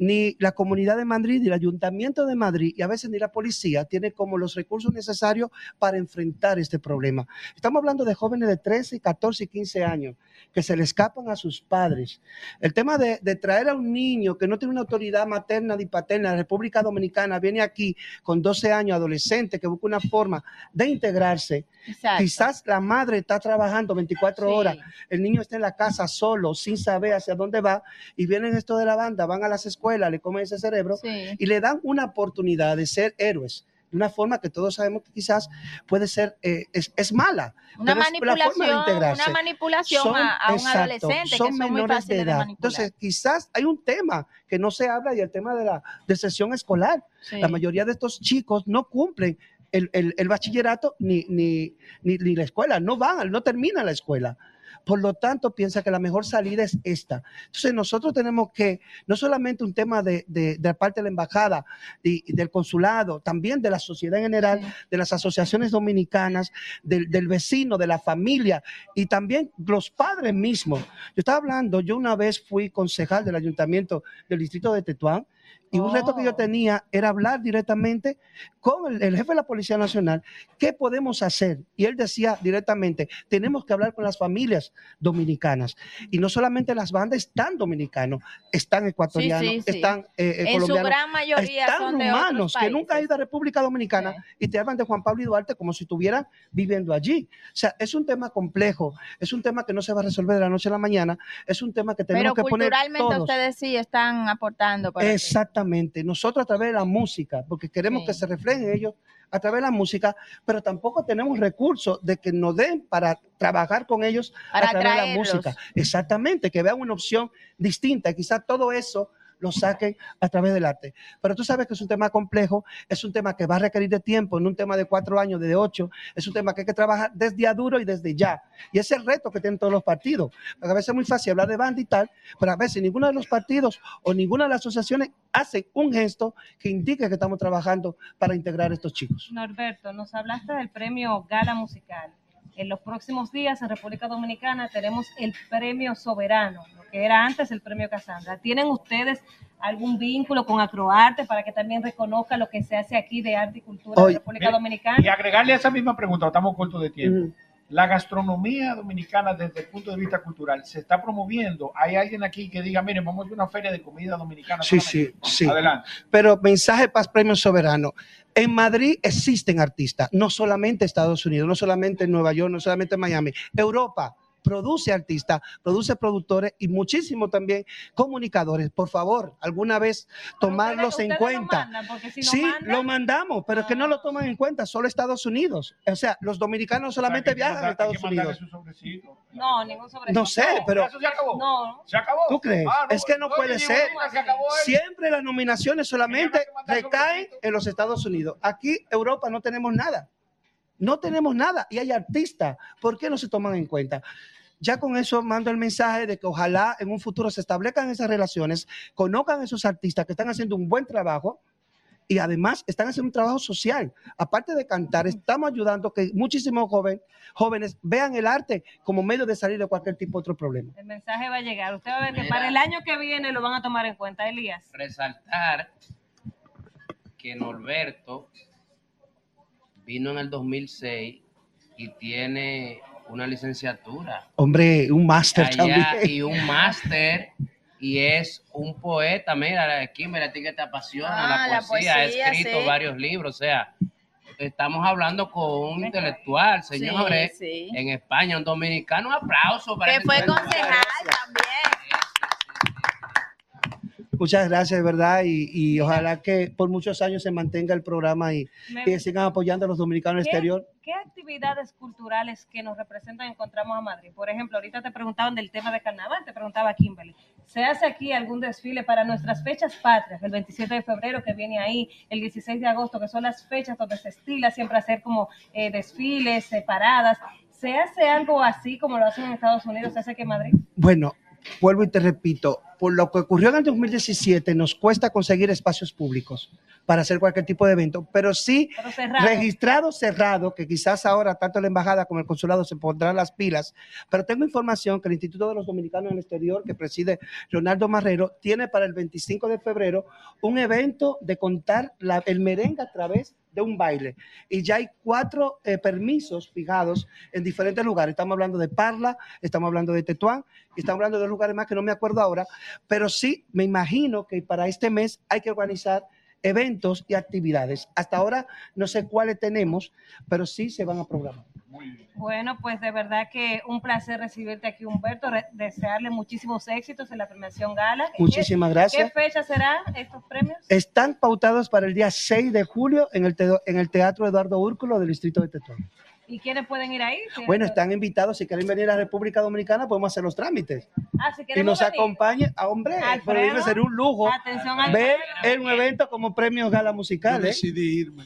Ni la Comunidad de Madrid, ni el Ayuntamiento de Madrid, y a veces ni la policía, tiene como los recursos necesarios para enfrentar este problema. Estamos hablando de jóvenes de 13, 14 y 15 años que se le escapan a sus padres. El tema de, de traer a un niño que no tiene una autoridad materna ni paterna, la República Dominicana viene aquí con 12 años, adolescente, que busca una forma de integrarse. Exacto. Quizás la madre está trabajando 24 Sí. horas, el niño está en la casa solo, sin saber hacia dónde va, y vienen esto de la banda, van a las escuelas, le comen ese cerebro Sí. y le dan una oportunidad de ser héroes. De una forma que todos sabemos que quizás puede ser, eh, es, es mala. Una manipulación, una manipulación Son- a, a un exacto, adolescente que son muy menores fáciles de, edad. manipular. Entonces, quizás hay un tema que no se habla y el tema de la deserción escolar. Sí. La mayoría de estos chicos no cumplen el, el- el bachillerato ni, ni, ni, ni la escuela, no van, no terminan la escuela. Por lo tanto, piensa que la mejor salida es esta. Entonces, nosotros tenemos que, no solamente un tema de, de, parte de la embajada y, y del consulado, también de la sociedad en general, de las asociaciones dominicanas, del, del vecino, de la familia y también los padres mismos. Yo estaba hablando, yo una vez fui concejal del ayuntamiento del distrito de Tetuán y un reto que yo tenía era hablar directamente con el, el jefe de la Policía Nacional, ¿qué podemos hacer? Y él decía directamente, tenemos que hablar con las familias dominicanas. Y no solamente las bandas están dominicanos, están ecuatorianos, sí, sí. están eh, eh, En su colombianos, gran mayoría están son de rumanos otros que nunca han ido a República Dominicana y te hablan de Juan Pablo y Duarte como si estuvieran viviendo allí. O sea, es un tema complejo, es un tema que no se va a resolver de la noche a la mañana, es un tema que tenemos Pero que poner culturalmente todos. ustedes sí están aportando para que- Exactamente. Nosotros a través de la música, porque queremos Sí. que se reflejen ellos a través de la música, pero tampoco tenemos recursos de que nos den para trabajar con ellos Para a través de la música. Exactamente, que vean una opción distinta. Quizás todo eso lo saquen a través del arte. Pero tú sabes que es un tema complejo, es un tema que va a requerir de tiempo, no un tema de cuatro años, de ocho, es un tema que hay que trabajar desde a duro y desde ya. Y ese es el reto que tienen todos los partidos. Porque a veces es muy fácil hablar de banda y tal, pero a veces ninguno de los partidos o ninguna de las asociaciones hace un gesto que indique que estamos trabajando para integrar a estos chicos. Norberto, nos hablaste del premio Gala Musical. En los próximos días en República Dominicana tenemos el premio Soberano, lo que era antes el premio Casandra. ¿Tienen ustedes algún vínculo con Acroarte para que también reconozca lo que se hace aquí de arte y cultura en Oye, República mira, Dominicana? Y agregarle a esa misma pregunta, estamos cortos de tiempo. La gastronomía dominicana desde el punto de vista cultural se está promoviendo. Hay alguien aquí que diga, miren, vamos a una feria de comida dominicana. Sí, solamente. sí, sí. Adelante. Pero mensaje Paz Premio Soberano. En Madrid existen artistas, no solamente Estados Unidos, no solamente en Nueva York, no solamente en Miami. Europa produce artistas, produce productores y muchísimo también comunicadores. Por favor, alguna vez tomarlos en lo cuenta. mandan, porque si no sí, mandan- lo mandamos, pero es que no lo toman en cuenta, solo Estados Unidos. O sea, los dominicanos solamente viajan a Estados Unidos. No, ningún sobre No sé, pero- Eso se acabó. No. Se acabó. ¿Tú crees? Ah, no, es que no puede ser. Siempre las nominaciones solamente recaen en los Estados Unidos. Aquí, Europa, no tenemos nada. No tenemos nada. Y hay artistas. ¿Por qué no se toman en cuenta? Ya con eso mando el mensaje de que ojalá en un futuro se establezcan esas relaciones, conozcan a esos artistas que están haciendo un buen trabajo y además están haciendo un trabajo social. Aparte de cantar, estamos ayudando que muchísimos joven- jóvenes vean el arte como medio de salir de cualquier tipo de otro problema. El mensaje va a llegar. Usted va a ver que para el año que viene lo van a tomar en cuenta, Elías. resaltar que Norberto vino en el 2006 y tiene una licenciatura Hombre, un máster también. y un máster y es un poeta. Mira, aquí mira, a ti que te apasiona Ah, la la poesía, ha poesía, escrito sí. varios libros, o sea, estamos hablando con un intelectual, señores, Sí, sí. en España, un dominicano, un aplauso para Que fue concejal también. Muchas gracias, verdad, y, y ojalá que por muchos años se mantenga el programa y, y sigan apoyando a los dominicanos ¿Qué- exterior. ¿Qué actividades culturales que nos representan encontramos a Madrid? Por ejemplo, ahorita te preguntaban del tema de carnaval, te preguntaba Kimberly. ¿Se hace aquí algún desfile para nuestras fechas patrias? El 27 de febrero que viene ahí, el 16 de agosto, que son las fechas donde se estila siempre hacer como eh, desfiles, eh, paradas. ¿Se hace algo así como lo hacen en Estados Unidos? ¿Se hace aquí en Madrid? Bueno, vuelvo y te repito, por lo que ocurrió en el 2017 nos cuesta conseguir espacios públicos para hacer cualquier tipo de evento, pero sí Pero cerrado. registrado cerrado, que quizás ahora tanto la embajada como el consulado se pondrán las pilas, pero tengo información que el Instituto de los Dominicanos en el Exterior, que preside Leonardo Marrero, tiene para el 25 de febrero un evento de contar la- el merengue a través de un baile. Y ya hay cuatro eh, permisos fijados en diferentes lugares. Estamos hablando de Parla, estamos hablando de Tetuán, y estamos hablando de dos lugares más que no me acuerdo ahora, pero sí me imagino que para este mes hay que organizar eventos y actividades. Hasta ahora no sé cuáles tenemos, pero sí se van a programar. Bueno, pues de verdad que un placer recibirte aquí, Humberto. Re- desearle muchísimos éxitos en la premiación gala. ¿En qué- Muchísimas gracias. ¿Qué fecha serán estos premios? Están pautados para el día 6 de julio en el, teo- en el Teatro Eduardo Úrculo del Distrito de Tetuán. ¿Y quiénes pueden ir ahí? Bueno, están invitados. Si quieren venir a la República Dominicana, podemos hacer los trámites. Ah, si Y nos venir. acompañe a hombre. Alfredo, Pero debe ser un lujo Atención ver en un evento como premios gala musical. Yo ¿eh? decidí irme.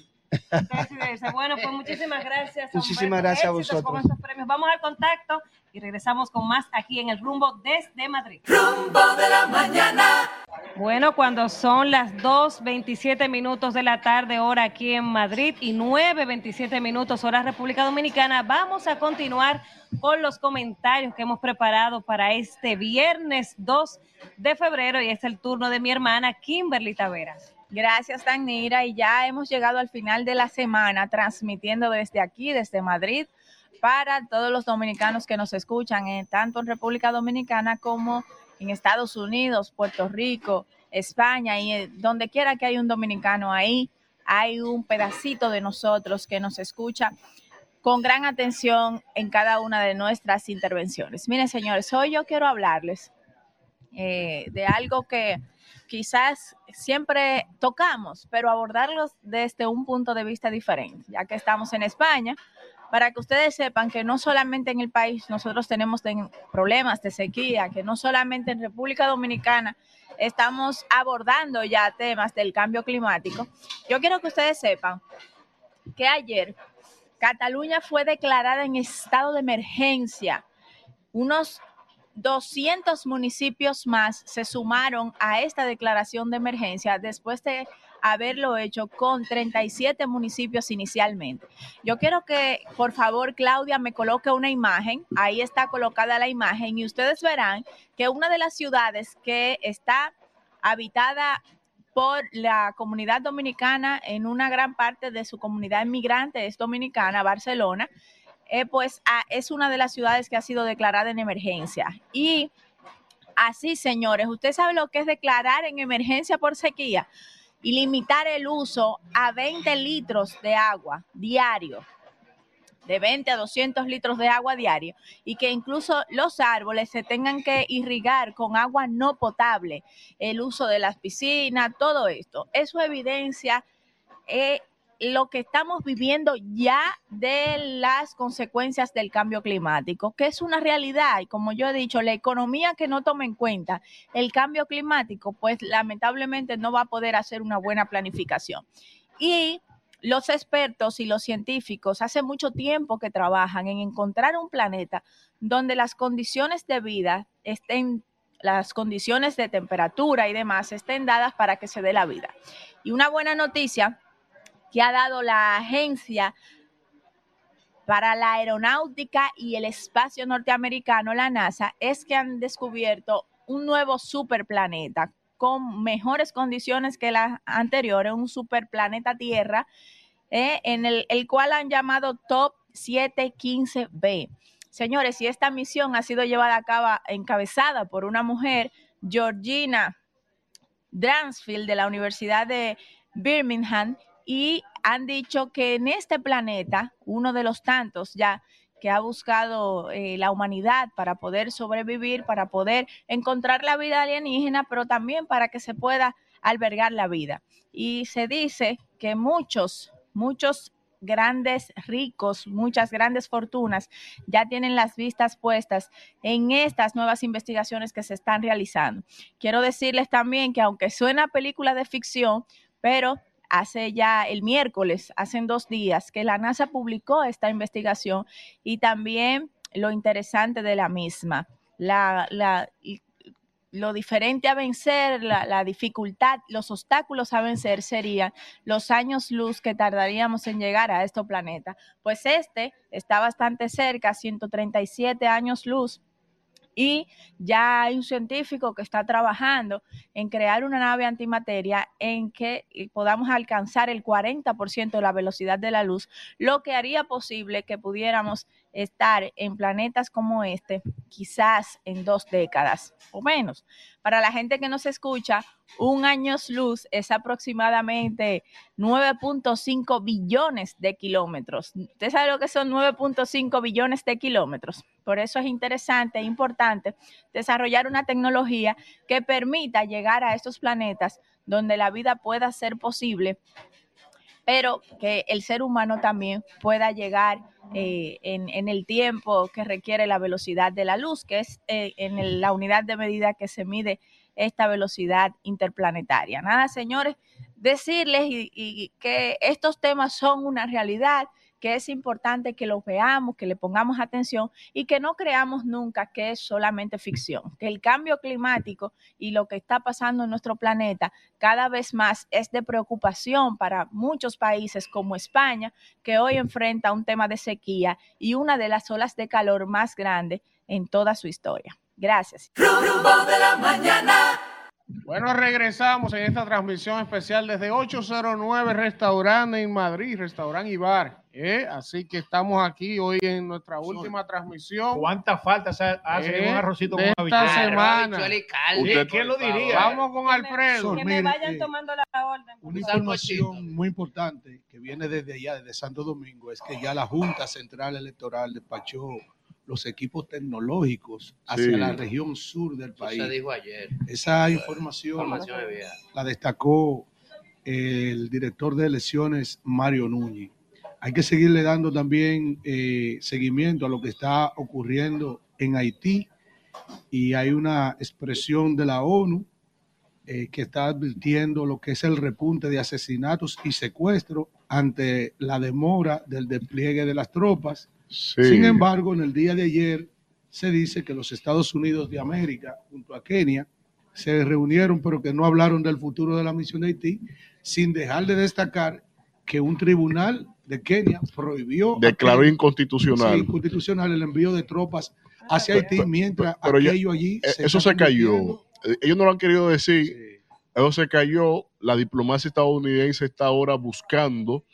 Bueno, pues muchísimas gracias. Muchísimas gracias a vosotros. estos premios. Vamos al contacto y regresamos con más aquí en el rumbo desde Madrid. Rumbo de la mañana. Bueno, cuando son las 2.27 minutos de la tarde, hora aquí en Madrid, y 9.27 minutos, hora República Dominicana, vamos a continuar con los comentarios que hemos preparado para este viernes 2 de febrero, y es el turno de mi hermana Kimberly Taveras. Gracias, Danira. Y ya hemos llegado al final de la semana transmitiendo desde aquí, desde Madrid, para todos los dominicanos que nos escuchan, eh, tanto en República Dominicana como en Estados Unidos, Puerto Rico, España y eh, donde quiera que hay un dominicano ahí, hay un pedacito de nosotros que nos escucha con gran atención en cada una de nuestras intervenciones. Miren, señores, hoy yo quiero hablarles eh, de algo que quizás siempre tocamos, pero abordarlos desde un punto de vista diferente, ya que estamos en España, para que ustedes sepan que no solamente en el país nosotros tenemos ten- problemas de sequía, que no solamente en República Dominicana estamos abordando ya temas del cambio climático. Yo quiero que ustedes sepan que ayer Cataluña fue declarada en estado de emergencia. Unos 200 municipios más se sumaron a esta declaración de emergencia después de haberlo hecho con 37 municipios inicialmente. Yo quiero que, por favor, Claudia me coloque una imagen. Ahí está colocada la imagen y ustedes verán que una de las ciudades que está habitada por la comunidad dominicana en una gran parte de su comunidad inmigrante es dominicana, Barcelona, eh, pues es una de las ciudades que ha sido declarada en emergencia. Y así, señores, usted sabe lo que es declarar en emergencia por sequía y limitar el uso a 20 litros de agua diario de 20 a 200 litros de agua diario y que incluso los árboles se tengan que irrigar con agua no potable, el uso de las piscinas, todo esto. Eso evidencia eh, lo que estamos viviendo ya de las consecuencias del cambio climático, que es una realidad y como yo he dicho, la economía que no toma en cuenta el cambio climático, pues lamentablemente no va a poder hacer una buena planificación. Y los expertos y los científicos hace mucho tiempo que trabajan en encontrar un planeta donde las condiciones de vida estén, las condiciones de temperatura y demás estén dadas para que se dé la vida. Y una buena noticia que ha dado la agencia para la aeronáutica y el espacio norteamericano, la NASA, es que han descubierto un nuevo superplaneta con mejores condiciones que las anteriores, un superplaneta Tierra, eh, en el, el cual han llamado Top 715b. Señores, y esta misión ha sido llevada a cabo encabezada por una mujer, Georgina Dransfield, de la Universidad de Birmingham, y han dicho que en este planeta, uno de los tantos ya que ha buscado eh, la humanidad para poder sobrevivir, para poder encontrar la vida alienígena, pero también para que se pueda albergar la vida. Y se dice que muchos, muchos grandes ricos, muchas grandes fortunas ya tienen las vistas puestas en estas nuevas investigaciones que se están realizando. Quiero decirles también que aunque suena película de ficción, pero hace ya el miércoles, hace dos días, que la NASA publicó esta investigación y también lo interesante de la misma. La, la, lo diferente a vencer, la, la, dificultad, los obstáculos a vencer serían los años luz que tardaríamos en llegar a este planeta. Pues este está bastante cerca, 137 años luz y ya hay un científico que está trabajando en crear una nave antimateria en que podamos alcanzar el 40% de la velocidad de la luz, lo que haría posible que pudiéramos estar en planetas como este quizás en dos décadas o menos. Para la gente que nos escucha, un año luz es aproximadamente 9.5 billones de kilómetros. ¿Usted sabe lo que son 9.5 billones de kilómetros? Por eso es interesante e importante desarrollar una tecnología que permita llegar a estos planetas donde la vida pueda ser posible pero que el ser humano también pueda llegar eh, en, el tiempo que requiere la velocidad de la luz, que es eh, en la unidad de medida que se mide esta velocidad interplanetaria. Nada, señores, decirles y que estos temas son una realidad que es importante que lo veamos, que le pongamos atención y que no creamos nunca que es solamente ficción, que el cambio climático y lo que está pasando en nuestro planeta cada vez más es de preocupación para muchos países como España, que hoy enfrenta un tema de sequía y una de las olas de calor más grandes en toda su historia. Gracias. Bueno, regresamos en esta transmisión especial desde 809 Restaurante en Madrid, Restaurante y Bar. ¿eh? Así que estamos aquí hoy en nuestra última transmisión. ¿Cuántas faltas hace ¿Eh? un arrocito de con esta habichuela? semana? ¿Quién- ¿Quién lo diría? Vamos con Alfredo. Que me vayan eh, tomando la orden. Una información muy importante que viene desde allá, desde Santo Domingo, es que ya la Junta Central Electoral despachó los equipos tecnológicos hacia Sí. la región sur del Eso país. se dijo ayer. Esa información, Información de vieja. la destacó el director de elecciones, Mario Núñez. Hay que seguirle dando también eh, seguimiento a lo que está ocurriendo en Haití y hay una expresión de la ONU eh, que está advirtiendo lo que es el repunte de asesinatos y secuestros ante la demora del despliegue de las tropas. Sí. Sin embargo, en el día de ayer se dice que los Estados Unidos de América, junto a Kenia, se reunieron, pero que no hablaron del futuro de la misión de Haití, sin dejar de destacar que un tribunal de Kenia prohibió Declaró inconstitucional. sí, inconstitucional el envío de tropas hacia Haití, mientras Pero aquello allí eh, se eso se cayó. Eh, Ellos no lo han querido decir. Eso se cayó. La diplomacia estadounidense está ahora buscando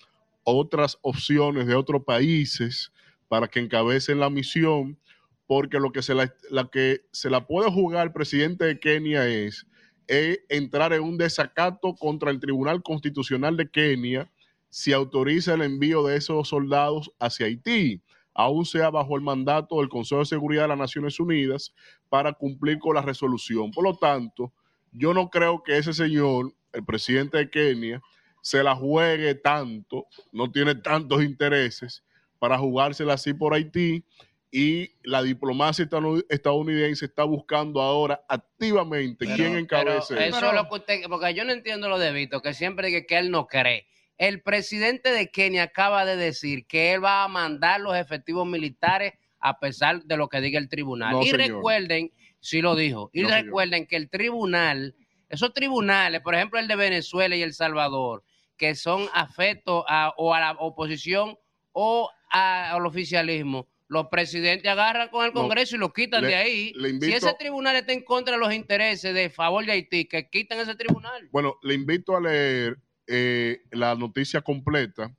otras opciones de otros países para que encabecen la misión, porque lo que se la, que se la puede jugar el presidente de Kenia es, es entrar en un desacato contra el Tribunal Constitucional de Kenia si autoriza el envío de esos soldados hacia Haití, aún sea bajo el mandato del Consejo de Seguridad de las Naciones Unidas para cumplir con la resolución. Por lo tanto, yo no creo que ese señor, el presidente de Kenia, se la juegue tanto, no tiene tantos intereses para jugársela así por Haití y la diplomacia estadounidense está buscando ahora activamente quién encabece. Pero eso es lo que usted, porque yo no entiendo lo de Vito, que siempre dice que él no cree. El presidente de Kenia acaba de decir que él va a mandar los efectivos militares a pesar de lo que diga el tribunal. No, y señor. recuerden, sí lo dijo, y No, señor. recuerden que el tribunal, esos tribunales, por ejemplo el de Venezuela y El Salvador, que son afectos a, o a la oposición o a- al oficialismo, los presidentes agarran con el No, Congreso y lo quitan le- de ahí. si ese tribunal está en contra de los intereses de favor de Haití, que quiten ese tribunal. Bueno, le invito a leer eh, la noticia completa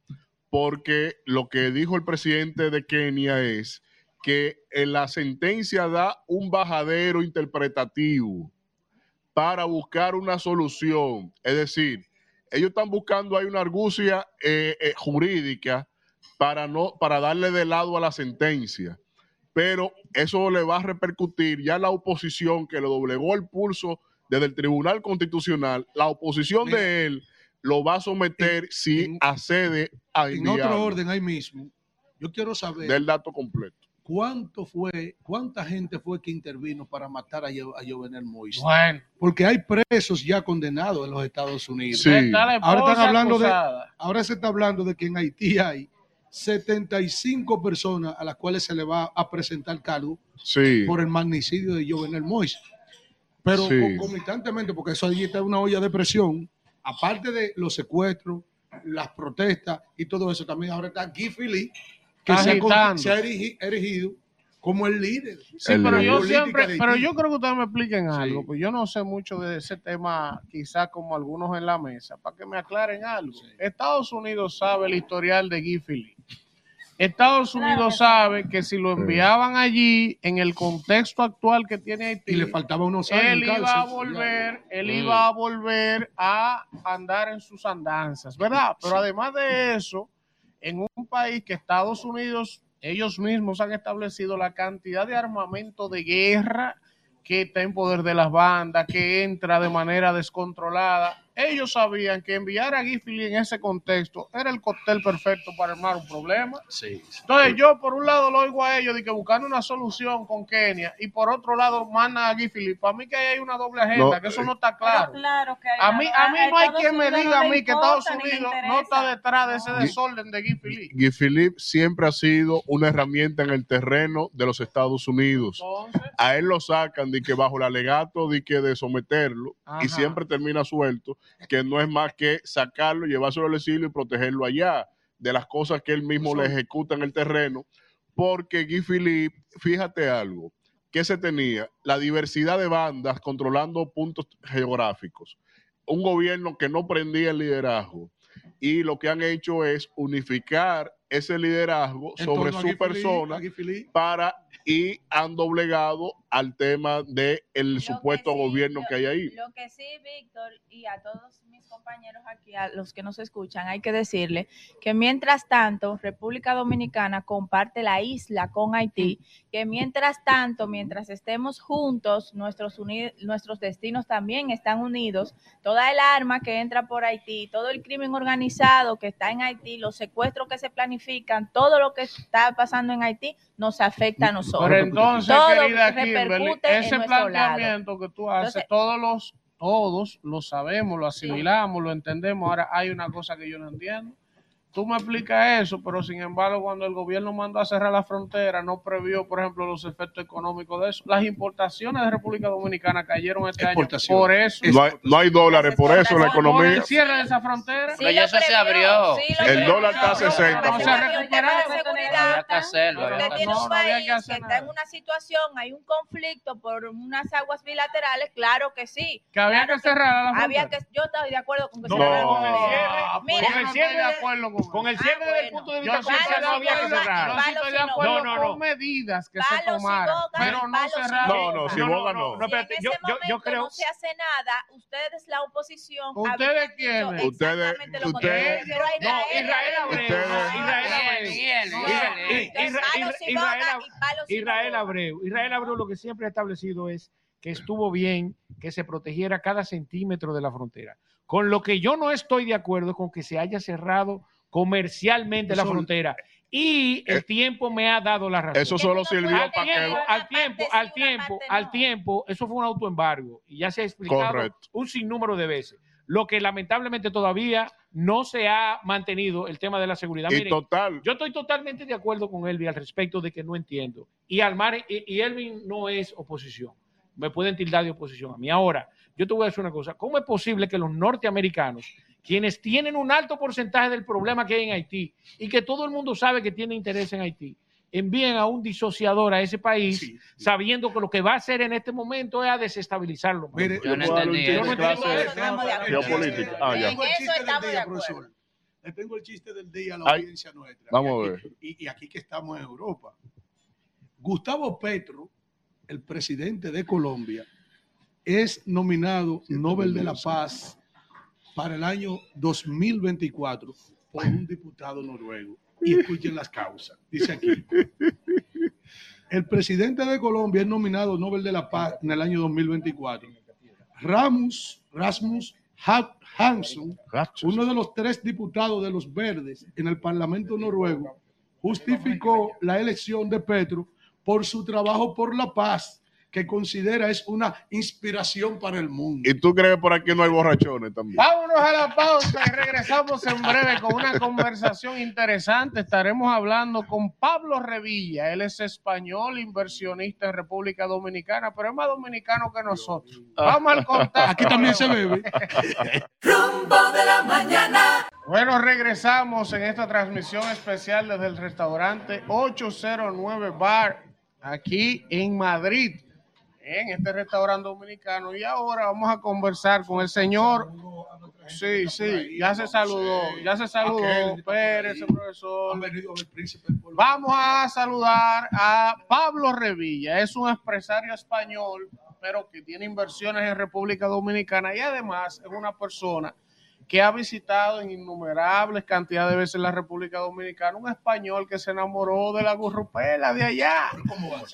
porque lo que dijo el presidente de Kenia es que en la sentencia da un bajadero interpretativo para buscar una solución. Es decir, ellos están buscando ahí una argucia eh, eh, jurídica para, no, para darle de lado a la sentencia. Pero eso le va a repercutir ya la oposición que le doblegó el pulso desde el Tribunal Constitucional. La oposición de él lo va a someter si accede a En otro orden, ahí mismo, yo quiero saber Del dato completo. cuánto fue, cuánta gente fue que intervino para matar a, Jo- a Jovenel Moïse. Bueno. Porque hay presos ya condenados en los Estados Unidos. Sí. Está Ahora están hablando de, ahora se está hablando de que en Haití hay 75 personas a las cuales se le va a presentar cargo Sí. por el magnicidio de Jovenel Moïse. Pero Sí. concomitantemente, porque eso allí está una olla de presión, aparte de los secuestros, las protestas y todo eso, también ahora está Guy Philippe, que se ha, se ha erigi- erigido como el líder. Sí, pero yo siempre, pero yo creo que ustedes me expliquen algo, pues yo no sé mucho de ese tema, quizás como algunos en la mesa, para que me aclaren algo. Estados Unidos sabe el historial de Guy Philippe. Estados Unidos sabe que si lo enviaban allí en el contexto actual que tiene Haití, Y le faltaba unos años él iba a volver, él Mm. iba a volver a andar en sus andanzas, ¿verdad? Pero además de eso, en un país que Estados Unidos, ellos mismos han establecido la cantidad de armamento de guerra que está en poder de las bandas, que entra de manera descontrolada. Ellos sabían que enviar a Guy Philippe en ese contexto era el cóctel perfecto para armar un problema. Entonces yo por un lado lo oigo a ellos de que buscando una solución con Kenia y por otro lado manda a Guy Philippe. Para mí que ahí hay una doble agenda, No, que eso no está claro. claro que hay A mí, a mí a no hay quien me diga no a mí que Estados Unidos no está detrás de ese desorden de. Guy Philippe siempre ha sido una herramienta en el terreno de los Estados Unidos. A él lo sacan de que bajo el alegato de que de someterlo Ajá. y siempre termina suelto, que no es más que sacarlo, llevárselo al exilio y protegerlo allá de las cosas que él mismo le ejecuta en el terreno, porque Guy Philippe, fíjate algo, que se tenía la diversidad de bandas controlando puntos geográficos, un gobierno que no prendía el liderazgo y lo que han hecho es unificar ese liderazgo sobre su Philippe, persona Philippe. para y han doblegado al tema del el supuesto gobierno que hay ahí. Lo que sí, Víctor, y a todos mis compañeros aquí, a los que nos escuchan, hay que decirle que mientras tanto, República Dominicana comparte la isla con Haití, que mientras tanto, mientras estemos juntos, nuestros, nuestros destinos también están unidos. Toda el arma que entra por Haití, todo el crimen organizado que está en Haití, los secuestros que se planifican, todo lo que está pasando en Haití, nos afecta a nosotros. Pero entonces, Todo querida Kimberly, en ese lado. planteamiento que tú haces, Entonces- todos los, todos lo sabemos, lo asimilamos, lo entendemos. Ahora hay una cosa que yo no entiendo. Tú me explicas eso, pero sin embargo, cuando el gobierno mandó a cerrar la frontera, no previó, por ejemplo, los efectos económicos de eso. Las importaciones de República Dominicana cayeron este año. Por eso. No hay, no hay dólares, por eso la Por economía. el cierre de esa frontera. Pero ya eso se abrió. El dólar está a 60. No se ha recuperado. Había que hacerlo. había Usted tiene un hacerlo. país que está en una situación, hay un conflicto por unas aguas bilaterales, claro que sí. Que había Claro que cerrar la Había frontera. que, yo estoy de acuerdo con que No, se cerrara la frontera. Mira, con el cierre de acuerdo con, con el cierre desde el punto de vista comercial no había que cerrar. Yo sí estoy de Palos y acuerdo no. No, no, con medidas que se tomaran, pero no cerrar. No, no, si boga no. No, espérate, yo, ese yo, yo creo. no se hace nada, ustedes la oposición ¿Ustedes quiénes? Ustedes, ustedes, No, Israel Abreu. Israel Abreu. Israel Abreu- Israel. Abreu. Israel Abreu lo que siempre ha establecido es que estuvo bien que se protegiera cada centímetro de la frontera. Con lo que yo no estoy de acuerdo es con que se haya cerrado comercialmente la frontera. Y el Eh, tiempo me ha dado la razón. Eso solo sirvió al para que tiempo, al tiempo, al tiempo, al tiempo, eso fue un autoembargo y ya se ha explicado Correcto. un sinnúmero de veces. Lo que lamentablemente todavía no se ha mantenido el tema de la seguridad. Y Miren, total. yo estoy totalmente de acuerdo con Elvi al respecto de que no entiendo. Y Almar y, y Elvin no es oposición. Me pueden tildar de oposición a mí. Ahora, yo te voy a decir una cosa. ¿Cómo es posible que los norteamericanos, quienes tienen un alto porcentaje del problema que hay en Haití y que todo el mundo sabe que tiene interés en Haití, envíen a un disociador a ese país sabiendo que lo que va a hacer en este momento es a desestabilizarlo? Mire, Yo no entendí geopolítica. Ah, ya. Le tengo el En eso chiste del estamos de día, acuerdo. profesor. Le tengo el chiste del día a la Ay, audiencia nuestra. vamos Y a ver. Y, y aquí que estamos en Europa. Gustavo Petro, el presidente de Colombia, es nominado Nobel de la Paz para el año 2024 por un diputado noruego. Y escuchen las causas. Dice aquí. El presidente de Colombia es nominado Nobel de la Paz en el año 2024. Ramus, Rasmus Ha- Hansson, uno de los tres diputados de los verdes en el Parlamento noruego, justificó la elección de Petro por su trabajo por la paz que considera es una inspiración para el mundo. ¿Y tú crees que por aquí no hay borrachones también? Vámonos a la pausa y regresamos en breve con una conversación interesante. Estaremos hablando con Pablo Revilla. Él es español, inversionista en República Dominicana, pero es más dominicano que nosotros. Vamos al contacto. Aquí también se bebe. Rumbo de la mañana. Bueno, regresamos en esta transmisión especial desde el restaurante 809 Bar, aquí en Madrid, en este restaurante dominicano. Y ahora vamos a conversar con el señor. Sí, sí, ya se saludó, ya se saludó. Pérez, profesor. Vamos a saludar a Pablo Revilla. Es un empresario español, pero que tiene inversiones en República Dominicana y además es una persona que ha visitado en innumerables cantidades de veces la República Dominicana, un español que se enamoró de la gurrupela de allá.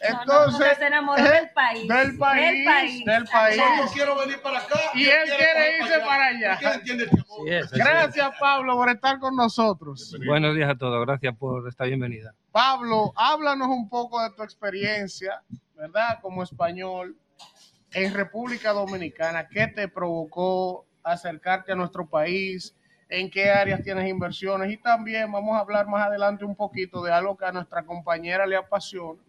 Entonces, se enamoró del país. Del país, Del país. del país. Yo quiero venir para acá. Y él quiere ir irse para allá. ¿Usted entiende el amor? Gracias, Pablo, por estar con nosotros. Buenos días a todos, gracias por esta bienvenida. Pablo, háblanos un poco de tu experiencia, ¿verdad? Como español en República Dominicana. ¿Qué te provocó acercarte a nuestro país? ¿En qué áreas tienes inversiones? Y también vamos a hablar más adelante un poquito de algo que a nuestra compañera le apasiona,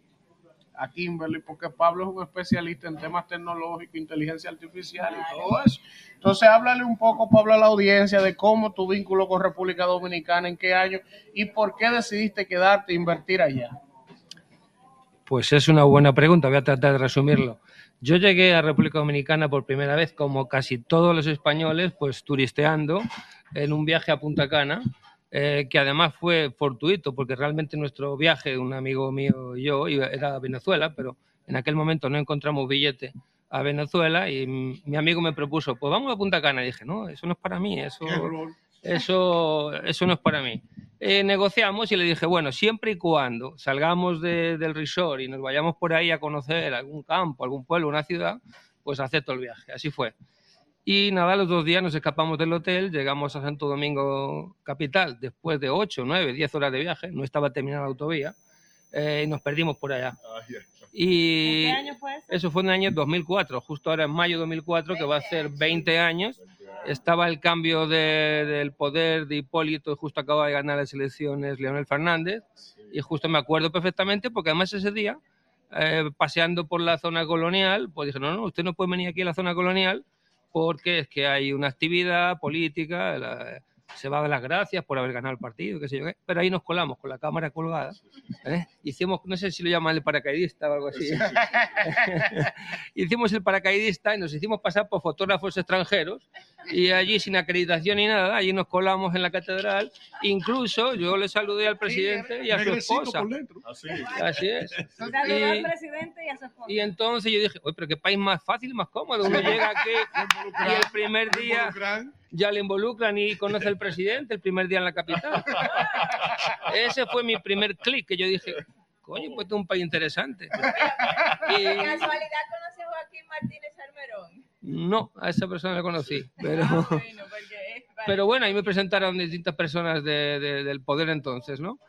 a Kimberly, porque Pablo es un especialista en temas tecnológicos, inteligencia artificial y todo eso. Entonces, háblale un poco, Pablo, a la audiencia de cómo tu vínculo con República Dominicana, en qué año y por qué decidiste quedarte e invertir allá. Pues es una buena pregunta, voy a tratar de resumirlo. Yo llegué a República Dominicana por primera vez, como casi todos los españoles, pues turisteando en un viaje a Punta Cana, eh, que además fue fortuito, porque realmente nuestro viaje, un amigo mío y yo, era a Venezuela, pero en aquel momento no encontramos billete a Venezuela y mi amigo me propuso, pues vamos a Punta Cana. Y dije, no, eso no es para mí, eso, eso, eso no es para mí. Eh, negociamos y le dije, bueno, siempre y cuando salgamos de- del resort y nos vayamos por ahí a conocer algún campo, algún pueblo, una ciudad, pues acepto el viaje. Así fue. Y nada, los dos días nos escapamos del hotel, llegamos a Santo Domingo capital después de 8, 9, 10 horas de viaje, no estaba terminada la autovía, eh, y nos perdimos por allá. Y ¿En qué año fue eso? eso fue en el año 2004, justo ahora en mayo de 2004, que va a ser 20 años. Estaba el cambio de- del poder de Hipólito, justo acaba de ganar las elecciones Leonel Fernández, y justo me acuerdo perfectamente porque además ese día, eh, paseando por la zona colonial, pues dije, no, no, usted no puede venir aquí a la zona colonial porque es que hay una actividad política, la- se va a dar las gracias por haber ganado el partido, qué sé yo qué, pero ahí nos colamos con la cámara colgada, ¿eh? hicimos, no sé si lo llaman el paracaidista o algo así, hicimos el paracaidista y nos hicimos pasar por fotógrafos extranjeros y allí sin acreditación ni nada, allí nos colamos en la catedral, incluso yo le saludé al presidente y a su esposa. Así es. Saludó al Y- presidente y a su esposa. y entonces yo dije, oye, pero qué país más fácil más cómodo. Uno llega aquí y el primer día ya le involucran y conoce al presidente el primer día en la capital. Ese fue mi primer clic que yo dije, coño, pues es un país interesante. Y casualidad conoce a Joaquín Martínez Armerón. No, a esa persona la conocí, pero, pero bueno, ahí me presentaron distintas personas de- de- del poder entonces, ¿no?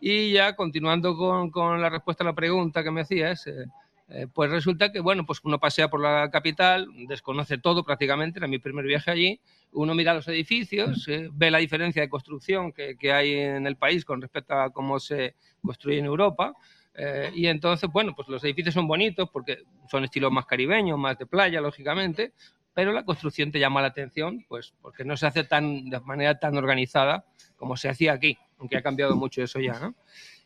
Y ya continuando con, con la respuesta a la pregunta que me hacías, eh, eh, pues resulta que, bueno, pues uno pasea por la capital, desconoce todo prácticamente, era mi primer viaje allí, uno mira los edificios, eh, ve la diferencia de construcción que, que hay en el país con respecto a cómo se construye en Europa, eh, y entonces, bueno, pues los edificios son bonitos porque son estilos más caribeños, más de playa, lógicamente, pero la construcción te llama la atención, pues porque no se hace tan, de manera tan organizada como se hacía aquí, aunque ha cambiado mucho eso ya, ¿no?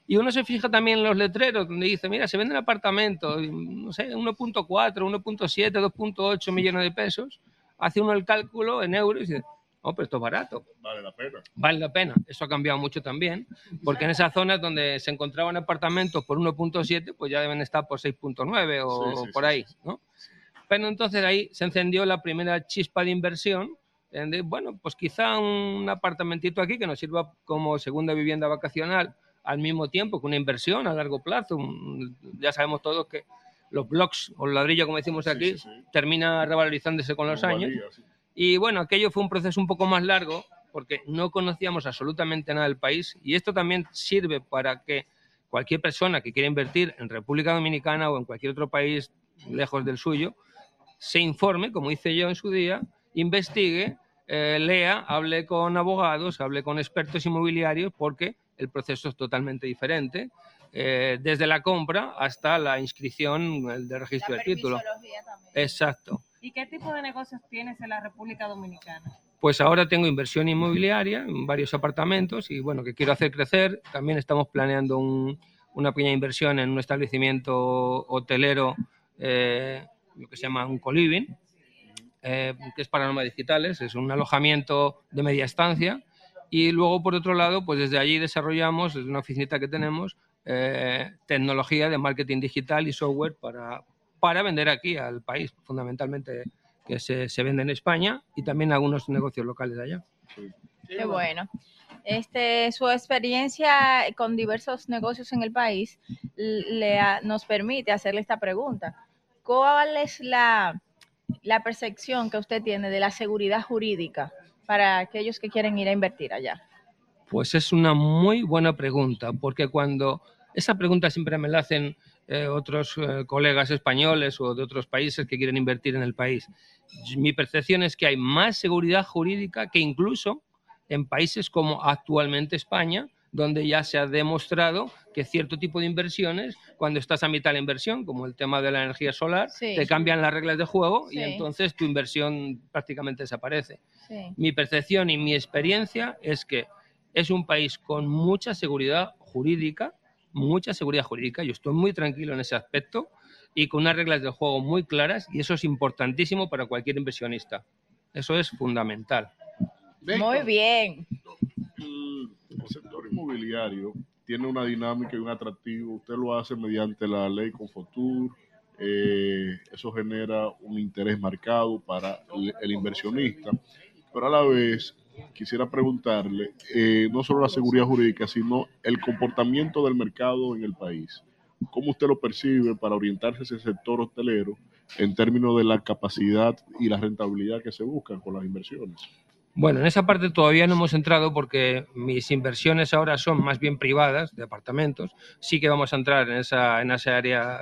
Y uno se fija también en los letreros, donde dice, mira, se venden apartamentos, no sé, 1.4, 1.7, 2.8 millones de pesos, hace uno el cálculo en euros y dice, oh, pero esto es barato, Vale la pena. vale la pena. Eso ha cambiado mucho también, porque en esas zonas donde se encontraban apartamentos por 1.7, pues ya deben estar por 6.9 o Sí, sí, por ahí, ¿no? Pero entonces ahí se encendió la primera chispa de inversión. de, bueno, pues quizá un apartamentito aquí que nos sirva como segunda vivienda vacacional al mismo tiempo que una inversión a largo plazo. Ya sabemos todos que los blocks o el ladrillo, como decimos aquí, termina revalorizándose con los Como años. valía. Y bueno, aquello fue un proceso un poco más largo porque no conocíamos absolutamente nada del país y esto también sirve para que cualquier persona que quiera invertir en República Dominicana o en cualquier otro país lejos del suyo, se informe, como hice yo en su día, investigue, eh, lea, hable con abogados, hable con expertos inmobiliarios, porque el proceso es totalmente diferente, eh, desde la compra hasta la inscripción el del registro del título. Exacto. ¿Y qué tipo de negocios tienes en la República Dominicana? Pues ahora tengo inversión inmobiliaria en varios apartamentos y bueno, que quiero hacer crecer. También estamos planeando un- una pequeña inversión en un establecimiento hotelero, eh, lo que se llama un coliving, eh, que es para nómadas digitales, es un alojamiento de media estancia. Y luego, por otro lado, pues desde allí desarrollamos, desde una oficinita que tenemos, eh, tecnología de marketing digital y software para, para vender aquí al país, fundamentalmente que se, se vende en España y también algunos negocios locales de allá. Qué bueno. Este, su experiencia con diversos negocios en el país le nos permite hacerle esta pregunta. ¿Cuál es la, la percepción que usted tiene de la seguridad jurídica para aquellos que quieren ir a invertir allá? Pues es una muy buena pregunta, porque cuando esa pregunta siempre me la hacen eh, otros eh, colegas españoles o de otros países que quieren invertir en el país, mi percepción es que hay más seguridad jurídica que incluso en países como actualmente España, donde ya se ha demostrado que cierto tipo de inversiones, cuando estás a mitad de la inversión, como el tema de la energía solar, Sí. te cambian las reglas de juego y Sí. entonces tu inversión prácticamente desaparece. Sí. Mi percepción y mi experiencia es que es un país con mucha seguridad jurídica, mucha seguridad jurídica. Yo estoy muy tranquilo en ese aspecto y con unas reglas de juego muy claras y eso es importantísimo para cualquier inversionista. Eso es fundamental. Muy bien. El sector inmobiliario tiene una dinámica y un atractivo. Usted lo hace mediante la ley Confotur. eh, eso genera un interés marcado para el, el inversionista. Pero a la vez, quisiera preguntarle, eh, no solo la seguridad jurídica, sino el comportamiento del mercado en el país. ¿Cómo usted lo percibe para orientarse hacia el sector hotelero en términos de la capacidad y la rentabilidad que se buscan con las inversiones? Bueno, en esa parte todavía no hemos entrado porque mis inversiones ahora son más bien privadas, de apartamentos. Sí que vamos a entrar en esa, en esa área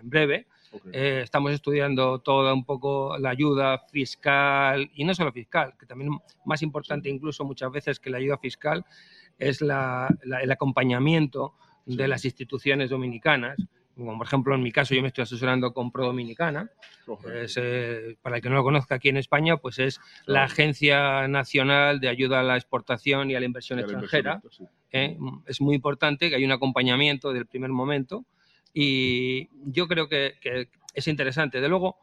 en breve. Eh, estamos estudiando toda un poco la ayuda fiscal y no solo fiscal, que también más importante incluso muchas veces que la ayuda fiscal es la- la- el acompañamiento de las instituciones dominicanas. Como por ejemplo, en mi caso, yo me estoy asesorando con Pro Dominicana. Es, eh, para el que no lo conozca aquí en España, pues es la Agencia Nacional de Ayuda a la Exportación y a la Inversión Y a la Extranjera. inversión, ¿eh? Es muy importante que haya un acompañamiento del primer momento y yo creo que, es interesante. De luego,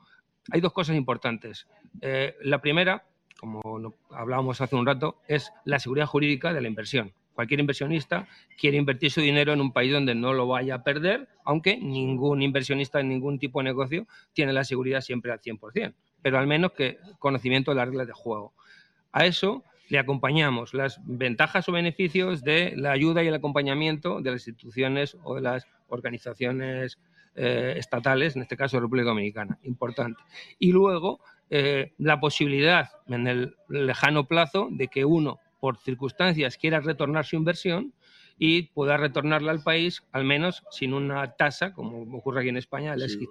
hay dos cosas importantes. Eh, la primera, como hablábamos hace un rato, es la seguridad jurídica de la inversión. Cualquier inversionista quiere invertir su dinero en un país donde no lo vaya a perder, aunque ningún inversionista en ningún tipo de negocio tiene la seguridad siempre al 100%, pero al menos que conocimiento de las reglas de juego. A eso le acompañamos las ventajas o beneficios de la ayuda y el acompañamiento de las instituciones o de las organizaciones eh, estatales, en este caso República Dominicana, importante. Y luego eh, la posibilidad en el lejano plazo de que uno, por circunstancias, quiera retornar su inversión y pueda retornarla al país, al menos sin una tasa, como ocurre aquí en España, el Sí,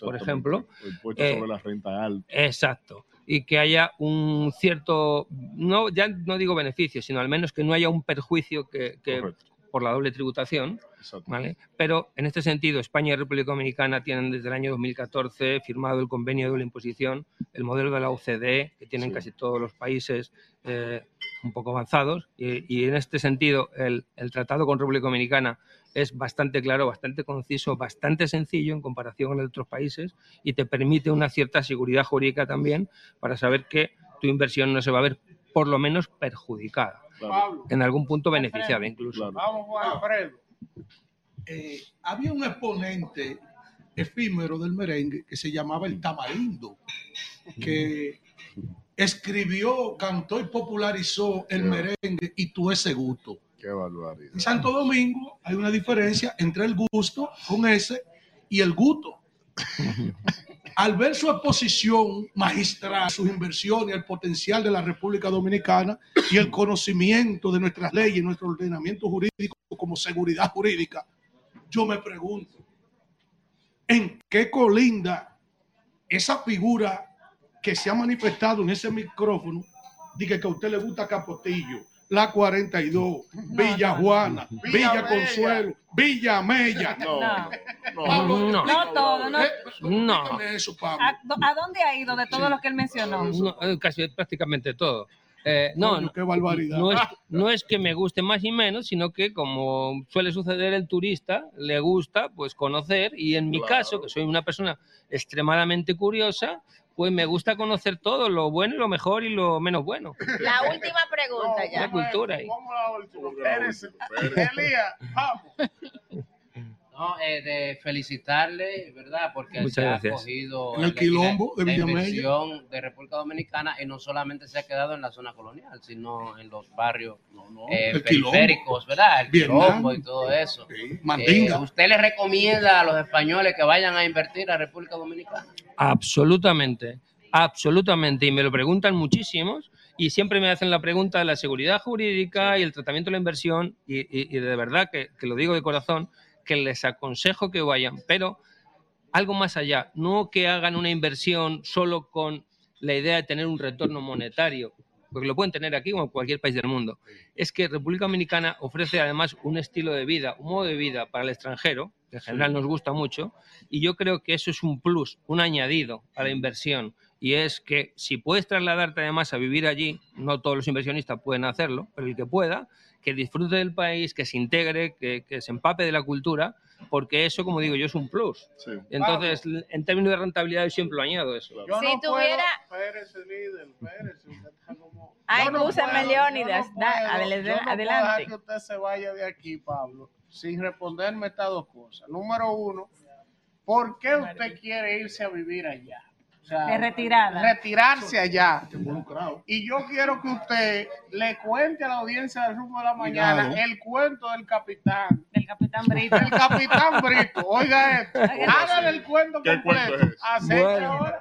por ejemplo. El impuesto Eh, sobre la renta alta. Exacto. Y que haya un cierto, no, ya no digo beneficio, sino al menos que no haya un perjuicio que, que por la doble tributación. ¿vale? Pero en este sentido, España y República Dominicana tienen desde el año 2014 firmado el convenio de doble imposición, el modelo de la OCDE, que tienen Sí. casi todos los países eh, un poco avanzados. Y, y en este sentido, el, el tratado con República Dominicana es bastante claro, bastante conciso, bastante sencillo en comparación con otros países y te permite una cierta seguridad jurídica también para saber que tu inversión no se va a ver por lo menos perjudicada, en algún punto beneficiada incluso. Vamos, Juan Alfredo. Eh, había un exponente efímero del merengue que se llamaba el Tamarindo, que escribió, cantó y popularizó el merengue y tú ese gusto. Qué barbaridad. En Santo Domingo hay una diferencia entre el gusto con ese y el gusto. Al ver su exposición magistral, sus inversiones, el potencial de la República Dominicana y el conocimiento de nuestras leyes, nuestro ordenamiento jurídico como seguridad jurídica, yo me pregunto, en qué colinda esa figura que se ha manifestado en ese micrófono, diga que a usted le gusta Capotillo, la 42, Villa Juana, Villa, Villa Consuelo, Villa Mella. No, Pablo, no. No todo, no. eh, No. eso, Pablo. ¿A, dónde ha ido de todo lo que él mencionó? No, eh, casi prácticamente todo. Eh, no, Coño, qué barbaridad. No es, no es que me guste más ni menos, sino que como suele suceder el turista, le gusta pues conocer y en mi Claro. caso, que soy una persona extremadamente curiosa, pues me gusta conocer todo, lo bueno y lo mejor y lo menos bueno. La última pregunta ya. La cultura ahí. Elías, vamos. No, eh, de felicitarle, ¿verdad? Porque Muchas se gracias. ha cogido el quilombo de la inversión de República Dominicana y no solamente se ha quedado en la zona colonial, sino en los barrios eh, quilombo. periféricos, ¿verdad? El Vietnam. quilombo y todo eso. Eh, ¿Usted le recomienda a los españoles que vayan a invertir a República Dominicana? Absolutamente, absolutamente. Y me lo preguntan muchísimos y siempre me hacen la pregunta de la seguridad jurídica y el tratamiento de la inversión y, y- y de verdad que, que lo digo de corazón, que les aconsejo que vayan, pero algo más allá, no que hagan una inversión solo con la idea de tener un retorno monetario, porque lo pueden tener aquí o en cualquier país del mundo. Es que República Dominicana ofrece además un estilo de vida, un modo de vida para el extranjero, que en general nos gusta mucho, y yo creo que eso es un plus, un añadido a la inversión. Y es que si puedes trasladarte además a vivir allí, no todos los inversionistas pueden hacerlo, pero el que pueda, que disfrute del país, que se integre, que, que se empape de la cultura, porque eso, como digo yo, es un plus. Entonces, en términos de rentabilidad, yo siempre lo añado eso. Yo Si no tuviera- Ay, no Leónidas, no yo no puedo adelante. dejar que usted se vaya de aquí, Pablo, sin responderme estas dos cosas. Número uno, ¿por qué usted quiere irse a vivir allá? O sea, De retirada. Retirarse allá. Y yo quiero que usted le cuente a la audiencia del rumbo de la mañana el cuento del capitán. Del capitán Brito. El capitán Brito. Oiga esto. Hágale el cuento ¿Qué cuento completo. es Bueno. ahora.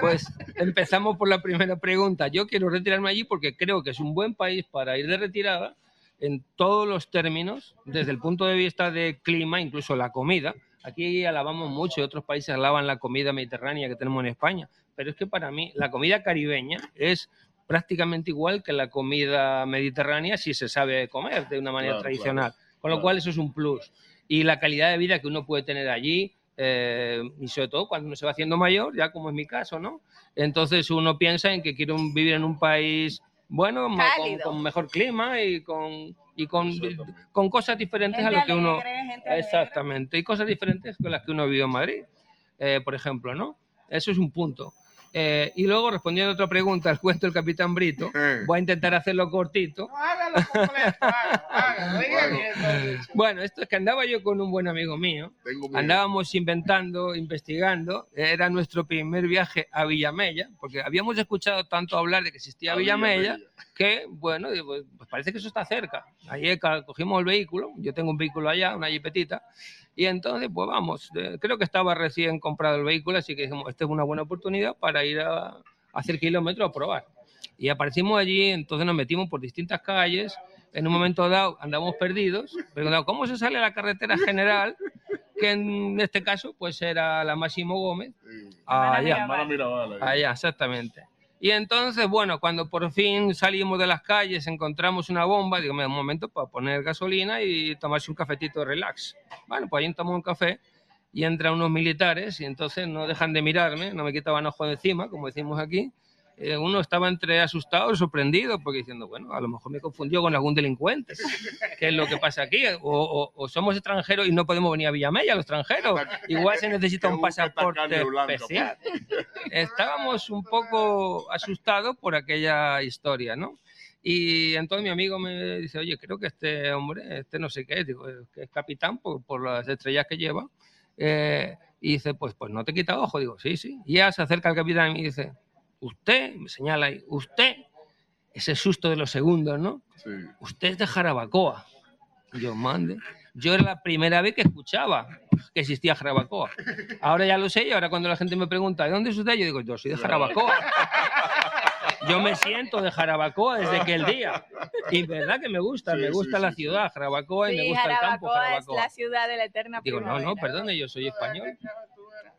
Pues empezamos por la primera pregunta. Yo quiero retirarme allí porque creo que es un buen país para ir de retirada en todos los términos, desde el punto de vista de clima, incluso la comida. Aquí alabamos mucho y otros países alaban la comida mediterránea que tenemos en España, pero es que para mí la comida caribeña es prácticamente igual que la comida mediterránea si se sabe comer de una manera Claro, tradicional. claro, Con lo claro. cual eso es un plus. Y la calidad de vida que uno puede tener allí, eh, y sobre todo cuando uno se va haciendo mayor, ya como es mi caso, ¿no? Entonces uno piensa en que quiero vivir en un país, bueno, con, mejor clima y con, y con, con cosas diferentes Gente a lo que uno... alegre, gente alegre. Exactamente, y cosas diferentes con las que uno ha vivido en Madrid, eh, por ejemplo, ¿no? Eso es un punto. Eh, y luego, respondiendo a otra pregunta, el cuento del Capitán Brito, voy a intentar hacerlo cortito. Hágalo completo. hágalo, hágalo. Entonces. Bueno, esto es que andaba yo con un buen amigo mío, Tengo miedo. andábamos inventando, investigando, era nuestro primer viaje a Villamella, porque habíamos escuchado tanto hablar de que existía A Villamella, Villamella. que, bueno, digo, pues parece que eso está cerca. Ahí ca- cogimos el vehículo, yo tengo un vehículo allá, una jipetita, y entonces, pues vamos, eh, creo que estaba recién comprado el vehículo, así que dijimos, esta es una buena oportunidad para ir a, a hacer kilómetros a probar. Y aparecimos allí, entonces nos metimos por distintas calles, en un momento dado andamos perdidos, preguntamos, ¿cómo se sale a la carretera general? Que en este caso, pues era la Máximo Gómez, allá. Hermana Mirabal. Allá, exactamente. Y entonces, bueno, cuando por fin salimos de las calles, encontramos una bomba, digo, "Mira, un momento para poner gasolina y tomarse un cafetito de relax. Bueno, pues ahí tomamos un café y entran unos militares y entonces no dejan de mirarme, no me quitaban ojo de encima, como decimos aquí. Eh, uno estaba entre asustado y sorprendido, porque diciendo, bueno, a lo mejor me confundió con algún delincuente. ¿Qué es lo que pasa aquí? O, o- o somos extranjeros y no podemos venir a Villamella, los extranjeros. Igual se necesita un pasaporte especial. Estábamos un poco asustados por aquella historia, ¿no? Y entonces mi amigo me dice, oye, creo que este hombre, este no sé qué, digo, que es capitán por, por las estrellas que lleva. Eh, y dice, pues, pues no te quita ojo. Digo, sí, sí. Y ya se acerca al capitán y me dice, usted, me señala ahí, usted, ese susto de los segundos, ¿no? Sí. Usted es de Jarabacoa. Yo, mande. Yo era la primera vez que escuchaba que existía Jarabacoa. Ahora ya lo sé y ahora cuando la gente me pregunta, ¿de dónde es usted? Yo digo, yo soy de Jarabacoa. Yo me siento de Jarabacoa desde aquel día. Y verdad que me gusta, Sí, me gusta sí, la sí, ciudad, Jarabacoa, y me gusta el campo, Jarabacoa es Jarabacoa. la ciudad de la eterna Digo, no, no, perdone, yo soy español.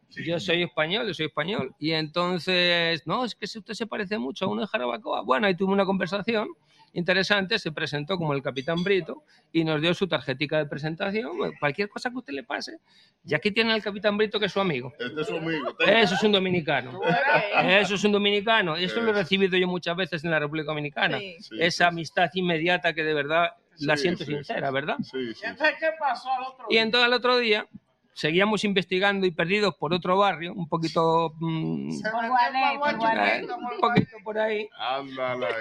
Yo soy español, yo soy español. Y entonces, no, es que usted se parece mucho a uno de Jarabacoa. Bueno, ahí tuve una conversación interesante, se presentó como el capitán Brito y nos dio su tarjetica de presentación. Cualquier cosa que a usted le pase, ya aquí tiene al capitán Brito que es su amigo. Este es su amigo. Eso es un dominicano. Eso es un dominicano. Y eso lo he recibido yo muchas veces en la República Dominicana. Sí, Esa amistad inmediata que de verdad la Sí, siento sí, sincera, sí. ¿verdad? Sí, sí. Entonces, ¿qué pasó al otro Y entonces al otro día seguíamos investigando y perdidos por otro barrio, un poquito... mm, Por Guané, por Guané. eh, un poquito por ahí.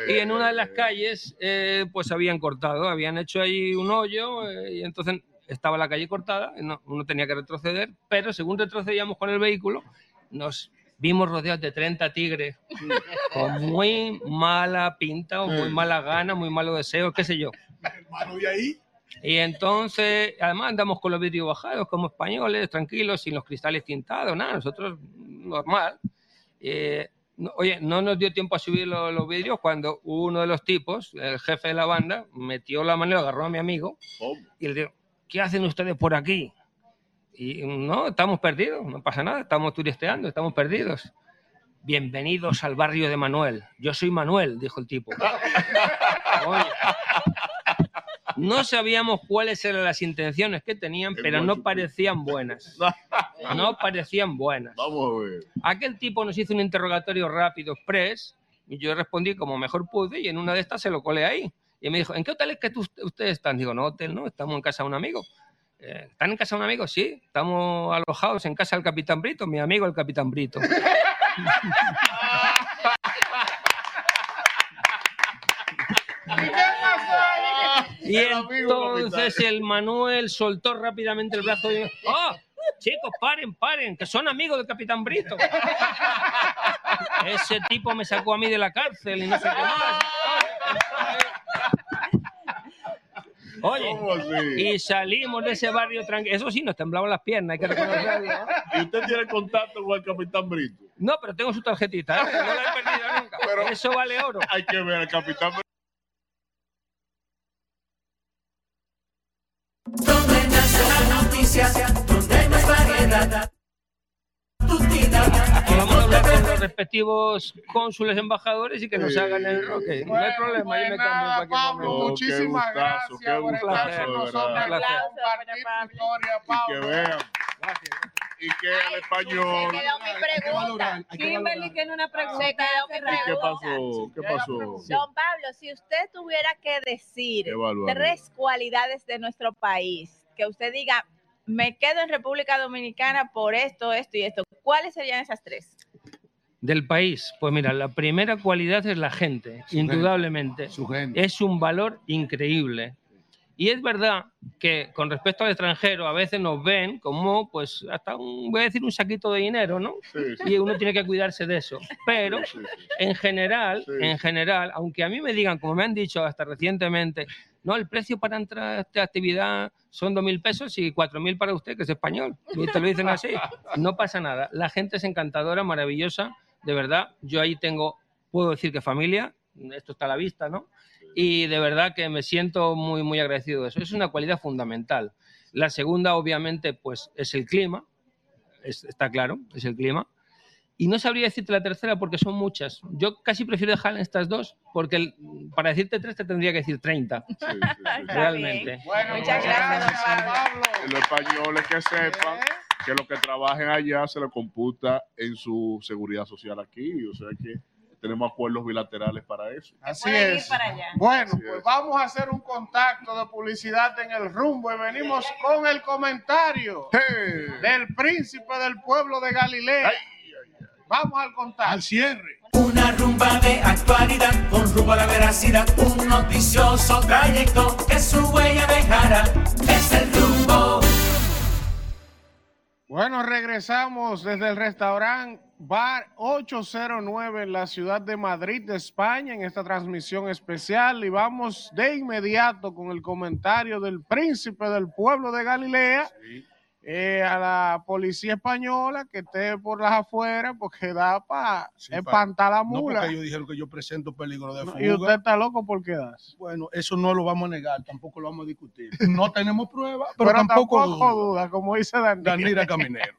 Y eh. en una de las calles, eh, pues habían cortado, habían hecho ahí un hoyo eh, y entonces estaba la calle cortada, no- uno tenía que retroceder, pero según retrocedíamos con el vehículo, nos vimos rodeados de 30 tigres con muy mala pinta o muy mala gana, muy malos deseos, qué sé yo. Hermano, ¿y ahí? Y entonces, además andamos con los vidrios bajados como españoles, tranquilos, sin los cristales tintados, nada, nosotros normal. Eh, no- oye, no nos dio tiempo a subir lo- los, vidrios cuando uno de los tipos, el jefe de la banda, metió la mano, y agarró a mi amigo y le dijo, ¿qué hacen ustedes por aquí? Y no, estamos perdidos, no pasa nada, estamos turisteando, estamos perdidos. Bienvenidos al barrio de Manuel. Yo soy Manuel, dijo el tipo. Oye, no sabíamos cuáles eran las intenciones que tenían, pero no parecían buenas. No parecían buenas. Vamos a ver. Aquel tipo nos hizo un interrogatorio rápido, express, y yo respondí como mejor pude, y en una de estas se lo colé ahí. Y me dijo, ¿en qué hotel es que tú- ustedes están? Digo, no, hotel no, estamos en casa de un amigo. "Eh, ¿Están en casa de un amigo? Sí, estamos alojados en casa del Capitán Brito, mi amigo el Capitán Brito. Y entonces el Manuel soltó rápidamente el brazo y dijo, ¡Oh! Chicos, paren, paren, que son amigos del Capitán Brito. Ese tipo me sacó a mí de la cárcel y no sé qué más. Oye, y salimos de ese barrio tranquilo. Eso sí, nos temblaban las piernas, hay que reconocerlo. ¿no? ¿Y usted tiene contacto con el capitán Brito? No, pero tengo su tarjetita, ¿eh? no la he perdido nunca. Eso vale oro. Hay que ver al capitán Brito. Nace la noticia, donde no hay variedad. Vamos a hablar con los respectivos cónsules embajadores y que nos hagan el roque. No hay problema, yo me cambio Pablo, momento. muchísimas gustazo, gracias qué por estar con nosotros compartir tu historia, Que Pablo. vean. Y que el español. quedó mi pregunta. Kimberly tiene una pregunta. Se quedó mi ¿Qué pasó? ¿Qué pasó? Don Pablo, si usted tuviera que decir Evaluar. tres cualidades de nuestro país, que usted diga, me quedo en República Dominicana por esto, esto y esto, ¿cuáles serían esas tres? Del país, pues mira, la primera cualidad es la gente, indudablemente. Es un valor increíble. Y es verdad que con respecto al extranjero a veces nos ven como, pues, hasta un, voy a decir, un saquito de dinero, ¿no? Sí, sí. Y uno tiene que cuidarse de eso. Pero Sí, sí, sí. en general, Sí. en general, aunque a mí me digan, como me han dicho hasta recientemente, no, el precio para entrar a esta actividad son dos mil pesos y cuatro mil para usted, que es español. Y te lo dicen así. No pasa nada. La gente es encantadora, maravillosa, de verdad. Yo ahí tengo, puedo decir que familia, esto está a la vista, ¿no? Y de verdad que me siento muy, muy agradecido de eso. Es una cualidad fundamental. La segunda, obviamente, pues es el clima, es- está claro, es el clima. Y no sabría decirte la tercera porque son muchas. Yo casi prefiero dejar en estas dos porque el- para decirte tres te tendría que decir 30. Realmente. Bueno, Muchas gracias, don Pablo. Los españoles que sepan que los que trabajen allá se les computa en su seguridad social aquí. O sea que tenemos acuerdos bilaterales para eso. Así es. para allá. Bueno, Así pues es. vamos a hacer un contacto de publicidad en el rumbo y venimos con el comentario del príncipe del pueblo de Galilea. Vamos al contacto. Al cierre. Una rumba de actualidad con rumbo a la veracidad. Un noticioso trayecto que su huella dejará. Es el rumbo. Bueno, regresamos desde el restaurante Bar 809 en la ciudad de Madrid, de España, en esta transmisión especial. Y vamos de inmediato con el comentario del príncipe del pueblo de Galilea eh, a la policía española que esté por las afueras porque da para Sí, pa- espantar la No mula. porque ellos dijeron que yo presento peligro de No, fuga. y usted está loco porque das. Bueno, eso no lo vamos a negar, tampoco lo vamos a discutir. No tenemos pruebas, pero, Pero, tampoco, tampoco duda, como dice Daniel. Danira Caminero.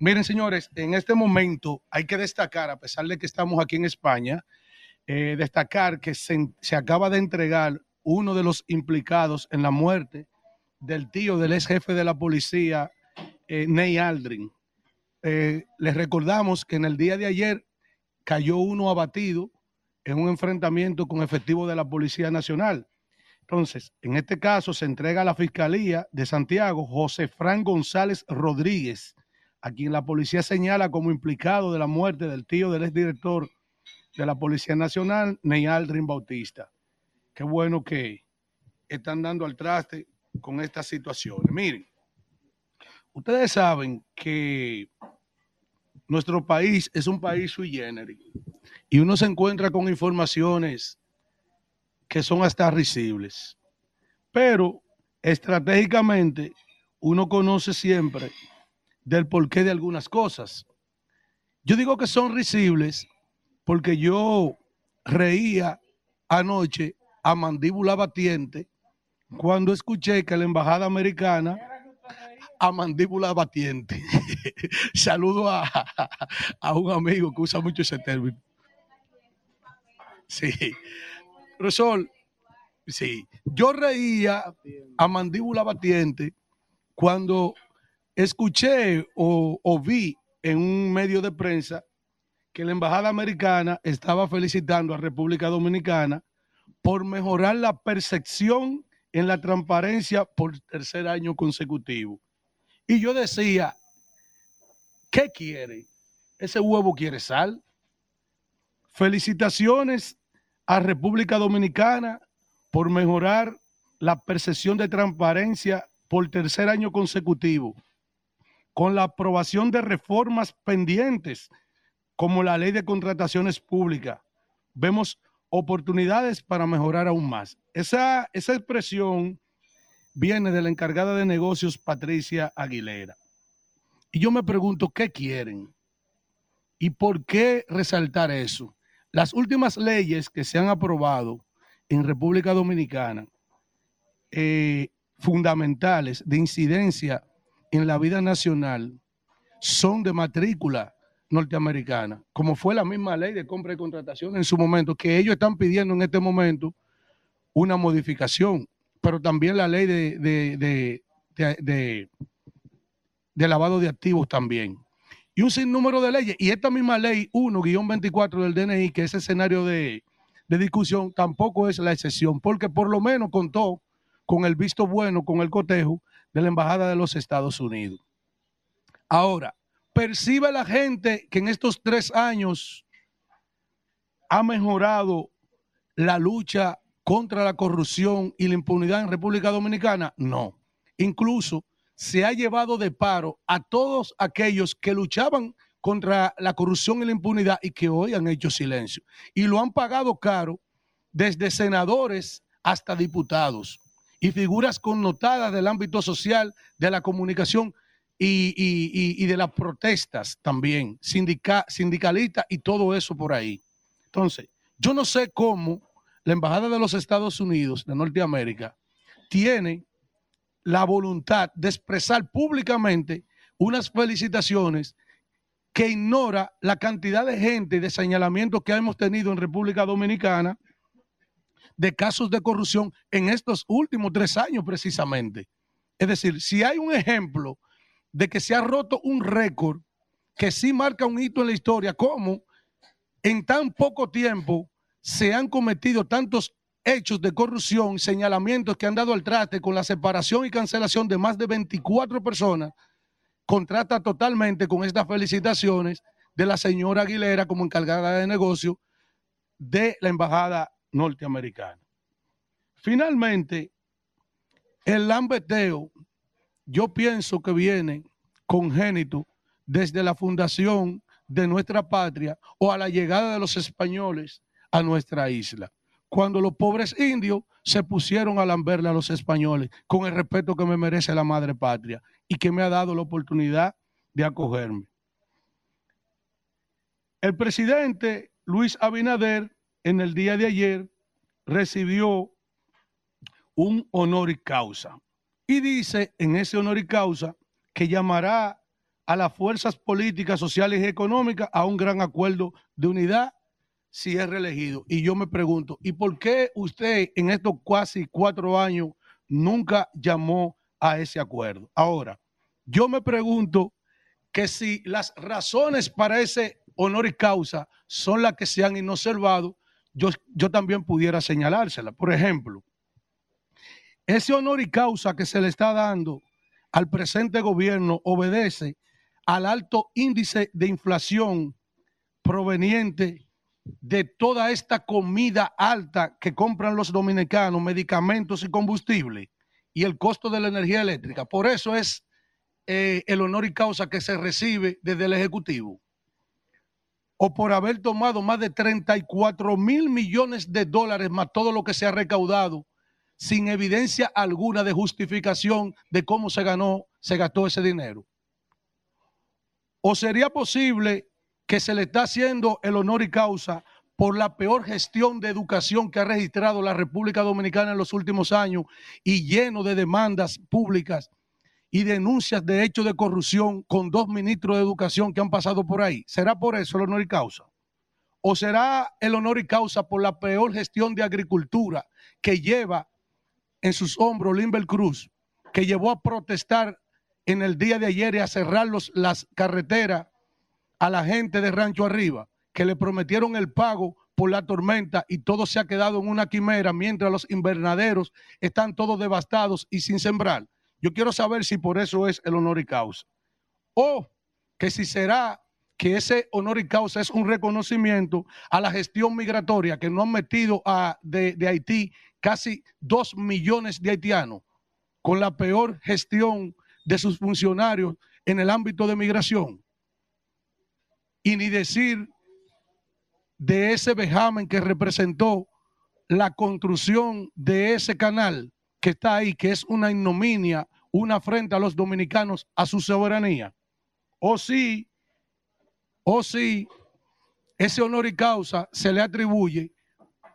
Miren, señores, en este momento hay que destacar, a pesar de que estamos aquí en España, eh, destacar que se, se acaba de entregar uno de los implicados en la muerte del tío del ex jefe de la policía, eh, Ney Aldrin. Eh, les recordamos que en el día de ayer cayó uno abatido en un enfrentamiento con efectivos de la Policía Nacional. Entonces, en este caso se entrega a la Fiscalía de Santiago José Fran González Rodríguez, a quien la policía señala como implicado de la muerte del tío del exdirector de la Policía Nacional, Ney Aldrin Bautista. Qué bueno que están dando al traste con estas situaciones. Miren, ustedes saben que nuestro país es un país sui generis y uno se encuentra con informaciones que son hasta risibles. Pero estratégicamente uno conoce siempre del porqué de algunas cosas. Yo digo que son risibles porque yo reía anoche a mandíbula batiente cuando escuché que la embajada americana a mandíbula batiente. Saludo a, un amigo que usa mucho ese término. Sí. Profesor, sí. Yo reía a mandíbula batiente cuando escuché o vi en un medio de prensa que la embajada americana estaba felicitando a República Dominicana por mejorar la percepción en la transparencia por tercer año consecutivo. Y yo decía, ¿qué quiere? ¿Ese huevo quiere sal? Felicitaciones a República Dominicana por mejorar la percepción de transparencia por tercer año consecutivo, con la aprobación de reformas pendientes como la ley de contrataciones públicas. Vemos oportunidades para mejorar aún más. Esa, esa expresión viene de la encargada de negocios Patricia Aguilera. Y yo me pregunto, ¿qué quieren? ¿Y por qué resaltar eso? Las últimas leyes que se han aprobado en República Dominicana, eh, fundamentales de incidencia en la vida nacional, son de matrícula norteamericana, como fue la misma ley de compra y contratación en su momento, que ellos están pidiendo en este momento una modificación, pero también la ley de, de, de, de lavado de activos también. Y un sinnúmero de leyes. Y esta misma ley 1-24 del DNI, que es escenario de, de discusión, tampoco es la excepción, porque por lo menos contó con el visto bueno, con el cotejo de la Embajada de los Estados Unidos. Ahora, percibe la gente que en estos tres años ha mejorado la lucha contra la corrupción y la impunidad en República Dominicana? No. Incluso se ha llevado de paro a todos aquellos que luchaban contra la corrupción y la impunidad y que hoy han hecho silencio. Y lo han pagado caro desde senadores hasta diputados y figuras connotadas del ámbito social, de la comunicación y, de las protestas también, sindicalistas y todo eso por ahí. Entonces, yo no sé cómo la Embajada de los Estados Unidos de Norteamérica tiene la voluntad de expresar públicamente unas felicitaciones que ignora la cantidad de gente y de señalamientos que hemos tenido en República Dominicana de casos de corrupción en estos últimos tres años precisamente. Es decir, si hay un ejemplo de que se ha roto un récord que sí marca un hito en la historia, como en tan poco tiempo se han cometido tantos hechos de corrupción, señalamientos que han dado al traste con la separación y cancelación de más de 24 personas, contrata totalmente con estas felicitaciones de la señora Aguilera como encargada de negocio de la embajada norteamericana. Finalmente, el lambeteo yo pienso que viene congénito desde la fundación de nuestra patria o a la llegada de los españoles a nuestra isla. Cuando los pobres indios se pusieron a lamberle a los españoles con el respeto que me merece la madre patria y que me ha dado la oportunidad de acogerme. El presidente Luis Abinader en el día de ayer recibió un honor y causa y dice en ese honor y causa que llamará a las fuerzas políticas, sociales y económicas a un gran acuerdo de unidad si es reelegido. Y yo me pregunto, ¿y por qué usted en estos casi cuatro años nunca llamó a ese acuerdo? Ahora, yo me pregunto que si las razones para ese honor y causa son las que se han inobservado, yo, yo también pudiera señalársela. Por ejemplo, ese honor y causa que se le está dando al presente gobierno obedece al alto índice de inflación proveniente de toda esta comida alta que compran los dominicanos, medicamentos y combustible, y el costo de la energía eléctrica. Por eso es eh, el honor y causa que se recibe desde el Ejecutivo. O por haber tomado más de 34 mil millones de dólares más todo lo que se ha recaudado sin evidencia alguna de justificación de cómo se ganó, se gastó ese dinero. ¿O sería posible que se le está haciendo el honor y causa por la peor gestión de educación que ha registrado la República Dominicana en los últimos años y lleno de demandas públicas y denuncias de hechos de corrupción con dos ministros de educación que han pasado por ahí? ¿Será por eso el honor y causa? ¿O será el honor y causa por la peor gestión de agricultura que lleva en sus hombros Limber Cruz, que llevó a protestar en el día de ayer y a cerrar las carreteras a la gente de Rancho Arriba, que le prometieron el pago por la tormenta y todo se ha quedado en una quimera mientras los invernaderos están todos devastados y sin sembrar. Yo quiero saber si por eso es el honor y causa. O que si será que ese honor y causa es un reconocimiento a la gestión migratoria que no han metido a, de, de Haití casi dos millones de haitianos con la peor gestión de sus funcionarios en el ámbito de migración. Y ni decir de ese vejamen que representó la construcción de ese canal que está ahí, que es una ignominia, una afrenta a los dominicanos, a su soberanía. O sí, o sí, ese honor y causa se le atribuye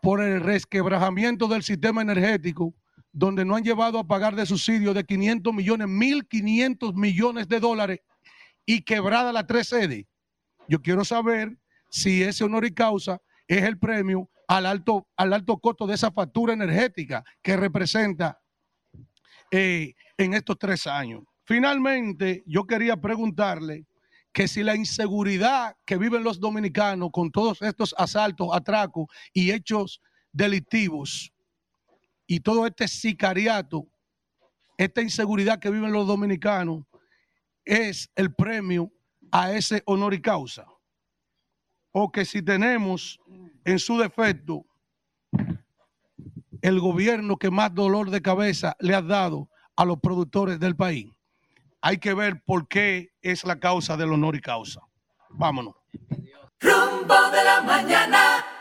por el resquebrajamiento del sistema energético donde no han llevado a pagar de subsidio de 500 millones, 1.500 millones de dólares y quebrada la tres sedes. Yo quiero saber si ese honor y causa es el premio al alto, al alto costo de esa factura energética que representa eh, en estos tres años. Finalmente, yo quería preguntarle que si la inseguridad que viven los dominicanos con todos estos asaltos, atracos y hechos delictivos, y todo este sicariato, esta inseguridad que viven los dominicanos, es el premio a ese honor y causa. O que si tenemos en su defecto el gobierno que más dolor de cabeza le ha dado a los productores del país. Hay que ver por qué es la causa del honor y causa. Vámonos. Rumbo de la mañana.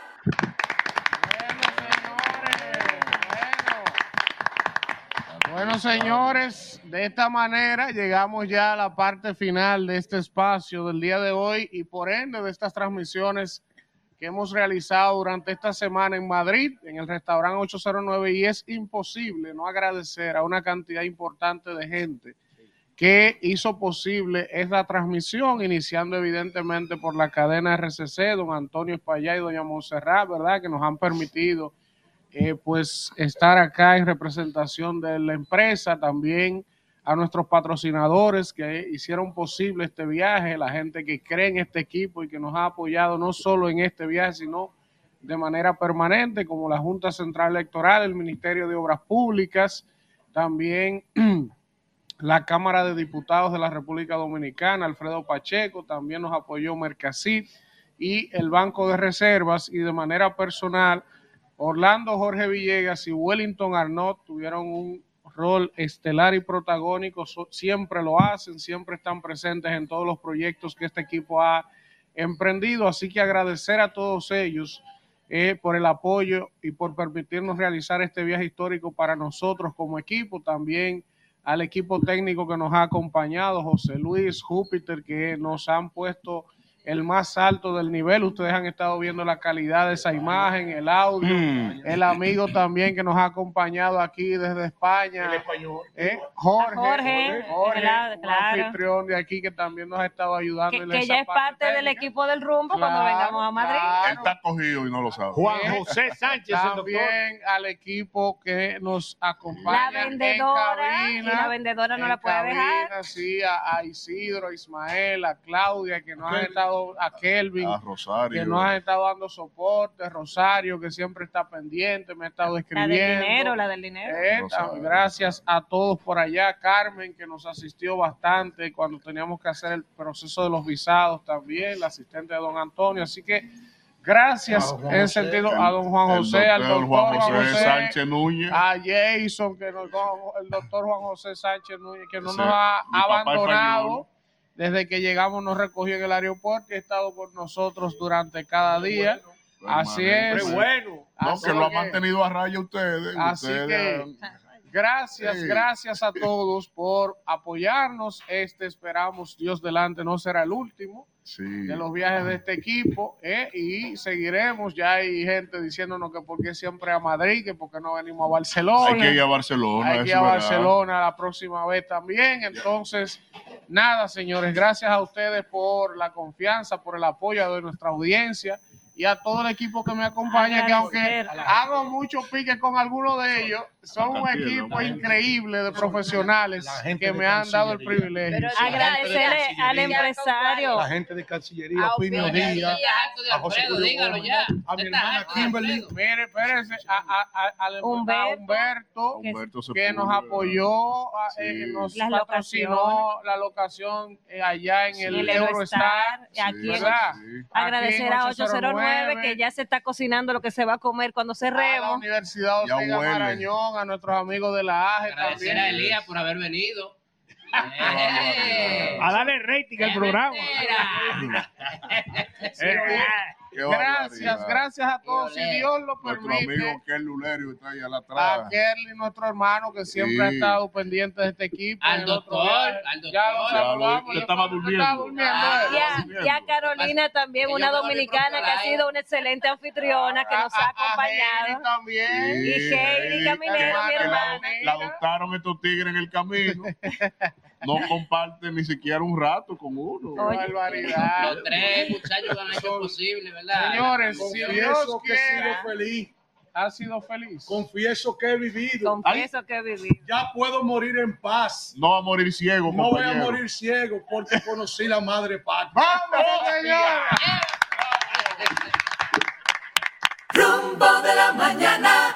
Bueno, señores, de esta manera llegamos ya a la parte final de este espacio del día de hoy y por ende de estas transmisiones que hemos realizado durante esta semana en Madrid, en el restaurante 809, y es imposible no agradecer a una cantidad importante de gente que hizo posible esta transmisión, iniciando evidentemente por la cadena RCC, don Antonio Espallá y doña Monserrat, ¿verdad? Que nos han permitido eh, pues estar acá en representación de la empresa, también a nuestros patrocinadores que hicieron posible este viaje, la gente que cree en este equipo y que nos ha apoyado no solo en este viaje, sino de manera permanente, como la Junta Central Electoral, el Ministerio de Obras Públicas, también la Cámara de Diputados de la República Dominicana, Alfredo Pacheco, también nos apoyó Mercasit y el Banco de Reservas y de manera personal Orlando Jorge Villegas y Wellington Arnott tuvieron un rol estelar y protagónico, siempre lo hacen, siempre están presentes en todos los proyectos que este equipo ha emprendido, así que agradecer a todos ellos eh, por el apoyo y por permitirnos realizar este viaje histórico para nosotros como equipo, también al equipo técnico que nos ha acompañado, José Luis, Júpiter, que nos han puesto el más alto del nivel. Ustedes han estado viendo la calidad de esa imagen, el audio, Mm. el amigo también que nos ha acompañado aquí desde España, ¿eh? Jorge, Jorge, Jorge, claro, un claro. anfitrión de aquí que también nos ha estado ayudando. Que, en que esa ya es parte del equipo del rumbo cuando vengamos a Madrid. Él está cogido y no lo sabe. También al equipo que nos La acompaña vendedora, en y la vendedora no la puede dejar. Sí, a, a Isidro, a Ismael, a Claudia, que nos han Kelvin. A Kelvin, A Rosario. que nos han estado dando soporte, Rosario, que siempre está pendiente, me ha estado La escribiendo. del dinero, la del dinero. Eh, Rosario. gracias a todos por allá, Carmen, que nos asistió bastante cuando teníamos que hacer el proceso de los visados también, la asistente de don Antonio, así que gracias en José. sentido El- a don Juan José, al doctor Juan José Sánchez Núñez. a Jason, que nos, el doctor Juan José Sánchez Núñez, que no Ese, nos ha abandonado. Desde que llegamos nos recogió en el aeropuerto y ha estado con nosotros durante cada día. Así es. Qué bueno. No, Así que lo ha que- mantenido a raya ustedes. Así ustedes que han- gracias, Sí. gracias a todos por apoyarnos. Este esperamos, Dios delante, no será el último Sí. de los viajes de este equipo ¿eh? y seguiremos. Ya hay gente diciéndonos que por qué siempre a Madrid, que por qué no venimos a Barcelona. Hay que ir a Barcelona. Hay que ir a verdad. Barcelona la próxima vez también. Entonces, nada, señores, gracias a ustedes por la confianza, por el apoyo de nuestra audiencia y a todo el equipo que me acompaña, que aunque hago mucho pique con algunos de ellos, son un equipo increíble de profesionales que me han dado el privilegio. Agradecerle al empresario. La gente de Cancillería, a Pino Díaz, a José dígalo ya. a mi hermana Kimberly. Mire, espérense, a, a, a- al- a Humberto, que- nos apoyó, a- eh, nos patrocinó la locación eh, allá en el, Eurostar. Aquí. Agradecer a Aquí en 809 que ya se está cocinando lo que se va a comer cuando a la cerremos. Universidad huele. Marañón, a nuestros amigos de la AGE Agradecer también. a Elías por haber venido. barbaridad. A darle rating al programa. Qué gracias, barbaridad. gracias a todos. Si Dios lo Nuestro permite, amigo Kel Lulerio está ahí a la a atrás. Kerly, nuestro hermano, que siempre Sí. ha estado pendiente de este equipo. Al doctor, al doctor. Ya lo Ya saludamos. ya estaba estaba durmiendo. durmiendo, Ah, ¿eh? Y a, bien. y a Carolina también, una dominicana que ha sido una excelente anfitriona que nos ha acompañado. También. Y Heidi Caminero, mi hermana. La adoptaron estos tigres en el camino. No comparten ni siquiera un rato con uno. Qué Oye. barbaridad. Los tres muchachos que han hecho posible, ¿verdad? Señores, si Dios Confieso que he sido feliz. ha sido feliz. Confieso que he vivido. Confieso que he vivido. Ya puedo morir en paz. No va a morir ciego, No voy a compañero. morir ciego porque conocí la madre patria. ¡Vamos, señores! Rumbo de la mañana.